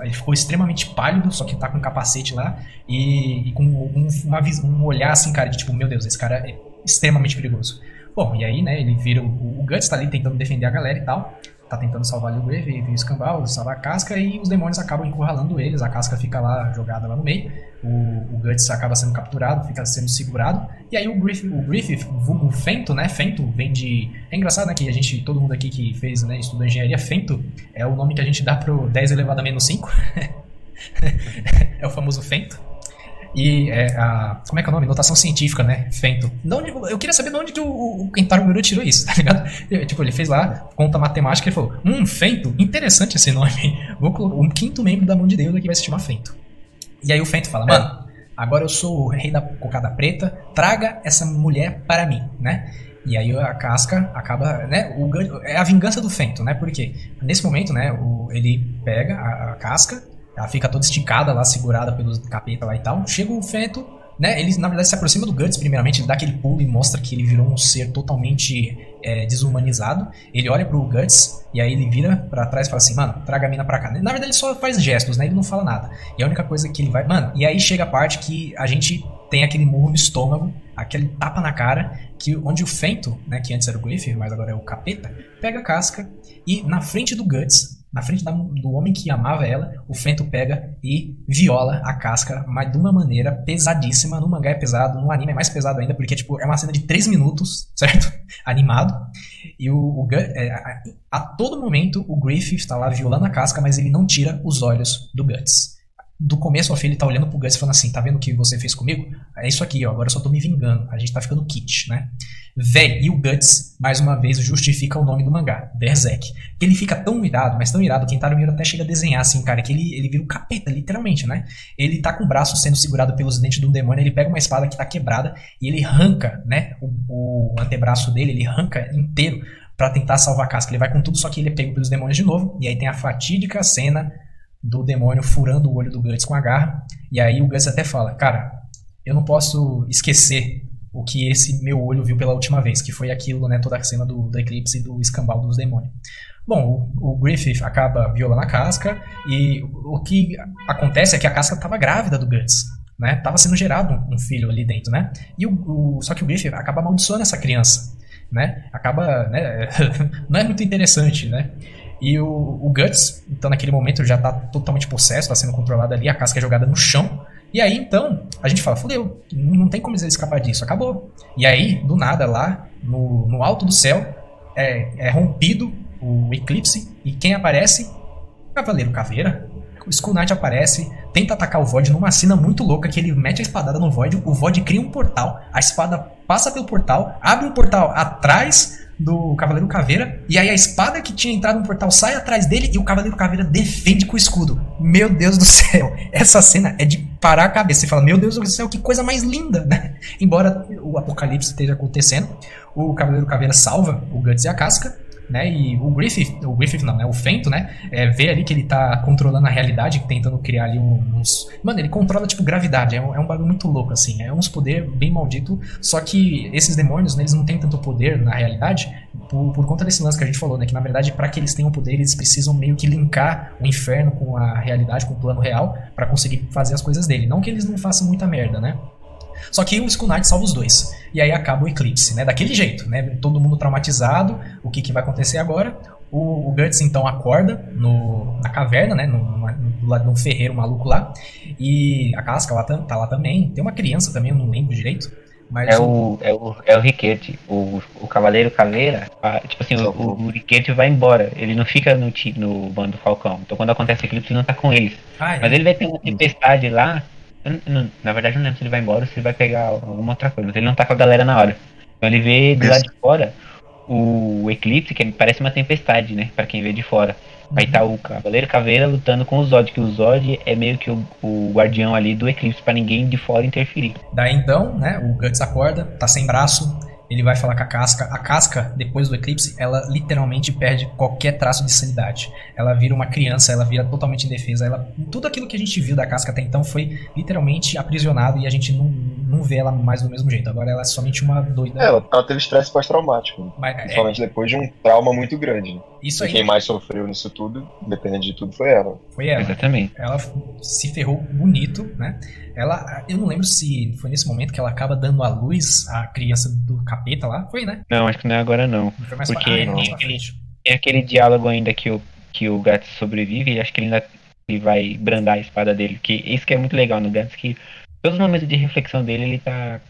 ele ficou extremamente pálido, só que tá com um capacete lá e, e com um, uma um olhar assim, cara, de tipo, meu Deus, esse cara é extremamente perigoso. Bom, e aí, né, ele vira. O, o Guts tá ali tentando defender a galera e tal. Tá tentando salvar ali o Grave e o Escambau, salvar a casca, e os demônios acabam encurralando eles. A casca fica lá jogada lá no meio. O, o Guts acaba sendo capturado, fica sendo segurado. E aí o Griffith, o Griffith, vulgo Fento, né? Fento vem de. É engraçado, né? Que a gente, todo mundo aqui que fez, né, estudou engenharia, Fento é o nome que a gente dá pro 10 elevado a menos 5. é o famoso Fento. E é a. Como é que é o nome? Notação científica, né? Fento. De onde- eu queria saber de onde que o, o Kentaro Miura tirou isso, tá ligado? Ele, Tipo, ele fez lá, conta matemática e falou: Hum, Fento, interessante esse nome. Vou colocar um quinto membro da mão de Deus aqui vai se chamar Fento. E aí o Fento fala, mano, agora eu sou o rei da cocada preta, traga essa mulher para mim, né? E aí a casca acaba, né? O, é a vingança do Fento, né? Porque nesse momento, né? O, ele pega a, a casca, ela fica toda esticada lá, segurada pelos capeta lá e tal. Chega o Fento, né? Ele na verdade se aproxima do Guts primeiramente, ele dá aquele pulo e mostra que ele virou um ser totalmente é, desumanizado. Ele olha pro Guts e aí ele vira para trás e fala assim, mano, traga a mina pra cá. Na verdade ele só faz gestos, né? Ele não fala nada. E a única coisa que ele vai, mano, e aí chega a parte que a gente tem aquele murro no estômago, aquele tapa na cara, que onde o Fento, né, que antes era o Griff, mas agora é o Capeta, pega a casca e na frente do Guts, na frente da, do homem que amava ela, o Fento pega e viola a casca, mas de uma maneira pesadíssima. No mangá é pesado, no anime é mais pesado ainda, porque tipo, é uma cena de 3 minutos, certo? Animado. E o, o é, a, a, todo momento o Griffith está lá violando a casca, mas ele não tira os olhos do Guts do começo ao fim ele tá olhando pro Guts falando assim, tá vendo o que você fez comigo? É isso aqui, ó, agora eu só tô me vingando. A gente tá ficando kit, né? Véi, e o Guts, mais uma vez, justifica o nome do mangá, Berserk. Ele fica tão irado, mas tão irado, que Entaro Miro até chega a desenhar assim, cara, que ele, ele vira o um capeta, literalmente, né? Ele tá com o braço sendo segurado pelos dentes do demônio, ele pega uma espada que tá quebrada e ele arranca, né, o, o antebraço dele, ele arranca inteiro para tentar salvar a casca. Ele vai com tudo, só que ele é pego pelos demônios de novo, e aí tem a fatídica cena do demônio furando o olho do Guts com a garra. E aí o Guts até fala: Cara, eu não posso esquecer o que esse meu olho viu pela última vez, que foi aquilo, né? Toda a cena do, do eclipse e do escambau dos demônios. Bom, o, o, Griffith acaba violando a casca e o, que acontece é que a casca estava grávida do Guts. Né? Tava sendo gerado um, filho ali dentro, né? E o, o, só que o Griffith acaba amaldiçoando essa criança, né? Acaba, né? não é muito interessante, né? E o, o Guts, então naquele momento já tá totalmente possesso, tá sendo controlado ali, a casca é jogada no chão. E aí então, a gente fala, fodeu, não tem como escapar disso, acabou. E aí, do nada, lá no, no alto do céu, é, é rompido o eclipse, e quem aparece? Cavaleiro Caveira. O Skull Knight aparece, tenta atacar o Void numa cena muito louca que ele mete a espadada no Void, o Void cria um portal, a espada passa pelo portal, abre um portal atrás do Cavaleiro Caveira. E aí a espada que tinha entrado no portal sai atrás dele e o Cavaleiro Caveira defende com o escudo. Meu Deus do céu! Essa cena é de parar a cabeça. Você fala, meu Deus do céu, que coisa mais linda, né? Embora o apocalipse esteja acontecendo, o Cavaleiro Caveira salva o Guts e a Casca né? E o Griffith, o Griffith não, né? O Fento, né? É, vê ali que ele tá controlando a realidade, tentando criar ali uns. Mano, ele controla, tipo, gravidade. É um, é um bagulho muito louco, assim. É uns poder bem maldito. Só que esses demônios, né, eles não têm tanto poder na realidade por, por conta desse lance que a gente falou, né? Que na verdade, para que eles tenham poder, eles precisam meio que linkar o inferno com a realidade, com o plano real, para conseguir fazer as coisas dele. Não que eles não façam muita merda, né? Só que o Skull Knight salva os dois. E aí acaba o eclipse, né? Daquele jeito, né? Todo mundo traumatizado. O que, que vai acontecer agora? O, o Guts então acorda no, na caverna, né? Numa, no, num ferreiro maluco lá. E a casca lá, tá lá também. Tem uma criança também, eu não lembro direito. Mas é, o, é o, é o Riquete, o, o Cavaleiro Caveira. A, tipo assim, o, o, o Riquete vai embora. Ele não fica no, no bando do Falcão. Então quando acontece o eclipse, ele não tá com eles. Ah, é. Mas ele vai ter uma tempestade lá não, na verdade, eu não lembro se ele vai embora ou se ele vai pegar alguma outra coisa, mas ele não tá com a galera na hora. Então ele vê do lado de fora o eclipse, que parece uma tempestade, né? Pra quem vê de fora. Aí tá o Cavaleiro Caveira lutando com o Zod, que o Zod é meio que o, o guardião ali do eclipse para ninguém de fora interferir. Daí então, né, o Guts acorda, tá sem braço, ele vai falar com a casca. A casca, depois do eclipse, ela literalmente perde qualquer traço de sanidade. Ela vira uma criança, ela vira totalmente indefesa. Ela, tudo aquilo que a gente viu da casca até então foi literalmente aprisionado e a gente não, não vê ela mais do mesmo jeito. Agora ela é somente uma doida. É, ela, ela teve estresse pós-traumático. É, principalmente é... depois de um trauma muito grande. Isso aí. E quem mais sofreu nisso tudo, dependendo de tudo, foi ela. Foi ela. Exatamente. Ela se ferrou bonito, né? Ela, eu não lembro se foi nesse momento que ela acaba dando à luz a criança do capeta lá. Foi, né? Não, acho que não é agora não. não foi mais Porque ah, não, tem, aquele, tem aquele diálogo ainda que o, que o Gats sobrevive e acho que ele ainda ele vai brandar a espada dele. Que isso que é muito legal no Gats, que todos os momentos de reflexão dele ele tá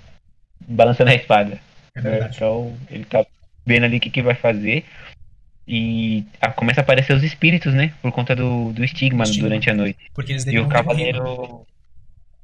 balançando a espada. É então ele tá vendo ali o que, que vai fazer. E a, começa a aparecer os espíritos, né? Por conta do, do estigma, estigma. durante a noite. Porque eles e o cavaleiro.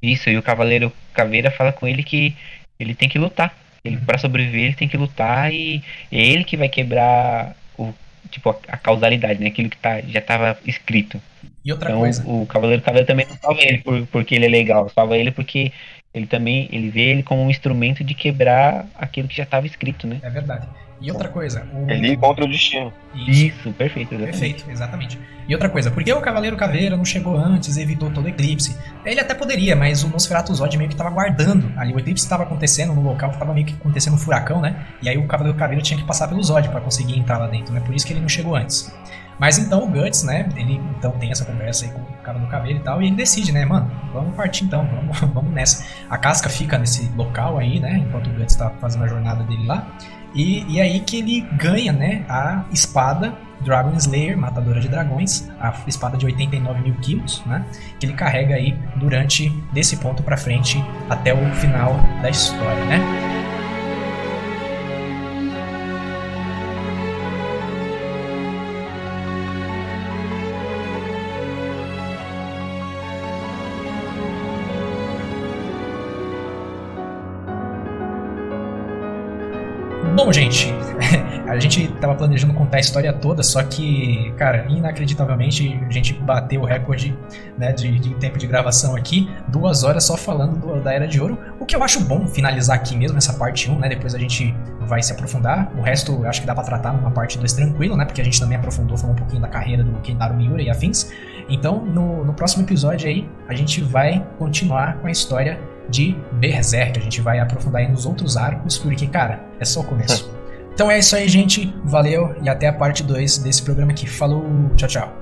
Isso, e o Cavaleiro Caveira fala com ele que ele tem que lutar. Ele, para sobreviver, ele tem que lutar e é ele que vai quebrar o, tipo, a, a causalidade, né? Aquilo que tá, já estava escrito. E outra então, coisa. O Cavaleiro Cavaleiro também não salva ele por, porque ele é legal, salva ele porque ele também ele vê ele como um instrumento de quebrar aquilo que já estava escrito, né? É verdade. E outra coisa. O... Ele contra o destino. Isso, Isso perfeito. Exatamente. Perfeito, exatamente. E outra coisa, por que o Cavaleiro Caveira não chegou antes e evitou todo o eclipse? Ele até poderia, mas o Nosferatu Zod meio que estava guardando ali. O eclipse estava acontecendo no local que estava meio que acontecendo um furacão, né? E aí o Cavaleiro Caveira tinha que passar pelo Zod para conseguir entrar lá dentro, né? Por isso que ele não chegou antes. Mas então o Guts, né? Ele então tem essa conversa aí com o cara do cabelo e tal, e ele decide, né, mano, vamos partir então, vamos, vamos nessa. A casca fica nesse local aí, né? Enquanto o Guts tá fazendo a jornada dele lá. E, e aí que ele ganha, né, a espada Dragon Slayer, matadora de dragões, a espada de 89 mil quilos, né? Que ele carrega aí durante desse ponto para frente até o final da história, né? Bom, gente, a gente tava planejando contar a história toda, só que, cara, inacreditavelmente a gente bateu o recorde né, de, de, tempo de gravação aqui, duas horas só falando do, da Era de Ouro, o que eu acho bom finalizar aqui mesmo essa parte 1, né? Depois a gente vai se aprofundar. O resto acho que dá pra tratar numa parte 2 tranquilo, né? Porque a gente também aprofundou, falou um pouquinho da carreira do Kentaro Miura e afins. Então, no, no próximo episódio aí, a gente vai continuar com a história de Berserk. A gente vai aprofundar aí nos outros arcos, porque, cara, é só o começo. Então é isso aí, gente. Valeu e até a parte 2 desse programa aqui. Falou, tchau, tchau.